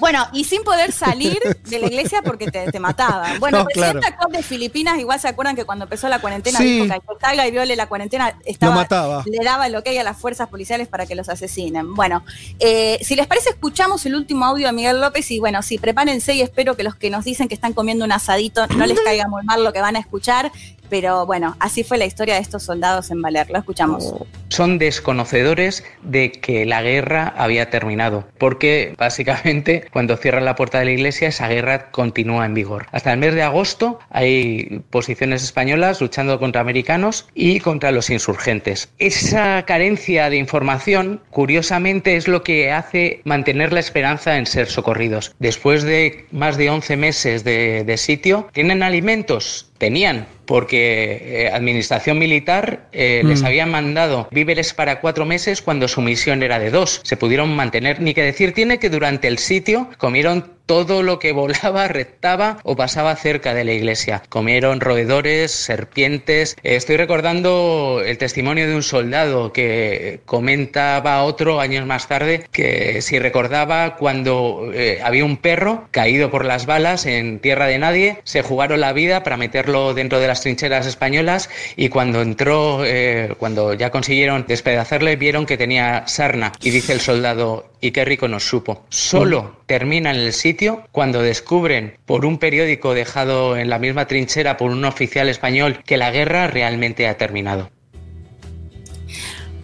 Bueno, y sin poder (laughs) salir de la iglesia porque te, te mataban. Bueno, No, el presidente claro. actual de Filipinas, igual se acuerdan que cuando empezó la cuarentena, Sí. dijo que al que salga y viole la cuarentena, estaba, Lo mataba. le daba el ok a las fuerzas policiales para que los asesinen. Bueno, eh, si les parece, escuchamos el último audio de Miguel López y bueno, sí, prepárense y espero que los que nos dicen que están comiendo un asadito no les caiga muy mal lo que van a escuchar. Pero bueno, así fue la historia de estos soldados en Valer. Lo escuchamos. Son desconocedores de que la guerra había terminado, porque básicamente cuando cierran la puerta de la iglesia esa guerra continúa en vigor. Hasta el mes de agosto hay posiciones españolas luchando contra americanos y contra los insurgentes. Esa carencia de información, curiosamente, es lo que hace mantener la esperanza en ser socorridos. Después de más de 11 meses de, de sitio, ¿tienen alimentos? Tenían, porque eh, administración militar eh, les Mm. habían mandado víveres para cuatro meses cuando su misión era de dos. Se pudieron mantener, ni que decir tiene que durante el sitio comieron todo lo que volaba, reptaba o pasaba cerca de la iglesia. Comieron roedores, serpientes. Estoy recordando el testimonio de un soldado que comentaba otro años más tarde que si recordaba cuando eh, había un perro caído por las balas en tierra de nadie, se jugaron la vida para meterlo dentro de las trincheras españolas y cuando entró, eh, cuando ya consiguieron despedazarle, vieron que tenía sarna y dice el soldado, y qué rico nos supo. Solo termina en el sitio cuando descubren por un periódico dejado en la misma trinchera por un oficial español que la guerra realmente ha terminado.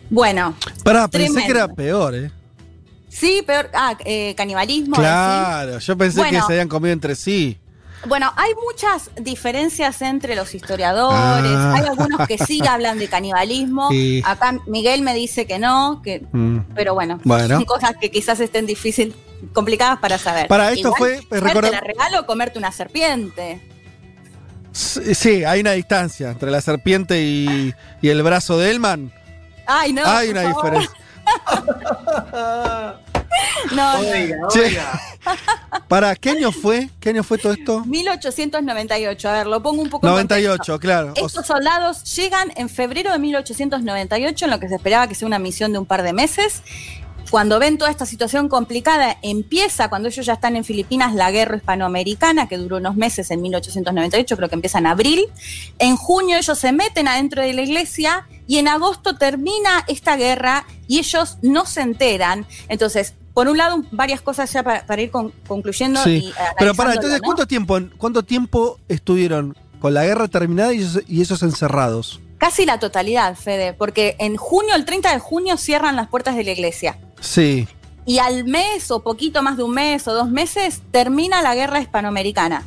Bueno, Pará, pensé Tremendo. que era peor, ¿eh? sí, peor. Ah, eh, canibalismo. Claro, yo pensé que se habían comido entre sí. Bueno, hay muchas diferencias entre los historiadores. Ah. Hay algunos que sí (laughs) hablan de canibalismo. Sí. Acá Miguel me dice que no, que, Mm. pero bueno, Bueno. son (laughs) cosas que quizás estén difícil, complicadas para saber. Para, esto fue, suerte recordad- la regalo comerte una serpiente. Sí, sí, hay una distancia entre la serpiente y, y el brazo de Elman. Ay, no. hay por una favor. diferencia. (laughs) No, no. Che, Para, ¿qué año fue? ¿Qué año fue todo esto? 1898, a ver, lo pongo un poco en 98, contexto. claro. O Estos soldados llegan en febrero de 1898, en lo que se esperaba que sea una misión de un par de meses. Cuando ven toda esta situación complicada, empieza, cuando ellos ya están en Filipinas, la guerra hispanoamericana, que duró unos meses en 1898, creo que empieza en abril. En junio ellos se meten adentro de la iglesia y en agosto termina esta guerra y ellos no se enteran. Entonces, por un lado, varias cosas ya para, para ir con- concluyendo. Sí. y Pero para, entonces, ¿no? ¿cuánto tiempo, ¿cuánto tiempo estuvieron con la guerra terminada y esos, y esos encerrados? Casi la totalidad, Fede, porque en junio, el 30 de junio, cierran las puertas de la iglesia. Sí. Y al mes o poquito más de un mes o dos meses termina la guerra hispanoamericana.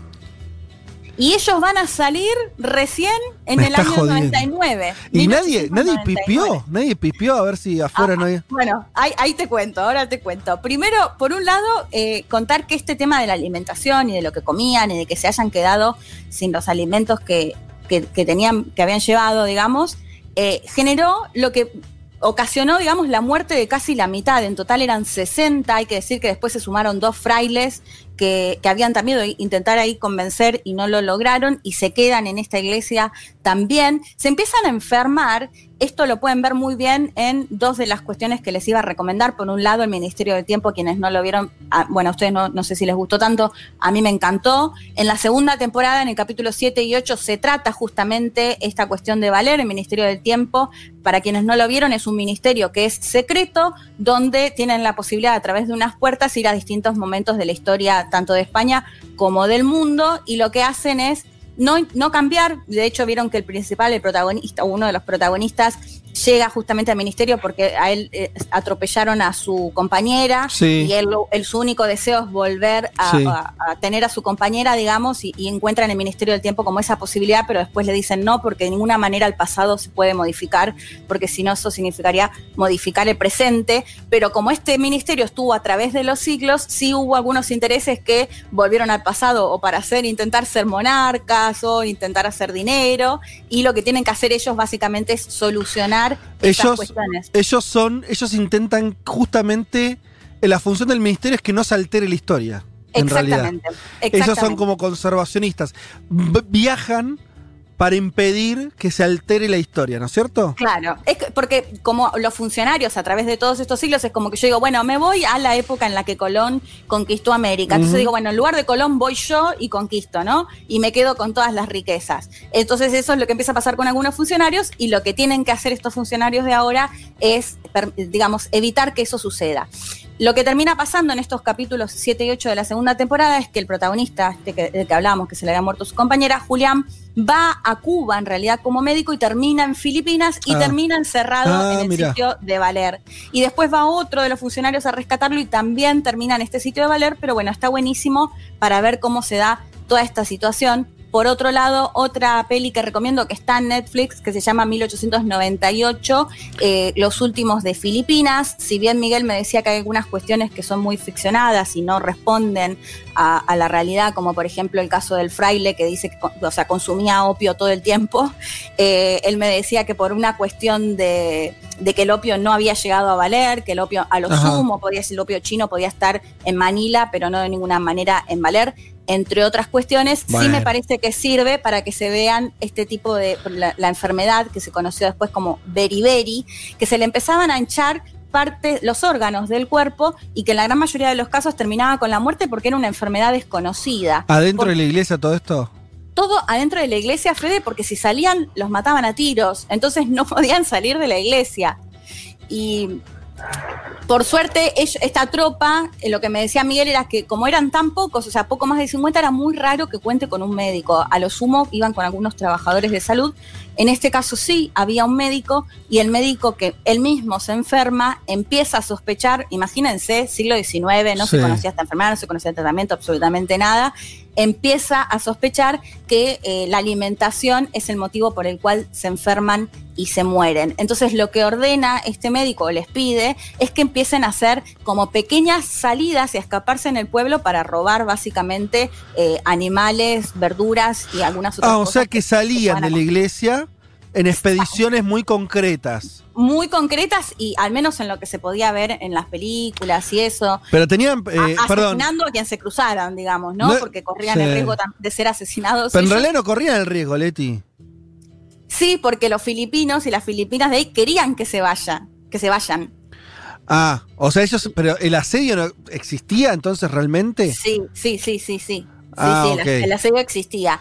Y ellos van a salir recién en Me el año jodiendo. 99. Y nadie, nadie 1899. pipió, nadie pipió a ver si afuera no había. Bueno, ahí, ahí te cuento, ahora te cuento. Primero, por un lado, eh, contar que este tema de la alimentación y de lo que comían y de que se hayan quedado sin los alimentos que, que- que tenían, que habían llevado, digamos, eh, generó lo que ocasionó, digamos, la muerte de casi la mitad. En total eran 60, hay que decir que después se sumaron dos frailes que, que habían también de intentar ahí convencer y no lo lograron y se quedan en esta iglesia también. Se empiezan a enfermar. Esto lo pueden ver muy bien en dos de las cuestiones que les iba a recomendar. Por un lado, el Ministerio del Tiempo, quienes no lo vieron, ah, bueno, a ustedes no, no sé si les gustó tanto, a mí me encantó. En la segunda temporada, en el capítulo 7 y 8, se trata justamente esta cuestión de valer. El Ministerio del Tiempo, para quienes no lo vieron, es un ministerio que es secreto, donde tienen la posibilidad a través de unas puertas ir a distintos momentos de la historia, tanto de España como del mundo, y lo que hacen es no, no cambiar. De hecho, vieron que el principal, el protagonista, uno de los protagonistas, llega justamente al ministerio porque a él eh, atropellaron a su compañera Sí. y él, su único deseo es volver a, Sí. a- a tener a su compañera, digamos, y, y encuentra en el Ministerio del Tiempo como esa posibilidad, pero después le dicen no, porque de ninguna manera el pasado se puede modificar, porque si no eso significaría modificar el presente, pero como este ministerio estuvo a través de los siglos, sí hubo algunos intereses que volvieron al pasado o para hacer, intentar ser monarcas o intentar hacer dinero, y lo que tienen que hacer ellos básicamente es solucionar estas Ellos, cuestiones. ellos son, ellos intentan justamente, eh, la función del ministerio es que no se altere la historia. En realidad. Exactamente. Ellos son como conservacionistas. Viajan para impedir que se altere la historia, ¿no es cierto? Claro, es que- porque como los funcionarios a través de todos estos siglos es como que yo digo, bueno, me voy a la época en la que Colón conquistó América. Entonces digo, bueno, en lugar de Colón voy yo y conquisto, ¿no? Y me quedo con todas las riquezas. Entonces eso es lo que empieza a pasar con algunos funcionarios y lo que tienen que hacer estos funcionarios de ahora es, digamos, evitar que eso suceda. Lo que termina pasando en estos capítulos 7 y 8 de la segunda temporada es que el protagonista, este que, del que hablábamos, que se le había muerto su compañera, Julián, va a Cuba en realidad como médico y termina en Filipinas y Ah. termina encerrado Ah, en el mirá. sitio de Valer. Y después va otro de los funcionarios a rescatarlo y también termina en este sitio de Valer, pero bueno, está buenísimo para ver cómo se da toda esta situación. Por otro lado, otra peli que recomiendo que está en Netflix, que se llama 1898, eh, Los últimos de Filipinas. Si bien Miguel me decía que hay algunas cuestiones que son muy ficcionadas y no responden a, a la realidad, como por ejemplo el caso del fraile que dice que o sea, consumía opio todo el tiempo, (laughs) eh, él me decía que por una cuestión de, de que el opio no había llegado a valer, que el opio a lo Ajá. sumo podía ser el opio chino, podía estar en Manila, pero no de ninguna manera en valer. Entre otras cuestiones, sí me parece que sirve para que se vean este tipo de la, la enfermedad que se conoció después como beriberi, que se le empezaban a hinchar parte, los órganos del cuerpo y que en la gran mayoría de los casos terminaba con la muerte porque era una enfermedad desconocida. ¿Adentro de la iglesia todo esto? Todo adentro de la iglesia, Fede, porque si salían los mataban a tiros, entonces no (laughs) podían salir de la iglesia. Y por suerte, esta tropa, eh, lo que me decía Miguel era que como eran tan pocos, o sea, poco más de 50, era muy raro que cuente con un médico. A lo sumo iban con algunos trabajadores de salud. En este caso sí, había un médico y el médico que él mismo se enferma empieza a sospechar, imagínense, siglo XIX, no Sí. se conocía esta enfermedad, no se conocía el tratamiento, absolutamente nada, empieza a sospechar que eh, la alimentación es el motivo por el cual se enferman y se mueren. Entonces lo que ordena este médico o les pide es que empiecen a hacer como pequeñas salidas y a escaparse en el pueblo para robar básicamente eh, animales, verduras y algunas otras Ah, o cosas sea que salían de la iglesia en expediciones muy concretas. muy concretas y al menos en lo que se podía ver en las películas y eso. Pero tenían, eh, a- asesinando a quien se cruzaran, digamos, ¿no? No- Porque corrían sí. el riesgo de ser asesinados. pero en realidad no corrían el riesgo, Leti. Sí, porque los filipinos y las filipinas de ahí querían que se vayan, que se vayan. Ah, o sea, ellos, pero el asedio no existía entonces realmente. Sí, sí, sí, sí, sí. Sí, Ah, el- el, asedio existía.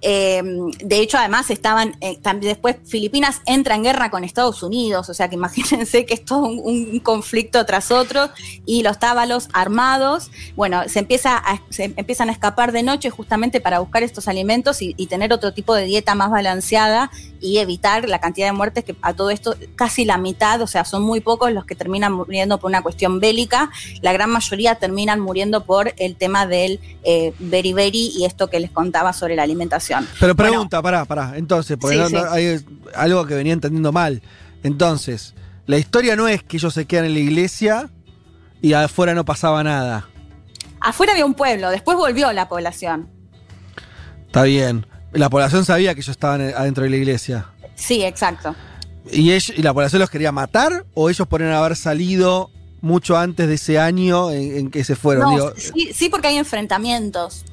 Eh, de hecho, además estaban, eh, también después Filipinas entra en guerra con Estados Unidos, o sea que imagínense que es todo un, conflicto tras otro y los tábalos armados, bueno, se, empieza a- empiezan a escapar de noche justamente para buscar estos alimentos y, y tener otro tipo de dieta más balanceada y evitar la cantidad de muertes que a todo esto casi la mitad, o sea, son muy pocos los que terminan muriendo por una cuestión bélica, la gran mayoría terminan muriendo por el tema del eh, beriberi y esto que les contaba sobre la alimentación. Pero Bueno, pregunta, pará, pará. Entonces, porque Sí, no- no- sí. hay algo que venía entendiendo mal. Entonces, la historia no es que ellos se quedan en la iglesia y afuera no pasaba nada. afuera había un pueblo, después volvió la población. Está bien. La población sabía que ellos estaban adentro de la iglesia. Sí, exacto. ¿Y, ellos- ¿Y la población los quería matar o ellos podrían haber salido mucho antes de ese año en, en que se fueron? No, Digo, sí, sí, porque hay enfrentamientos.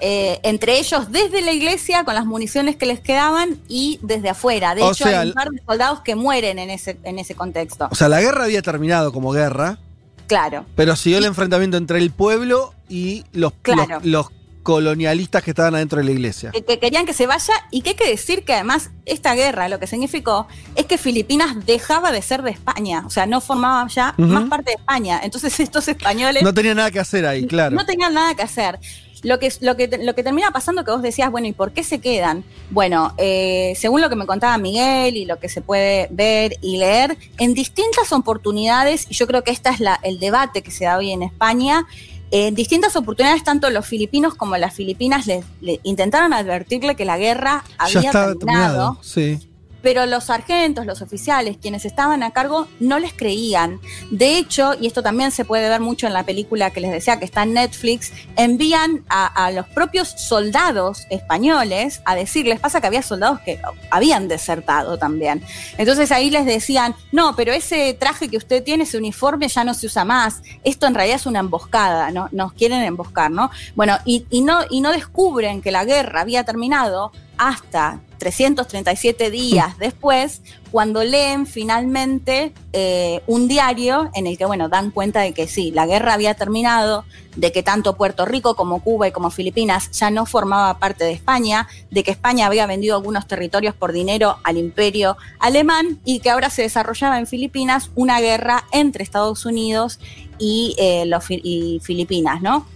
Eh, entre ellos desde la iglesia con las municiones que les quedaban y desde afuera. De O hecho, sea, hay un par de soldados que mueren en ese, en ese contexto. o sea, la guerra había terminado como guerra, Claro. pero siguió el enfrentamiento entre el pueblo y los, Claro. los, los colonialistas que estaban adentro de la iglesia. que, que querían que se vaya y que hay que decir que además esta guerra lo que significó es que Filipinas dejaba de ser de España, o sea, no formaba ya más parte de España. Entonces (laughs) estos españoles No tenía nada que hacer ahí, claro. no tenían nada que hacer. Lo que, lo, que, lo que termina pasando que vos decías, bueno, ¿y por qué se quedan? Bueno, eh, según lo que me contaba Miguel y lo que se puede ver y leer, en distintas oportunidades, y yo creo que este es la, el debate que se da hoy en España, en distintas oportunidades, tanto los filipinos como las filipinas le, le intentaron advertirle que la guerra ya había terminado, terminado. Sí. Pero los sargentos, los oficiales, quienes estaban a cargo, no les creían. De hecho, y esto también se puede ver mucho en la película que les decía que está en Netflix, envían a, los propios soldados españoles a decirles, pasa que había soldados que habían desertado también. Entonces ahí les decían, no, pero ese traje que usted tiene, ese uniforme ya no se usa más. Esto en realidad es una emboscada, ¿no? Nos quieren emboscar, ¿no? Bueno, y no, y no descubren que la guerra había terminado hasta 337 días después, cuando leen finalmente eh, un diario en el que, bueno, dan cuenta de que sí, la guerra había terminado, de que tanto Puerto Rico como Cuba y como Filipinas ya no formaba parte de España, de que España había vendido algunos territorios por dinero al imperio alemán y que ahora se desarrollaba en Filipinas una guerra entre Estados Unidos y, eh, los, y Filipinas, ¿no?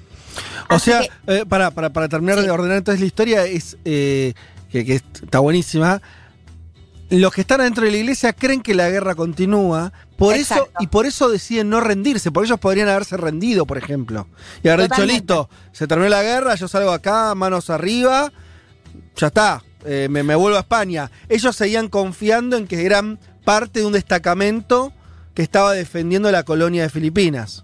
O Así sea, que- eh, para, para, para terminar de ordenar entonces la historia, es que, que está buenísima. Los que están adentro de la iglesia creen que la guerra continúa, por eso, y por eso deciden no rendirse, porque ellos podrían haberse rendido, por ejemplo. Y haber Totalmente. dicho, listo, se terminó la guerra, yo salgo acá, manos arriba, ya está, eh, me, me vuelvo a España. Ellos seguían confiando en que eran parte de un destacamento que estaba defendiendo la colonia de Filipinas.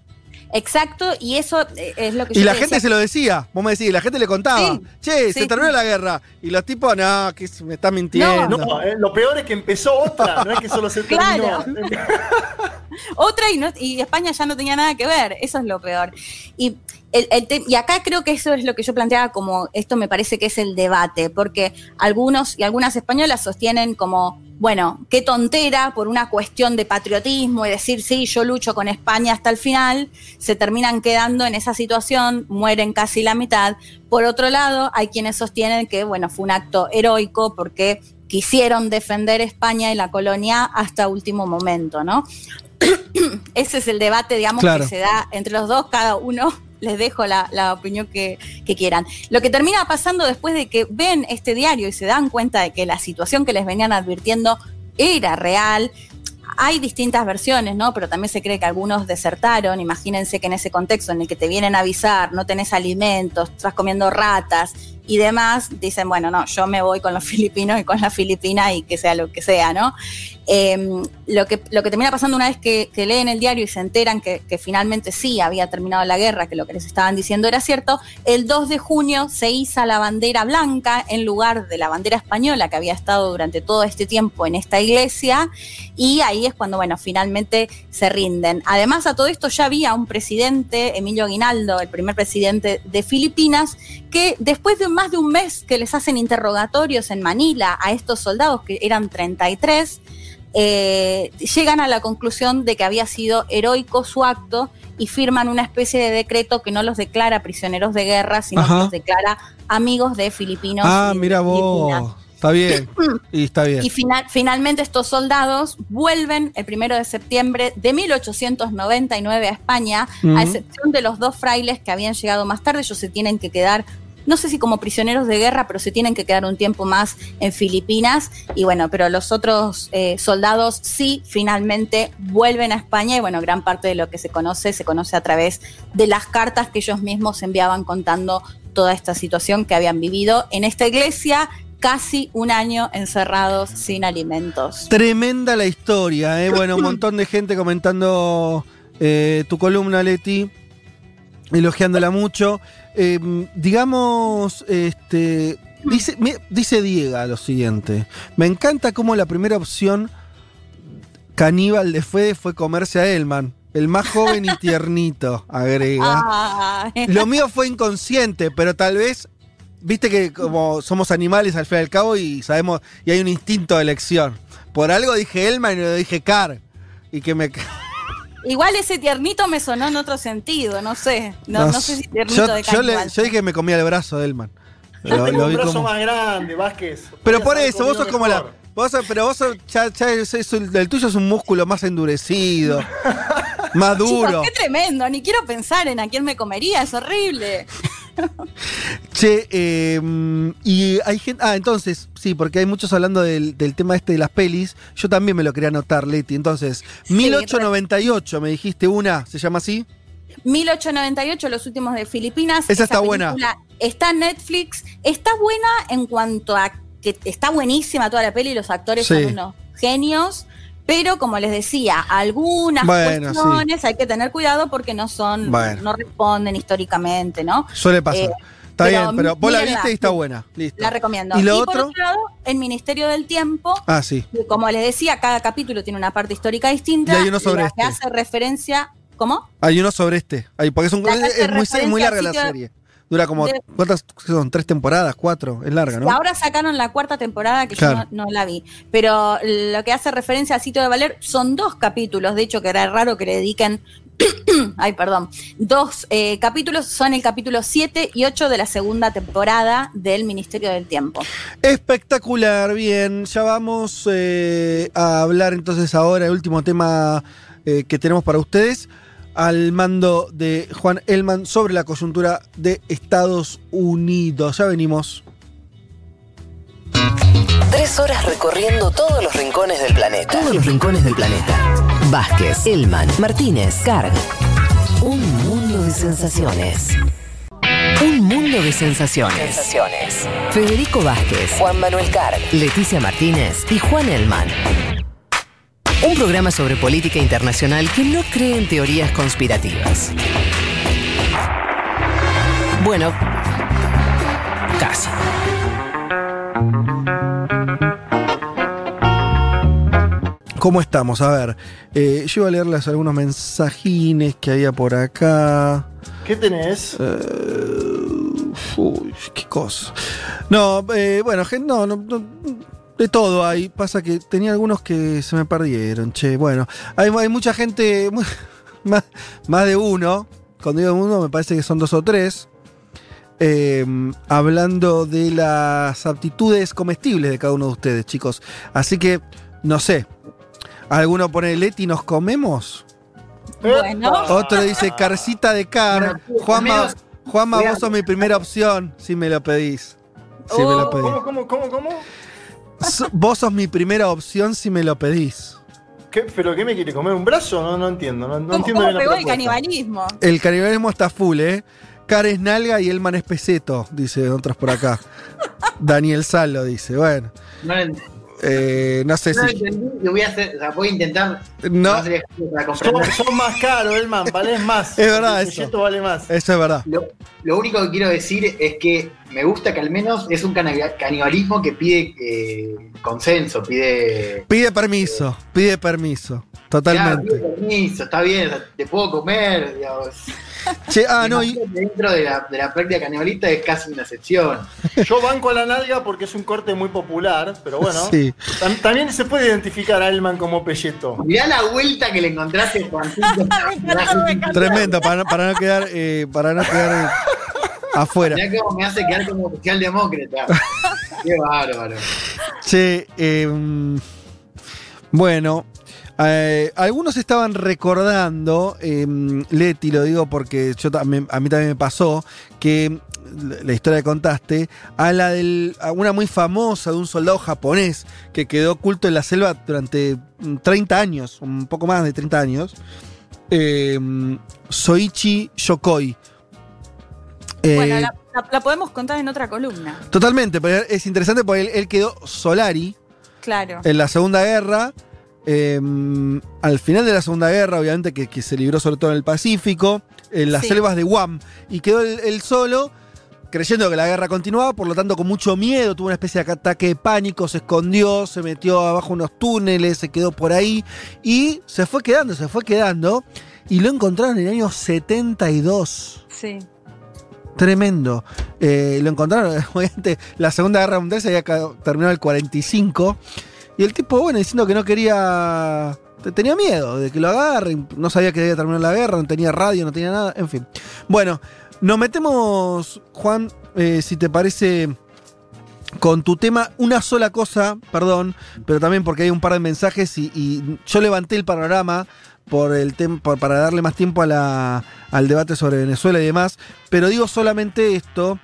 Exacto, y eso eh, es lo que Y yo la te gente decía. se lo decía, vos me decís, y la gente le contaba, Sí, che, sí, se terminó la guerra. Y los tipos, no, que me está mintiendo. No, eh, lo peor es que empezó otra, no es que solo se terminó. Claro. (laughs) Otra y, no- y España ya no tenía nada que ver, eso es lo peor. Y, el- el te- y acá creo que eso es lo que yo planteaba como, esto me parece que es el debate, porque algunos y algunas españolas sostienen como, bueno, qué tontera por una cuestión de patriotismo y decir, sí, yo lucho con España hasta el final, se terminan quedando en esa situación, mueren casi la mitad. Por otro lado, hay quienes sostienen que, bueno, fue un acto heroico porque quisieron defender España y la colonia hasta último momento, ¿no? (coughs) Ese es el debate, digamos, Claro. que se da entre los dos, cada uno les dejo la, opinión que, que quieran. Lo que termina pasando después de que ven este diario y se dan cuenta de que la situación que les venían advirtiendo era real, hay distintas versiones, ¿no? Pero también se cree que algunos desertaron. Imagínense que en ese contexto en el que te vienen a avisar, no tenés alimentos, estás comiendo ratas y demás, dicen, bueno, no, yo me voy con los (laughs) filipinos y con la filipina y que sea lo que sea, ¿no? Eh, lo, que, lo que termina pasando una vez que, leen el diario y se enteran que, finalmente sí había terminado la guerra, que lo que les estaban diciendo era cierto, el 2 de junio se iza la bandera blanca en lugar de la bandera española que había estado durante todo este tiempo en esta iglesia y ahí es cuando, bueno, finalmente se rinden. Además, a todo esto ya había un presidente, Emilio Aguinaldo, el primer presidente de Filipinas, que después de más de un mes que les hacen interrogatorios en Manila a estos soldados, que eran 33, eh, llegan a la conclusión de que había sido heroico su acto y firman una especie de decreto que no los declara prisioneros de guerra, sino Ajá. que los declara amigos de filipinos. Ah, y mira vos. Está bien. (clears throat) Y está bien. Y final- finalmente estos soldados vuelven el primero de septiembre de 1899 a España, a excepción de los dos frailes que habían llegado más tarde, ellos se tienen que quedar, no sé si como prisioneros de guerra, pero se tienen que quedar un tiempo más en Filipinas. Y bueno, pero los otros eh, soldados sí finalmente vuelven a España y bueno, gran parte de lo que se conoce se conoce a través de las cartas que ellos mismos enviaban contando toda esta situación que habían vivido en esta iglesia casi un año encerrados sin alimentos. Tremenda la historia, ¿eh? Bueno, un (laughs) montón de gente comentando eh, tu columna, Leti, elogiándola mucho. Eh, digamos, este. Dice, me- dice Diego lo siguiente. Me encanta cómo la primera opción caníbal de Fede fue comerse a Elman. El más joven y tiernito, (laughs) agrega. Lo mío fue inconsciente, pero tal vez, viste que como somos animales al fin y al cabo y sabemos, y hay un instinto de elección. Por algo dije Elman y lo dije Car. Y que me... (laughs) Igual ese tiernito me sonó en otro sentido, no sé. No, no sé si tiernito yo, de yo, le- yo dije que me comía el brazo de Elman. Yo Lo- tengo lo un vi brazo como- más grande, Vázquez. Pero por eso, vos sos como la... Vos sos- pero vos sos- ya, ya es- es un- el tuyo es un músculo más endurecido, (laughs) más duro. Chicos, qué tremendo, ni quiero pensar en a quién me comería, es horrible. Che, eh, y hay gente. Ah, entonces, sí, porque hay muchos hablando del, del tema este de las pelis. Yo también me lo quería anotar, Leti. Entonces, 1898, me dijiste una, ¿se llama así? 1898, los últimos de Filipinas. Esa está buena. Está en Netflix. Está buena en cuanto a que está buenísima toda la peli, los actores Sí. son unos genios. Pero como les decía, algunas Bueno, cuestiones hay que tener cuidado porque no son, Bueno. no responden históricamente, ¿no? Suele pasar. Eh, está pero bien, pero vos la viste y está buena. Listo. La recomiendo. ¿Y lo por otro? otro lado, el Ministerio del Tiempo, Ah, sí. como les decía, cada capítulo tiene una parte histórica distinta. Y hay uno sobre la que este. hace referencia. ¿Cómo? Hay uno sobre este. Hay, porque es, un- muy, muy larga la serie. Dura como. de- ¿Cuántas son? ¿Tres temporadas? ¿Cuatro? Es larga, ¿no? ahora sacaron la cuarta temporada que Claro. yo no, no la vi. Pero lo que hace referencia al sitio de Valer son dos capítulos. De hecho, que era raro que le dediquen. (clears throat) Ay, perdón. Dos eh, capítulos son el capítulo 7 y 8 de la segunda temporada del Ministerio del Tiempo. Espectacular, bien. Ya vamos eh, a hablar entonces ahora, el último tema eh, que tenemos para ustedes, al mando de Juan Elman sobre la coyuntura de Estados Unidos. Ya venimos. Tres horas recorriendo todos los rincones del planeta. Todos los rincones del planeta. Vázquez, Elman, Martínez, Carg. Un mundo de sensaciones. Un mundo de sensaciones. Sensaciones. Federico Vázquez, Juan Manuel Carg. Leticia Martínez y Juan Elman. Un programa sobre política internacional que no cree en teorías conspirativas. Bueno, casi. ¿Cómo estamos? A ver, eh, yo iba a leerles algunos mensajines que había por acá. ¿Qué tenés? Eh, uy, qué cosa. No, eh, bueno, gen- no, no, no, de todo hay. Pasa que tenía algunos que se me perdieron, che. Bueno, hay, hay mucha gente, (laughs) más, más de uno. Cuando digo uno, me parece que son dos o tres. eh, hablando de las aptitudes comestibles de cada uno de ustedes, chicos. Así que, no sé. Alguno pone Leti, ¿nos comemos? Bueno. Otro dice carcita de car. Juanma, Juanma, vos sos mi primera opción, si me lo pedís. Si me lo pedís. ¿Cómo, cómo, cómo, cómo? So- Vos sos mi primera opción si me lo pedís. ¿Qué, ¿Pero qué me quiere comer? ¿Un brazo? No, no entiendo. No, no ¿Cómo, entiendo cómo bien la pegó el canibalismo? El canibalismo está full, ¿eh? Car es nalga y Elman es peseto, dice otros por acá. (laughs) Daniel Salo dice, bueno. No eh, no sé no lo si. voy a hacer, o sea, voy a intentar. No. para. Son, son más caros, Elman, valés más. (laughs) Es verdad El eso. vale más. Eso es verdad. Lo, lo único que quiero decir es que me gusta que al menos es un canibalismo que pide eh, consenso, pide. Pide permiso, pide permiso. Ya, Totalmente. pide permiso, está bien, te puedo comer. digamos. (laughs) Che, ah, no, y, Dentro de la, de la práctica canibalista es casi una excepción. Yo banco a la nalga porque es un corte muy popular, pero bueno. Sí. Tam- También se puede identificar a Elman como pelleto. Mirá la vuelta que le encontraste, Juancito. (laughs) tremendo, para, no- para no quedar, eh, para no quedar eh, afuera. Mirá cómo me hace quedar como socialdemócrata. (laughs) Qué bárbaro. Che, eh, bueno, eh, algunos estaban recordando, eh, Leti, lo digo porque yo también, a mí también me pasó, que la- historia que contaste, a la del, a una muy famosa de un soldado japonés que quedó oculto en la selva durante mm, 30 años, un poco más de 30 años, eh, Soichi Yokoi. Eh, Bueno, la, la- la podemos contar en otra columna. Totalmente, pero es interesante porque él, él quedó Solari Claro. en la Segunda Guerra. Eh, al final de la Segunda Guerra, obviamente, que, que se libró sobre todo en el Pacífico, en las Sí. selvas de Guam. Y quedó él, él solo, creyendo que la guerra continuaba, por lo tanto, con mucho miedo, tuvo una especie de ataque de pánico, se escondió, se metió abajo unos túneles, se quedó por ahí. Y se fue quedando, se fue quedando. Y lo encontraron en el año 72. Sí. Tremendo. Eh, lo encontraron, (laughs) obviamente, la Segunda Guerra Mundial se había terminado el 45. Y el tipo, bueno, diciendo que no quería. te- Tenía miedo de que lo agarren. No sabía que debía terminar la guerra, no tenía radio, no tenía nada. En fin. Bueno, nos metemos, Juan, eh, si te parece. Con tu tema, una sola cosa, perdón, pero también porque hay un par de mensajes y, yo levanté el panorama por el por- para darle más tiempo a la- al debate sobre Venezuela y demás. Pero digo solamente esto,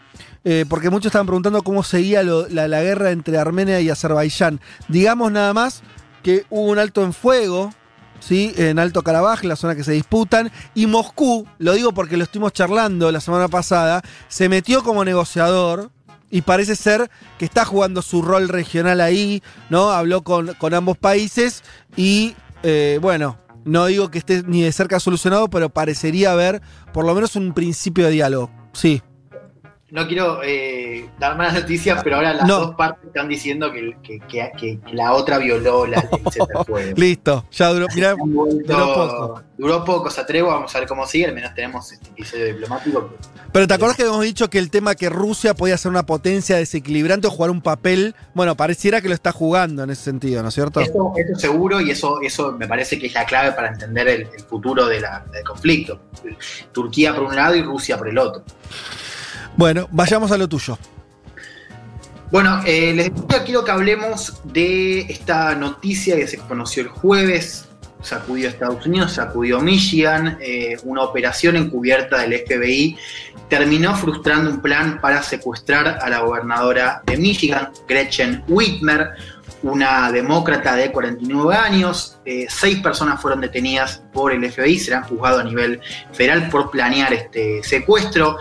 eh, porque muchos estaban preguntando cómo seguía la, la guerra entre Armenia y Azerbaiyán. Digamos nada más que hubo un alto en fuego. ¿Sí? En Alto Karabaj, la zona que se disputan, y Moscú, lo digo porque lo estuvimos charlando la semana pasada, se metió como negociador, y parece ser que está jugando su rol regional ahí, ¿no? Habló con, con ambos países y, eh, bueno, no digo que esté ni de cerca solucionado, pero parecería haber por lo menos un principio de diálogo. Sí. No quiero eh, dar malas noticias, pero ahora las No. dos partes están diciendo que, que- que- que la otra violó la el (laughs) cese Listo, ya duró, mirá, duró poco. Duró poco, se atrevo, vamos a ver cómo sigue, al menos tenemos este episodio diplomático. Pero ¿te acordás que habíamos dicho que el tema que Rusia podía ser una potencia desequilibrante o jugar un papel? Bueno, pareciera que lo está jugando en ese sentido, ¿no es cierto? Eso, eso seguro y eso, eso me parece que es la clave para entender el, el futuro de la- del conflicto. Turquía por un lado y Rusia por el otro. Bueno, vayamos a lo tuyo. Bueno, eh, les quiero que hablemos de esta noticia que se conoció el jueves, sacudió a Estados Unidos, sacudió Michigan, eh, una operación encubierta del FBI terminó frustrando un plan para secuestrar a la gobernadora de Michigan, Gretchen Whitmer, una demócrata de 49 años. Eh, seis personas fueron detenidas por el FBI, serán juzgados a nivel federal por planear este secuestro.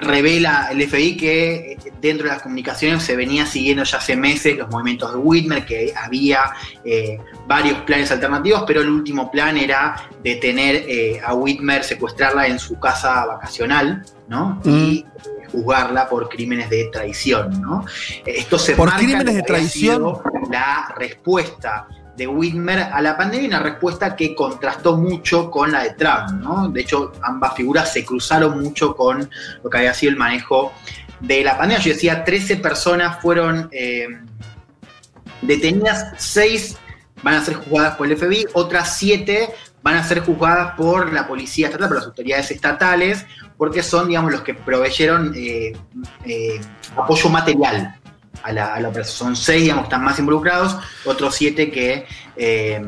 Revela el FBI que eh, dentro de las comunicaciones se venía siguiendo ya hace meses los movimientos de Whitmer, que había eh, varios planes alternativos, pero el último plan era detener eh, a Whitmer, secuestrarla en su casa vacacional, ¿no? Y juzgarla por crímenes de traición, ¿no? Esto se ¿Por marca crímenes de traición? la respuesta de Whitmer a la pandemia, una respuesta que contrastó mucho con la de Trump, ¿no? De hecho, ambas figuras se cruzaron mucho con lo que había sido el manejo de la pandemia. Yo decía, 13 personas fueron eh, detenidas, 6 van a ser juzgadas por el FBI, otras 7 van a ser juzgadas por la policía estatal, por las autoridades estatales, porque son, digamos, los que proveyeron eh, eh, apoyo material a la, a la operación. Son 6, digamos, que están más involucrados, otros 7 que eh,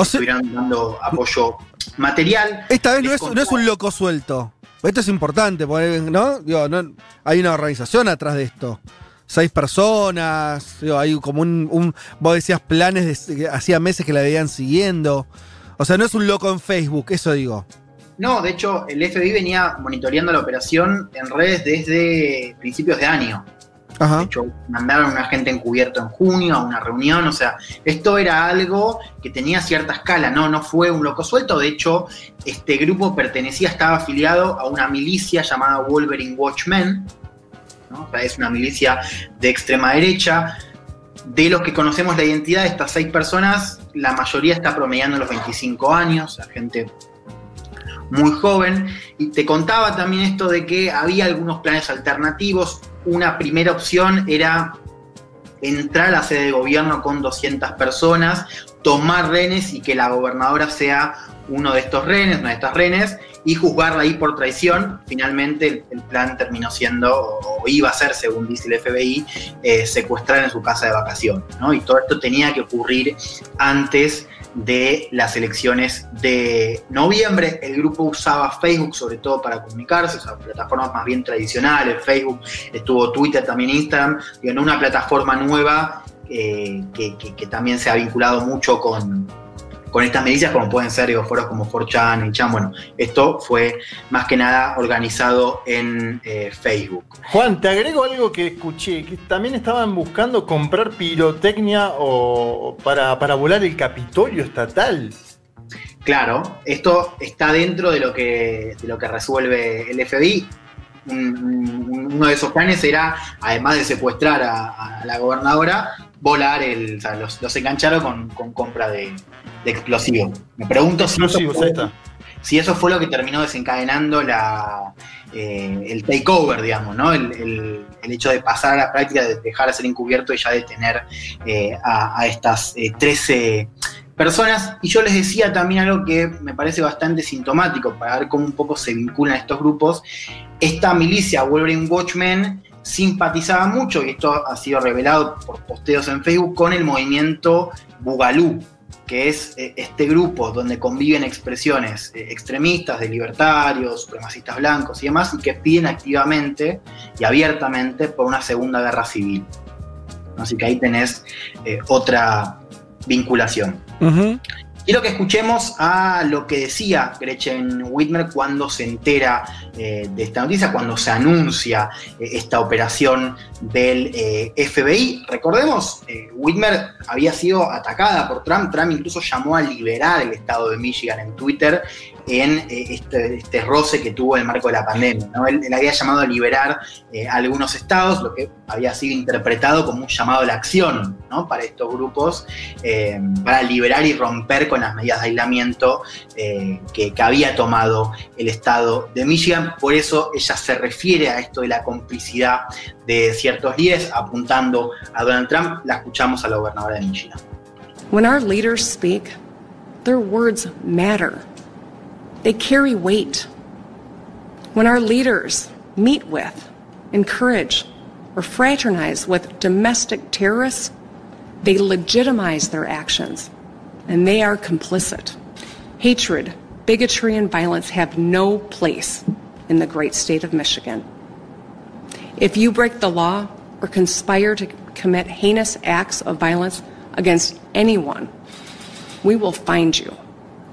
estuvieron dando apoyo material. Esta vez no es, no es un loco suelto. Esto es importante, porque, ¿no? Digo, no- Hay una organización atrás de esto. Seis personas, digo, hay como un, un- Vos decías planes, de, que hacía meses que la veían siguiendo. O sea, no es un loco en Facebook, eso digo. No, de hecho, el FBI venía monitoreando la operación en redes desde principios de año. De hecho, mandaron a un agente encubierto en junio a una reunión. O sea, esto era algo que tenía cierta escala, no, no fue un loco suelto. De hecho, este grupo pertenecía, estaba afiliado a una milicia llamada Wolverine Watchmen. ¿no? O sea, es una milicia de extrema derecha. De los que conocemos la identidad de estas seis personas, la mayoría está promediando los 25 años, sea, gente muy joven. Y te contaba también esto de que había algunos planes alternativos. Una primera opción era entrar a la sede de gobierno con 200 personas, tomar rehenes y que la gobernadora sea uno de estos rehenes, una de estas rehenes, y juzgarla ahí por traición. Finalmente el, plan terminó siendo, o, o iba a ser, según dice el FBI, eh, secuestrar en su casa de vacaciones. ¿no? Y todo esto tenía que ocurrir antes de las elecciones de noviembre. El grupo usaba Facebook sobre todo para comunicarse, o sea, plataformas más bien tradicionales, Facebook, estuvo Twitter, también Instagram, digo, no una plataforma nueva eh, que también se ha vinculado mucho con, con estas milicias, como pueden ser digo, foros como 4chan y Chan. Bueno, esto fue más que nada organizado en eh, Facebook. Juan, te agrego algo que escuché, que también estaban buscando comprar pirotecnia o para, para volar el Capitolio estatal. Claro, esto está dentro de lo que, de lo que resuelve el FBI. Un- un- uno de esos planes era, además de secuestrar a, a la gobernadora, volar el. O sea, los, los engancharon con, con compra de, de explosivos. Me pregunto si eso, fue, si eso fue lo que terminó desencadenando la, eh, el takeover, digamos, ¿no? El, el- el hecho de pasar a la práctica, de dejar de ser encubierto y ya de tener eh, a, a estas eh, 13 personas. Y yo les decía también algo que me parece bastante sintomático para ver cómo un poco se vinculan estos grupos. Esta milicia Wolverine Watchmen simpatizaba mucho, y esto ha sido revelado por posteos en Facebook, con el movimiento Bugalú, que es eh, este grupo donde conviven expresiones eh, extremistas de libertarios, supremacistas blancos y demás, y que piden activamente y abiertamente por una segunda guerra civil. Así que ahí tenés eh, otra vinculación. Quiero que escuchemos a lo que decía Gretchen Whitmer cuando se entera eh, de esta noticia, cuando se anuncia eh, esta operación del eh, FBI. Recordemos, Whitmer había sido atacada por Trump. Trump incluso llamó a liberar el estado de Michigan en Twitter en eh, este, este roce que tuvo en el marco de la pandemia. ¿no? Él, él había llamado a liberar eh, algunos estados, lo que había sido interpretado como un llamado a la acción ¿no? para estos grupos, eh, para liberar y romper con las medidas de aislamiento eh, que, que había tomado el estado de Michigan. Por eso ella se refiere a esto de la complicidad de ciertos líderes, apuntando a Donald Trump. La escuchamos a la gobernadora de Michigan. When our leaders speak, their words matter. They carry weight. When our leaders meet with, encourage, or fraternize with domestic terrorists, they legitimize their actions, and they are complicit. Hatred, bigotry, and violence have no place in the great state of Michigan. If you break the law or conspire to commit heinous acts of violence against anyone, we will find you.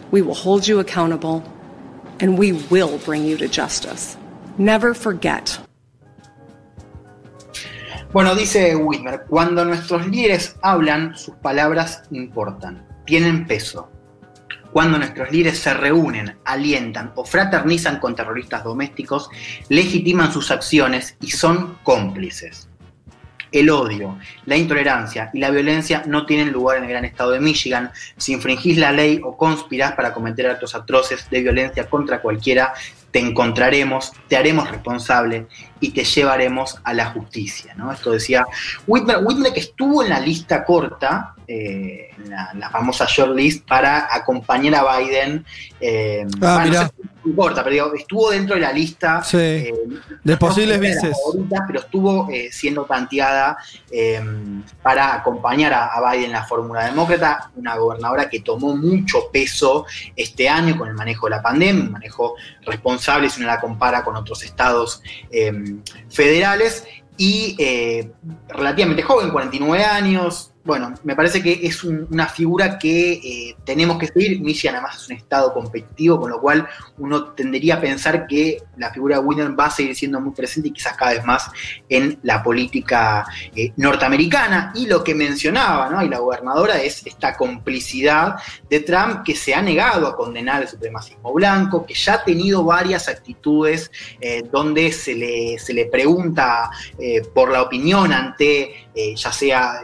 We will hold you accountable and we will bring you to justice. Never forget. Bueno, dice Whitmer, cuando nuestros líderes hablan, sus palabras importan, tienen peso. Cuando nuestros líderes se reúnen, alientan o fraternizan con terroristas domésticos, legitiman sus acciones y son cómplices. El odio, la intolerancia y la violencia no tienen lugar en el gran estado de Michigan. Si infringís la ley o conspirás para cometer actos atroces de violencia contra cualquiera, te encontraremos, te haremos responsable y te llevaremos a la justicia. ¿no? Esto decía Whitmer, Whitmer que estuvo en la lista corta, eh, en la, la famosa short list, para acompañar a Biden. eh, Ah, bueno, no sé importa, pero digo, estuvo dentro de la lista Sí. eh, De posibles vices. pero estuvo eh, siendo tanteada eh, para acompañar a, a Biden en la fórmula demócrata, una gobernadora que tomó mucho peso este año con el manejo de la pandemia, un manejo responsable si uno la compara con otros estados eh, federales, y eh, relativamente joven, 49 años. Bueno, me parece que es un- una figura que eh, tenemos que seguir. Michigan además es un estado competitivo, con lo cual uno tendería a pensar que la figura de Winner va a seguir siendo muy presente y quizás cada vez más en la política eh, norteamericana. Y lo que mencionaba, ¿no? Y la gobernadora es esta complicidad de Trump que se ha negado a condenar el supremacismo blanco, que ya ha tenido varias actitudes eh, donde se le, se le pregunta por la opinión ante ya sea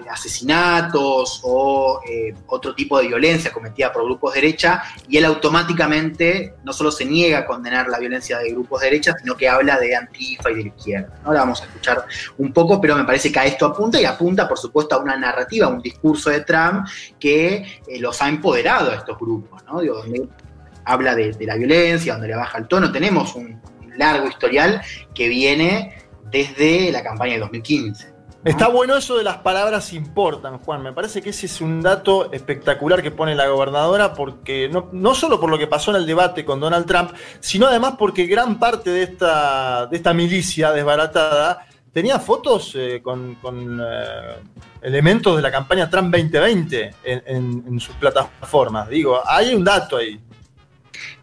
asesinatos o eh, otro tipo de violencia cometida por grupos de derecha, y él automáticamente no solo se niega a condenar la violencia de grupos de derecha, sino que habla de Antifa y de la izquierda. Ahora vamos a escuchar un poco, pero me parece que a esto apunta y apunta, por supuesto, a una narrativa, a un discurso de Trump que eh, los ha empoderado a estos grupos, ¿no? Donde habla de la violencia, donde le baja el tono. Tenemos un largo historial que viene desde la campaña de 2015. Está bueno eso de las palabras importan, Juan. Me parece que ese es un dato espectacular que pone la gobernadora, porque no, no solo por lo que pasó en el debate con Donald Trump, sino además porque gran parte de esta, de esta milicia desbaratada tenía fotos eh, con, con, eh, elementos de la campaña Trump 2020 en, en- sus plataformas. Digo, hay un dato ahí.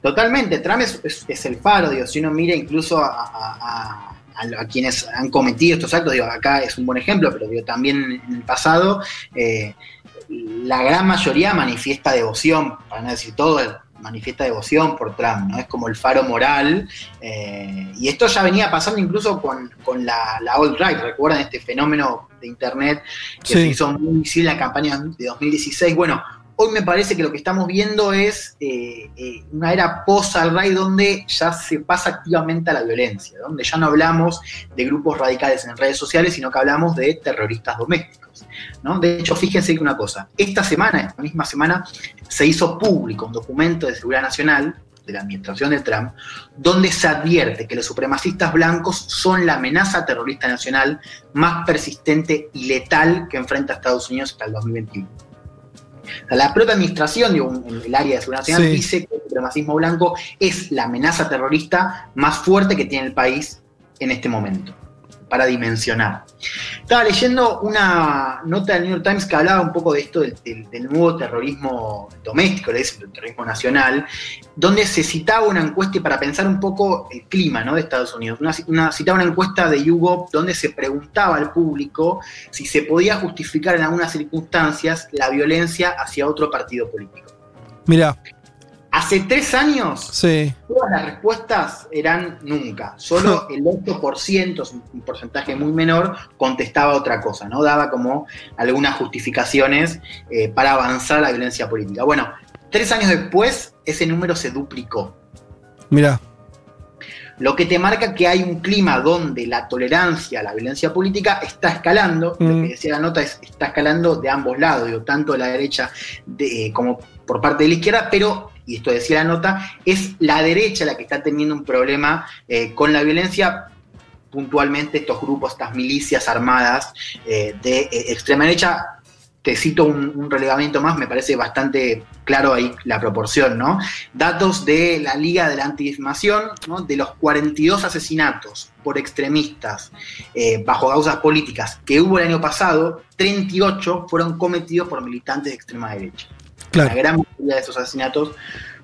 Totalmente, Trump es, es- el faro, digo, si uno mira incluso a- a- a quienes han cometido estos actos, digo, acá es un buen ejemplo, pero digo, también en el pasado, eh, la gran mayoría manifiesta devoción, para no decir todo, manifiesta devoción por Trump, ¿no? Es como el faro moral, eh, y esto ya venía pasando incluso con, con la, la alt-right, ¿recuerdan este fenómeno de Internet que Sí. se hizo muy visible en la campaña de 2016? Bueno, Hoy me parece que lo que estamos viendo es eh, eh, una era post-alt-right donde ya se pasa activamente a la violencia, donde ya no hablamos de grupos radicales en redes sociales, sino que hablamos de terroristas domésticos. ¿no? De hecho, fíjense una cosa, esta semana, esta misma semana, se hizo público un documento de seguridad nacional de la administración de Trump, donde se advierte que los supremacistas blancos son la amenaza terrorista nacional más persistente y letal que enfrenta Estados Unidos hasta el 2021. O sea, la propia administración, digo, en el área de seguridad nacional, Sí. dice que el supremacismo blanco es la amenaza terrorista más fuerte que tiene el país en este momento, para dimensionar. Estaba leyendo una nota del New York Times que hablaba un poco de esto del, nuevo terrorismo doméstico, le dicen terrorismo nacional, donde se citaba una encuesta para pensar un poco el clima ¿no? de Estados Unidos. Una- citaba una encuesta de YouGov donde se preguntaba al público si se podía justificar en algunas circunstancias la violencia hacia otro partido político. Mira, Hace tres años sí. Todas las respuestas eran nunca. Solo (laughs) el 8%, es un porcentaje muy menor, contestaba otra cosa, ¿no? Daba como algunas justificaciones eh, para avanzar la violencia política. Bueno, tres años después, ese número se duplicó. Mira, Lo que te marca que hay un clima donde la tolerancia a la violencia política está escalando. Lo Mm. que decía la nota es está escalando de ambos lados, digo, tanto de la derecha de- eh, como por parte de la izquierda, pero, y esto decía la nota, es la derecha la que está teniendo un problema eh, con la violencia puntualmente estos grupos, estas milicias armadas eh, de eh, extrema derecha. Te cito un, un relevamiento más, me parece bastante claro ahí la proporción, ¿no? Datos de la Liga de la Antidifamación, ¿no? de los 42 asesinatos por extremistas bajo causas políticas que hubo el año pasado, 38 fueron cometidos por militantes de extrema derecha. La gran mayoría de esos asesinatos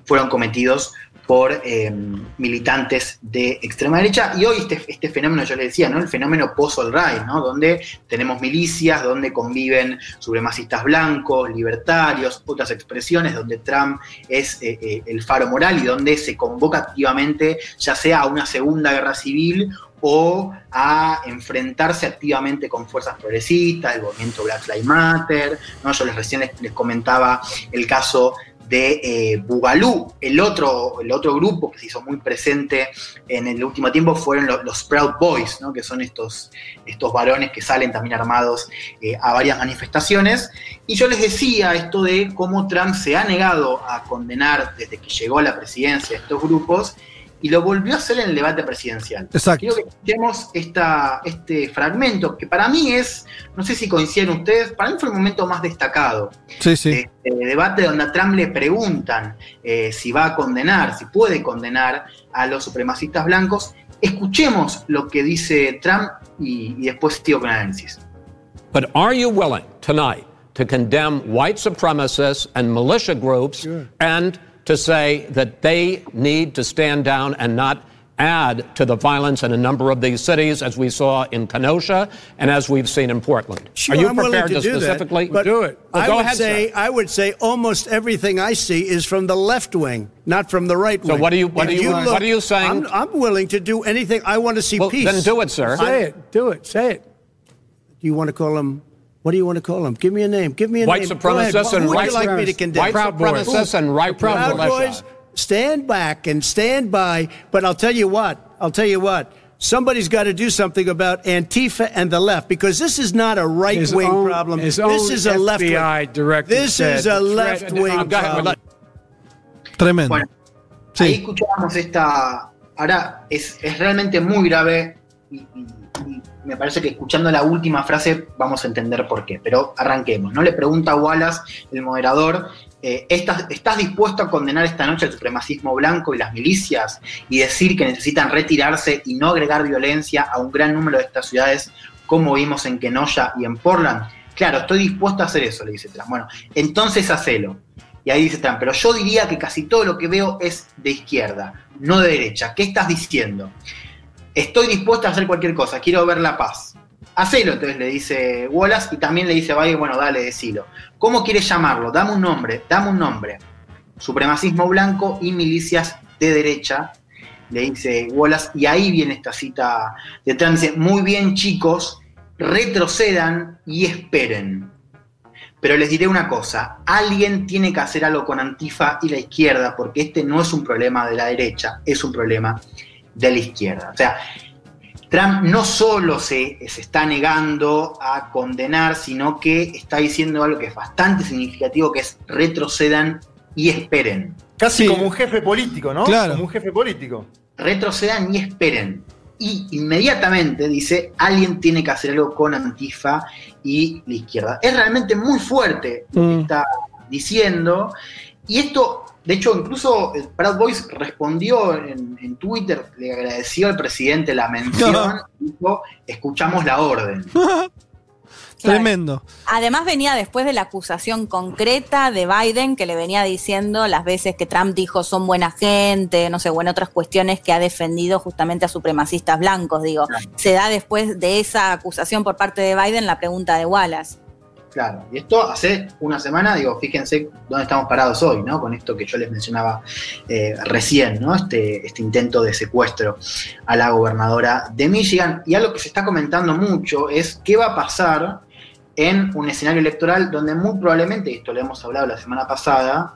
fueron cometidos por eh, militantes de extrema derecha. Y hoy este, este fenómeno, yo les decía, ¿no? el fenómeno post-all-right, ¿no? donde tenemos milicias, donde conviven supremacistas blancos, libertarios, otras expresiones, donde Trump es eh, eh, el faro moral y donde se convoca activamente ya sea a una segunda guerra civil o a enfrentarse activamente con fuerzas progresistas, el movimiento Black Lives Matter, ¿no? yo les recién les, comentaba el caso de eh, Bugalú, el otro, el otro grupo que se hizo muy presente en el último tiempo fueron los, los Proud Boys, ¿no? que son estos, estos varones que salen también armados eh, a varias manifestaciones. Y yo les decía esto de cómo Trump se ha negado a condenar desde que llegó a la presidencia estos grupos y lo volvió a hacer en el debate presidencial. Exacto. Quiero que escuchemos esta, este fragmento, que para mí es, no sé si coinciden ustedes, para mí fue el momento más destacado. Sí, sí. este debate donde a Trump le preguntan eh, si va a condenar, si puede condenar a los supremacistas blancos. Escuchemos lo que dice Trump y, y después sigo con análisis. But are you willing tonight to condemn white supremacists and militia groups and to say that they need to stand down and not add to the violence in a number of these cities, as we saw in Kenosha and as we've seen in Portland? Sure, Are you I'm prepared to, to, do specifically that, but do it? Well, I go would ahead, say sir. I would say almost everything I see is from the left wing, not from the right So wing. what are you- what If are you- what are you saying? I'm, I'm willing to do anything. I want to see Well, peace. then do it, sir. Say I'm- it. Do it. Say it. Do you want to call them? What do you want to call them? Give me a name. Give me a White name. Go ahead. supremacists Who and would right you like me to condemn? White Proud Boys. and right Proud militia. Boys. Stand back and stand by. But I'll tell you what. I'll tell you what. Somebody's got to do something about Antifa and the left because this is not a right His wing own- problem. his This own is a left wing. Director This is a left wing go ahead, problem. Tremendo. Bueno, ahí escuchábamos esta. Ahora es, es realmente muy grave y, y- y me parece que escuchando la última frase vamos a entender por qué. Pero arranquemos. ¿no? Le pregunta a Wallace, el moderador, eh, ¿estás, ¿estás dispuesto a condenar esta noche el supremacismo blanco y las milicias y decir que necesitan retirarse y no agregar violencia a un gran número de estas ciudades como vimos en Kenosha y en Portland? Claro, estoy dispuesto a hacer eso, le dice Trump. Bueno, entonces hacelo. Y ahí dice Trump, pero yo diría que casi todo lo que veo es de izquierda, no de derecha. ¿Qué estás diciendo? Estoy dispuesto a hacer cualquier cosa, quiero ver la paz. Hacelo, entonces le dice Wallace y también le dice a Biden, bueno, dale, decilo. ¿Cómo quieres llamarlo? Dame un nombre, dame un nombre. Supremacismo blanco y milicias de derecha, le dice Wallace, y ahí viene esta cita de dice, muy bien chicos, retrocedan y esperen. Pero les diré una cosa, alguien tiene que hacer algo con Antifa y la izquierda, porque este no es un problema de la derecha, es un problema de la izquierda. O sea, Trump no solo se, se está negando a condenar, sino que está diciendo algo que es bastante significativo, que es retrocedan y esperen. Casi como un jefe político, ¿no? Claro. Como un jefe político. retrocedan y esperen. Y inmediatamente dice, alguien tiene que hacer algo con Antifa y la izquierda. Es realmente muy fuerte lo que está diciendo. Y esto, de hecho, incluso eh, Proud Boys respondió en, en Twitter, le agradeció al presidente la mención, (laughs) dijo, escuchamos la orden. (laughs) Tremendo. Además venía después de la acusación concreta de Biden que le venía diciendo las veces que Trump dijo son buena gente, no sé, bueno, otras cuestiones que ha defendido justamente a supremacistas blancos, digo. Se da después de esa acusación por parte de Biden la pregunta de Wallace. Claro, y esto hace una semana, digo, fíjense dónde estamos parados hoy, ¿no? Con esto que yo les mencionaba eh, recién, ¿no? Este, este intento de secuestro a la gobernadora de Michigan. Y algo que se está comentando mucho es qué va a pasar en un escenario electoral donde muy probablemente, y esto lo hemos hablado la semana pasada,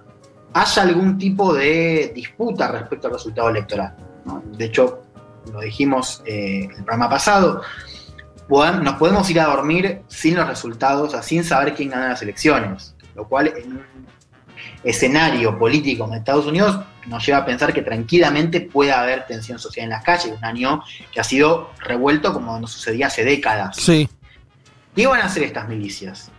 haya algún tipo de disputa respecto al resultado electoral. De hecho, lo dijimos eh, el programa pasado, nos podemos ir a dormir sin los resultados, o sea, sin saber quién gana las elecciones, lo cual en un escenario político en Estados Unidos nos lleva a pensar que tranquilamente puede haber tensión social en las calles, un año que ha sido revuelto como no sucedía hace décadas. Sí. ¿Qué van a hacer estas milicias?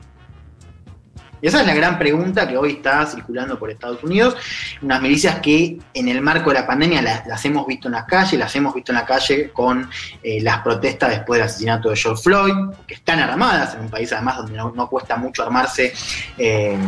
Y esa es la gran pregunta que hoy está circulando por Estados Unidos. Unas milicias que en el marco de la pandemia las, hemos visto en las calles, las hemos visto en la calle con eh, las protestas después del asesinato de George Floyd, que están armadas en un país además donde no, no cuesta mucho armarse eh,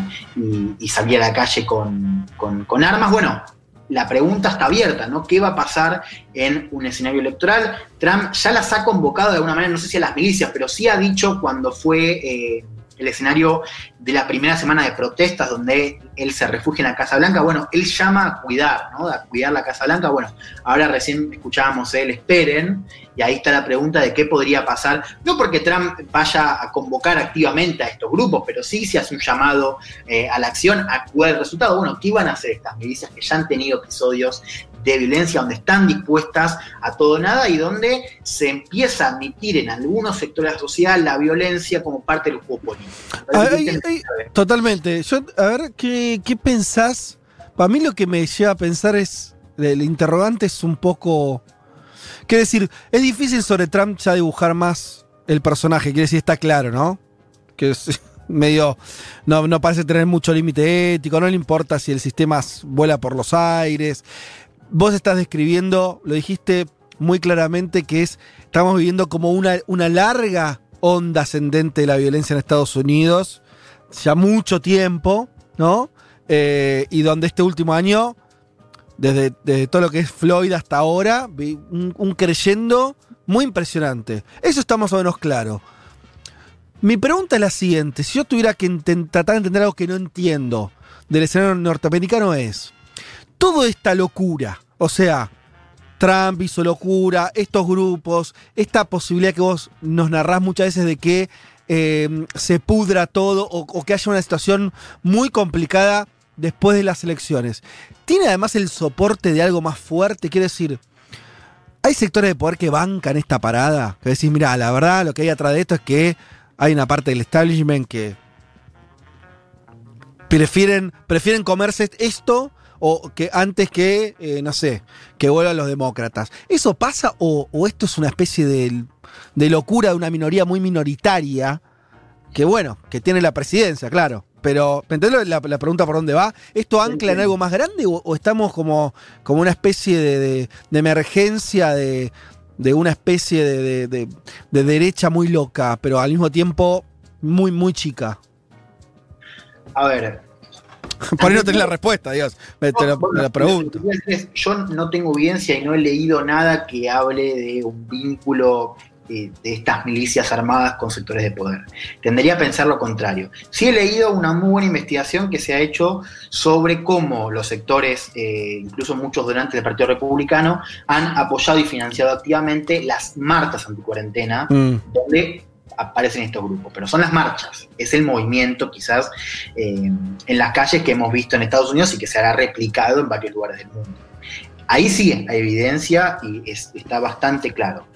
y, salir a la calle con, con- con armas. Bueno, la pregunta está abierta, ¿no? ¿Qué va a pasar en un escenario electoral? Trump ya las ha convocado de alguna manera, no sé si a las milicias, pero sí ha dicho cuando fue eh, el escenario de la primera semana de protestas donde él se refugia en la Casa Blanca, bueno, él llama a cuidar, ¿no? A cuidar la Casa Blanca, bueno, ahora recién escuchábamos él, esperen, y ahí está la pregunta de qué podría pasar, no porque Trump vaya a convocar activamente a estos grupos, pero sí se hace un llamado eh, a la acción, a es el resultado, bueno, ¿qué iban a hacer estas milicias que ya han tenido episodios de violencia, donde están dispuestas a todo nada y donde se empieza a admitir en algunos sectores de la sociedad la violencia como parte del juego político. Ay, ay, ay, totalmente. Yo, a ver, ¿qué, qué pensás? Para mí lo que me lleva a pensar es, el interrogante es un poco... Quiero decir, es difícil sobre Trump ya dibujar más el personaje, quiere decir, está claro, ¿no? Que es (laughs) medio... No, no parece tener mucho límite ético, no le importa si el sistema vuela por los aires. Vos estás describiendo, lo dijiste muy claramente, que es, estamos viviendo como una, una larga onda ascendente de la violencia en Estados Unidos, ya mucho tiempo, ¿no? Eh, y donde este último año, desde, desde, todo lo que es Floyd hasta ahora, vi un, un creyendo muy impresionante. Eso está más o menos claro. Mi pregunta es la siguiente: si yo tuviera que tratar de entender algo que no entiendo del escenario norteamericano, es toda esta locura, o sea, Trump hizo locura, estos grupos, esta posibilidad que vos nos narrás muchas veces de que eh, se pudra todo o, o, que haya una situación muy complicada después de las elecciones. Tiene además el soporte de algo más fuerte, quiere decir, hay sectores de poder que bancan esta parada, que decís, mira, la verdad lo que hay atrás de esto es que hay una parte del establishment que prefieren, prefieren comerse esto o que antes que, eh, no sé, que vuelvan los demócratas. ¿Eso pasa o, o esto es una especie de, de, locura de una minoría muy minoritaria que, bueno, que tiene la presidencia, claro? Pero, ¿me entiendes la, la, pregunta por dónde va? ¿Esto ancla en algo más grande o, o estamos como, como una especie de, de emergencia de, una especie de, de derecha muy loca, pero al mismo tiempo muy, muy chica? A ver, (laughs) por ahí no tenés la respuesta, Dios. Me, te, lo, me la pregunto. Yo no tengo evidencia y no he leído nada que hable de un vínculo de, de, estas milicias armadas con sectores de poder. Tendería a pensar lo contrario. Sí he leído una muy buena investigación que se ha hecho sobre cómo los sectores, eh, incluso muchos donantes del Partido Republicano, han apoyado y financiado activamente las marchas anticuarentena, mm. donde aparecen estos grupos, pero son las marchas, es el movimiento quizás eh, en las calles que hemos visto en Estados Unidos y que se hará replicado en varios lugares del mundo. Ahí sí hay evidencia y es, está bastante claro.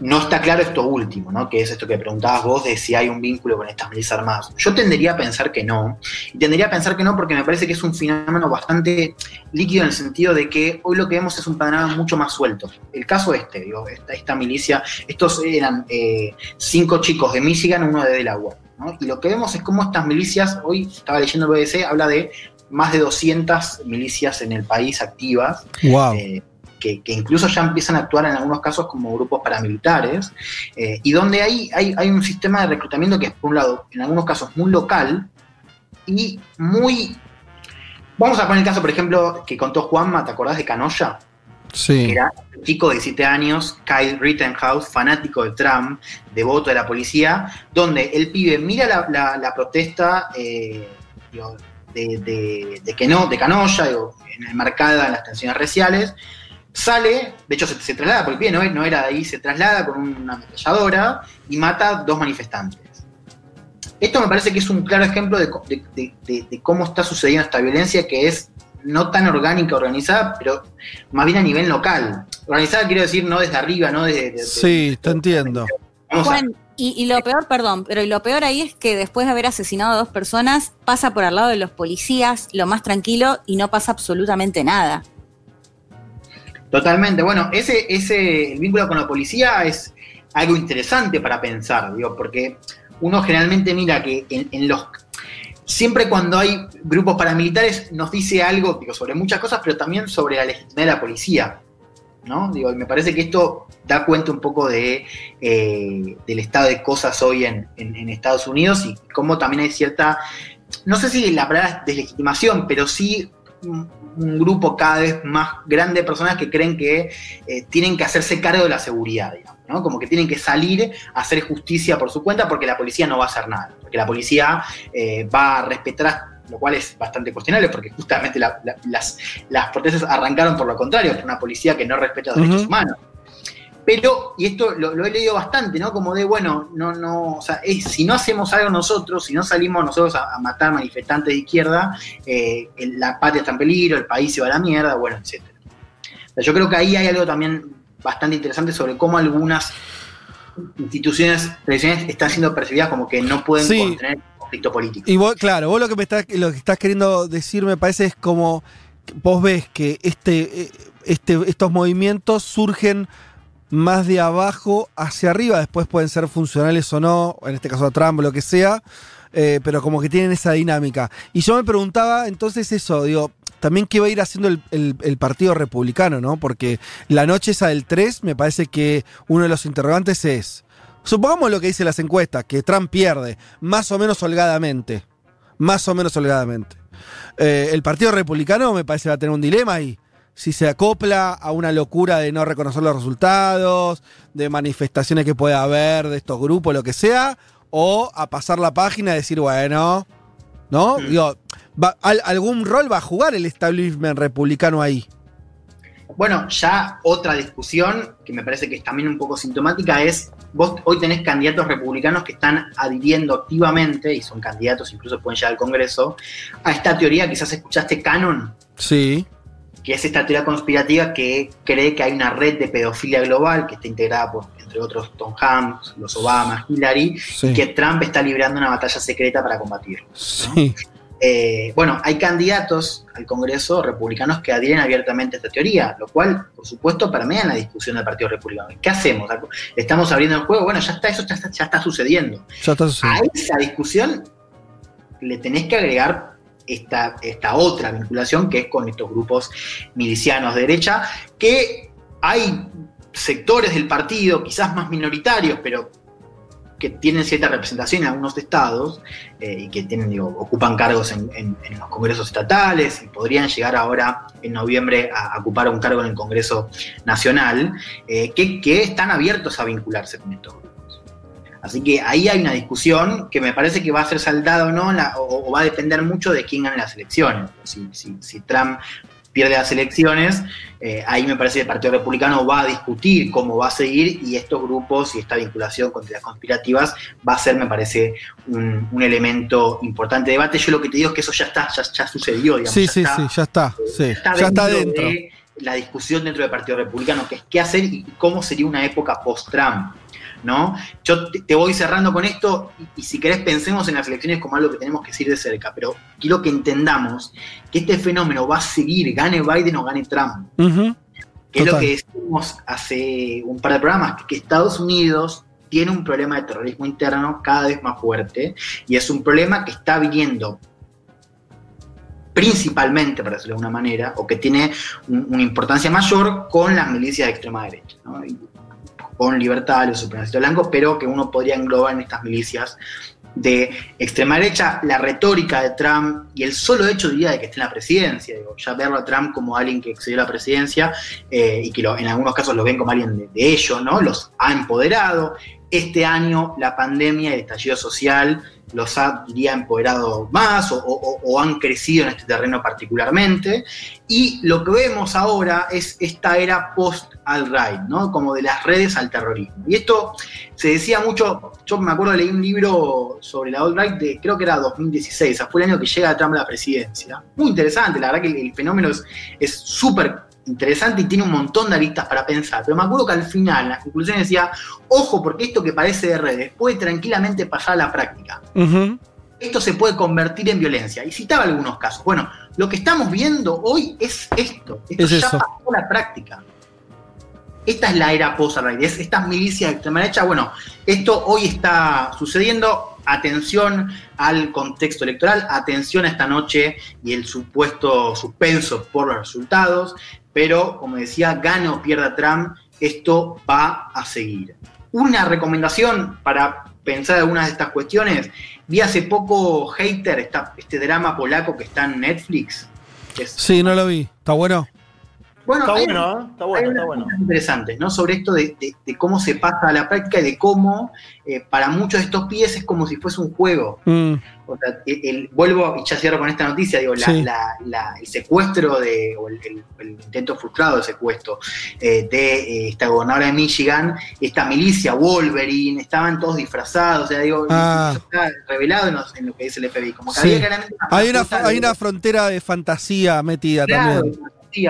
No está claro esto último, ¿no? que es esto que preguntabas vos de si hay un vínculo con estas milicias armadas. Yo tendería a pensar que no. Y tendería a pensar que no porque me parece que es un fenómeno bastante líquido en el sentido de que hoy lo que vemos es un panorama mucho más suelto. El caso este, digo, esta, esta milicia, estos eran eh, cinco chicos de Michigan, uno de Delaware. ¿no? Y lo que vemos es cómo estas milicias, hoy estaba leyendo el BBC, habla de más de 200 milicias en el país activas. Wow. Eh, que, que, incluso ya empiezan a actuar en algunos casos como grupos paramilitares, eh, y donde hay, hay, hay, un sistema de reclutamiento que es, por un lado, en algunos casos muy local y muy... Vamos a poner el caso, por ejemplo, que contó Juanma, ¿te acordás de Canoya? Sí. Que era un chico de 17 años, Kyle Rittenhouse, fanático de Trump, devoto de la policía, donde el pibe mira la, la, la protesta eh, de, de, de, que no, de Canoya, digo, enmarcada en las tensiones raciales, sale, de hecho se, se traslada, porque el pie no, no, era de ahí, se traslada con una ametralladora y mata a dos manifestantes. Esto me parece que es un claro ejemplo de, de, de, cómo está sucediendo esta violencia que es no tan orgánica, organizada, pero más bien a nivel local. Organizada quiero decir no desde arriba, no desde... sí, te entiendo. Juan, y, y, lo peor, perdón, pero lo peor ahí es que después de haber asesinado a dos personas, pasa por al lado de los policías, lo más tranquilo, y no pasa absolutamente nada. Totalmente. Bueno, ese, ese el vínculo con la policía es algo interesante para pensar, digo, porque uno generalmente mira que en, los siempre cuando hay grupos paramilitares nos dice algo digo, sobre muchas cosas, pero también sobre la legitimidad de la policía. ¿no? Digo, me parece que esto da cuenta un poco de, eh, del estado de cosas hoy en, en, en, Estados Unidos y cómo también hay cierta, no sé si la palabra es deslegitimación, pero sí un, grupo cada vez más grande de personas que creen que eh, tienen que hacerse cargo de la seguridad, digamos, ¿no? Como que tienen que salir a hacer justicia por su cuenta porque la policía no va a hacer nada, porque la policía eh, va a respetar lo cual es bastante cuestionable porque justamente la- la- las, las protestas arrancaron por lo contrario, por una policía que no respeta los derechos humanos. Pero, y esto lo, lo he leído bastante, ¿no? Como de, bueno, no, no, o sea, es- si no hacemos algo nosotros, si no salimos nosotros a, a matar manifestantes de izquierda, eh, el- la patria está en peligro, el país se va a la mierda, bueno, etc. Yo creo que ahí hay algo también bastante interesante sobre cómo algunas instituciones tradicionales están siendo percibidas como que no pueden Sí. contener conflicto político. Y vos, claro, vos lo que me estás, lo que estás queriendo decir me parece es como vos ves que este, eh, este, estos movimientos surgen más de abajo hacia arriba, después pueden ser funcionales o no, en este caso a Trump, lo que sea, eh, pero como que tienen esa dinámica. Y yo me preguntaba entonces eso, digo, también qué va a ir haciendo el, Partido Republicano, ¿no? Porque la noche esa del 3 me parece que uno de los interrogantes es, supongamos lo que dicen las encuestas, que Trump pierde, más o menos holgadamente, más o menos holgadamente. Eh, el Partido Republicano me parece va a tener un dilema ahí. Si se acopla a una locura de no reconocer los resultados, de manifestaciones que pueda haber de estos grupos, lo que sea, o a pasar la página y decir, bueno, ¿no? Digo, va- al- algún rol va a jugar el establishment republicano ahí. Bueno, ya otra discusión que me parece que es también un poco sintomática es, vos hoy tenés candidatos republicanos que están adhiriendo activamente, y son candidatos, incluso pueden llegar al Congreso, a esta teoría, quizás escuchaste Canon, Sí. Que es esta teoría conspirativa que cree que hay una red de pedofilia global que está integrada por, entre otros, Tom Hanks, los Obama, Hillary, Sí. y que Trump está librando una batalla secreta para combatirlo. Sí. Eh, bueno, hay candidatos al Congreso republicanos que adhieren abiertamente a esta teoría, lo cual, por supuesto, permea en la discusión del Partido Republicano. ¿Qué hacemos? ¿Estamos abriendo el juego? Bueno, ya está, eso ya está, ya está sucediendo. Ya está A sucediendo. esa discusión le tenés que agregar esta, esta otra vinculación que es con estos grupos milicianos de derecha, que hay sectores del partido, quizás más minoritarios, pero que tienen cierta representación en algunos estados eh, y que tienen, ocupan cargos en, en- los congresos estatales y podrían llegar ahora en noviembre a, ocupar un cargo en el Congreso Nacional, eh, que, que están abiertos a vincularse con estos. Así que ahí hay una discusión que me parece que va a ser saldada o no, la- o, o va a depender mucho de quién gane las elecciones. Si, si- si Trump pierde las elecciones, eh, ahí me parece que el Partido Republicano va a discutir cómo va a seguir y estos grupos y esta vinculación con teorías conspirativas va a ser, me parece, un, un elemento importante de debate. Yo lo que te digo es que eso ya está, ya, ya sucedió, digamos. Sí, ya sí, está, sí, ya está. Sí, está ya está dentro dentro. de la discusión dentro del Partido Republicano, que es qué hacer y cómo sería una época post-Trump. ¿No? Yo te, voy cerrando con esto y, y si querés pensemos en las elecciones como algo que tenemos que seguir de cerca, pero quiero que entendamos que este fenómeno va a seguir, gane Biden o gane Trump. Que es lo que decimos hace un par de programas, que Estados Unidos tiene un problema de terrorismo interno cada vez más fuerte y es un problema que está viniendo principalmente, para decirlo de alguna manera, o que tiene un- una importancia mayor con las milicias de extrema derecha, ¿no? Y con libertarios, supremacistas blancos, pero que uno podría englobar en estas milicias de extrema derecha, la retórica de Trump y el solo hecho, diría, de que esté en la presidencia, ya verlo a Trump como alguien que excedió la presidencia eh, y que en algunos casos lo ven como alguien de, ellos, ¿no? Los ha empoderado. Este año la pandemia y el estallido social los ha, diría, empoderado más o, o- han crecido en este terreno particularmente. Y lo que vemos ahora es esta era post-alt-right, ¿no? Como de las redes al terrorismo. Y esto se decía mucho, yo me acuerdo leí un libro sobre la alt-right de, creo que era 2016, o sea, fue el año que llega Trump a la presidencia. Muy interesante, la verdad que el, el fenómeno es- súper interesante y tiene un montón de aristas para pensar. Pero me acuerdo que al final, la conclusión decía, ojo, porque esto que parece de redes puede tranquilamente pasar a la práctica esto se puede convertir en violencia. Y citaba algunos casos. Bueno, lo que estamos viendo hoy es esto. Esto Es ya eso. pasó a la práctica. Esta es la era post es estas milicias de extrema derecha. Bueno, esto hoy está sucediendo. Atención al contexto electoral, atención a esta noche y el supuesto suspenso por los resultados. Pero, como decía, gane o pierda Trump, esto va a seguir. Una recomendación para pensar algunas de estas cuestiones. Vi hace poco Hater, esta- este drama polaco que está en Netflix. Sí, no lo vi. ¿Está bueno? Bueno, Está hay- bueno, ¿eh? Está bueno, hay está bueno. interesantes, ¿no? Sobre esto de, de- de cómo se pasa a la práctica y de cómo eh, para muchos de estos pies es como si fuese un juego. Mm, O sea, el, el- vuelvo y ya cierro con esta noticia, digo, la- Sí. la- la- el secuestro de, o el, el- el intento frustrado de secuestro eh, de eh, esta gobernadora de Michigan, esta milicia Wolverine, estaban todos disfrazados, o sea, digo, Ah. eso está revelado en, los- en lo que dice el FBI, como que sí. había claramente Hay una, hay una frontera de fantasía metida Claro, también.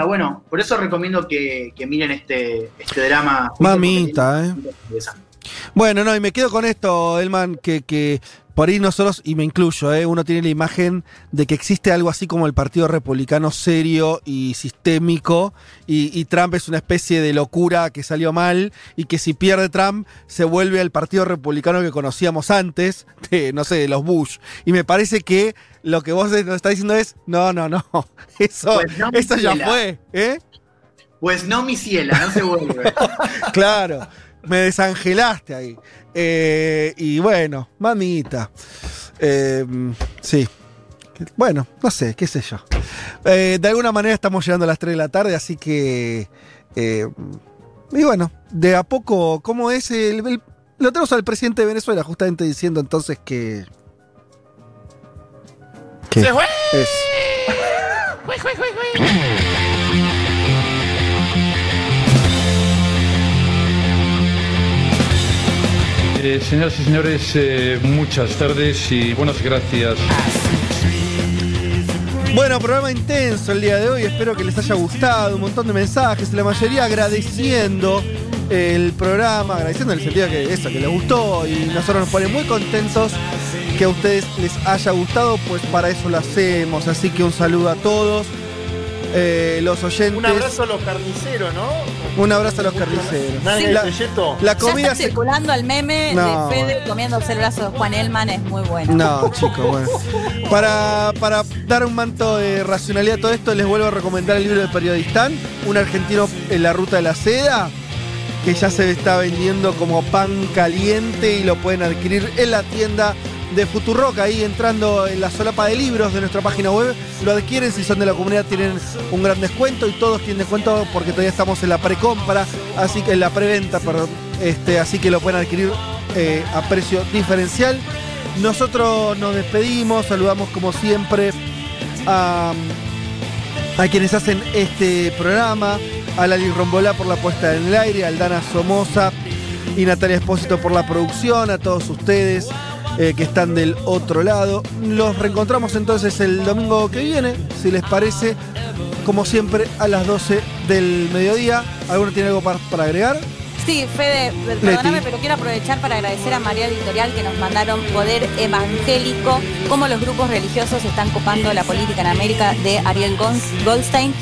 Bueno, por eso recomiendo que, que miren este, este drama. Mamita, eh. Bueno, no, y me quedo con esto, Elman, que, que por ahí nosotros, y me incluyo, ¿eh? uno tiene la imagen de que existe algo así como el Partido Republicano serio y sistémico, y, y Trump es una especie de locura que salió mal, y que si pierde Trump se vuelve al Partido Republicano que conocíamos antes, de, no sé, de los Bush. Y me parece que lo que vos nos estás diciendo es, no, no, no, (laughs) eso, Pues no, eso ya fue, ¿eh? Pues no, mi ciela, no se vuelve. (laughs) Claro, me desangelaste ahí. Eh, y bueno, mamita. Eh, sí. Bueno, no sé, qué sé yo. Eh, de alguna manera estamos llegando a las 3 de la tarde, así que... y bueno, de a poco, ¿cómo es el, el- Lo tenemos al presidente de Venezuela justamente diciendo entonces que... que ¡Se fue! es- (laughs) Jue, jue, jue, jue. Eh, señoras y señores, eh, muchas tardes y buenas gracias. Bueno, programa intenso el día de hoy, espero que les haya gustado, un montón de mensajes, la mayoría agradeciendo el programa, agradeciendo en el sentido que eso, que les gustó y nosotros nos pone muy contentos que a ustedes les haya gustado, pues para eso lo hacemos, así que un saludo a todos, eh, los oyentes. Un abrazo a los carniceros, ¿no? Un abrazo a los carniceros. Nadie La, la Ya comida está se- circulando el meme No. de Fede comiéndose el brazo de Juan Elman, es muy bueno. No, chicos, bueno. Para, para dar un manto de racionalidad a todo esto, les vuelvo a recomendar el libro de Periodistán, un argentino en la ruta de la seda, que ya se está vendiendo como pan caliente y lo pueden adquirir en la tienda de Futurock, ahí entrando en la solapa de libros de nuestra página web, lo adquieren, si son de la comunidad tienen un gran descuento y todos tienen descuento porque todavía estamos en la precompra, así que en la preventa, perdón, este, así que lo pueden adquirir eh, a precio diferencial. Nosotros nos despedimos, saludamos como siempre a, a quienes hacen este programa, a Lali Rombolá por la puesta en el aire, a Aldana Somoza y Natalia Espósito por la producción, a todos ustedes eh, que están del otro lado. Los reencontramos entonces el domingo que viene, si les parece, como siempre, a las 12 del mediodía. ¿Alguno tiene algo para, para agregar? Sí, Fede, perdóname, pero quiero aprovechar para agradecer a María Editorial que nos mandaron Poder Evangélico, cómo los grupos religiosos están copando la política en América de Ariel Goldstein.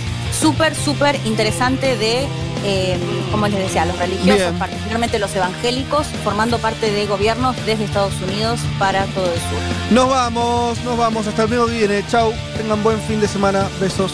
Súper, súper interesante de, eh, como les decía, los religiosos, Bien. particularmente los evangélicos, formando parte de gobiernos desde Estados Unidos para todo el sur. Nos vamos, nos vamos. Hasta el que viene. Chau. Tengan buen fin de semana. Besos.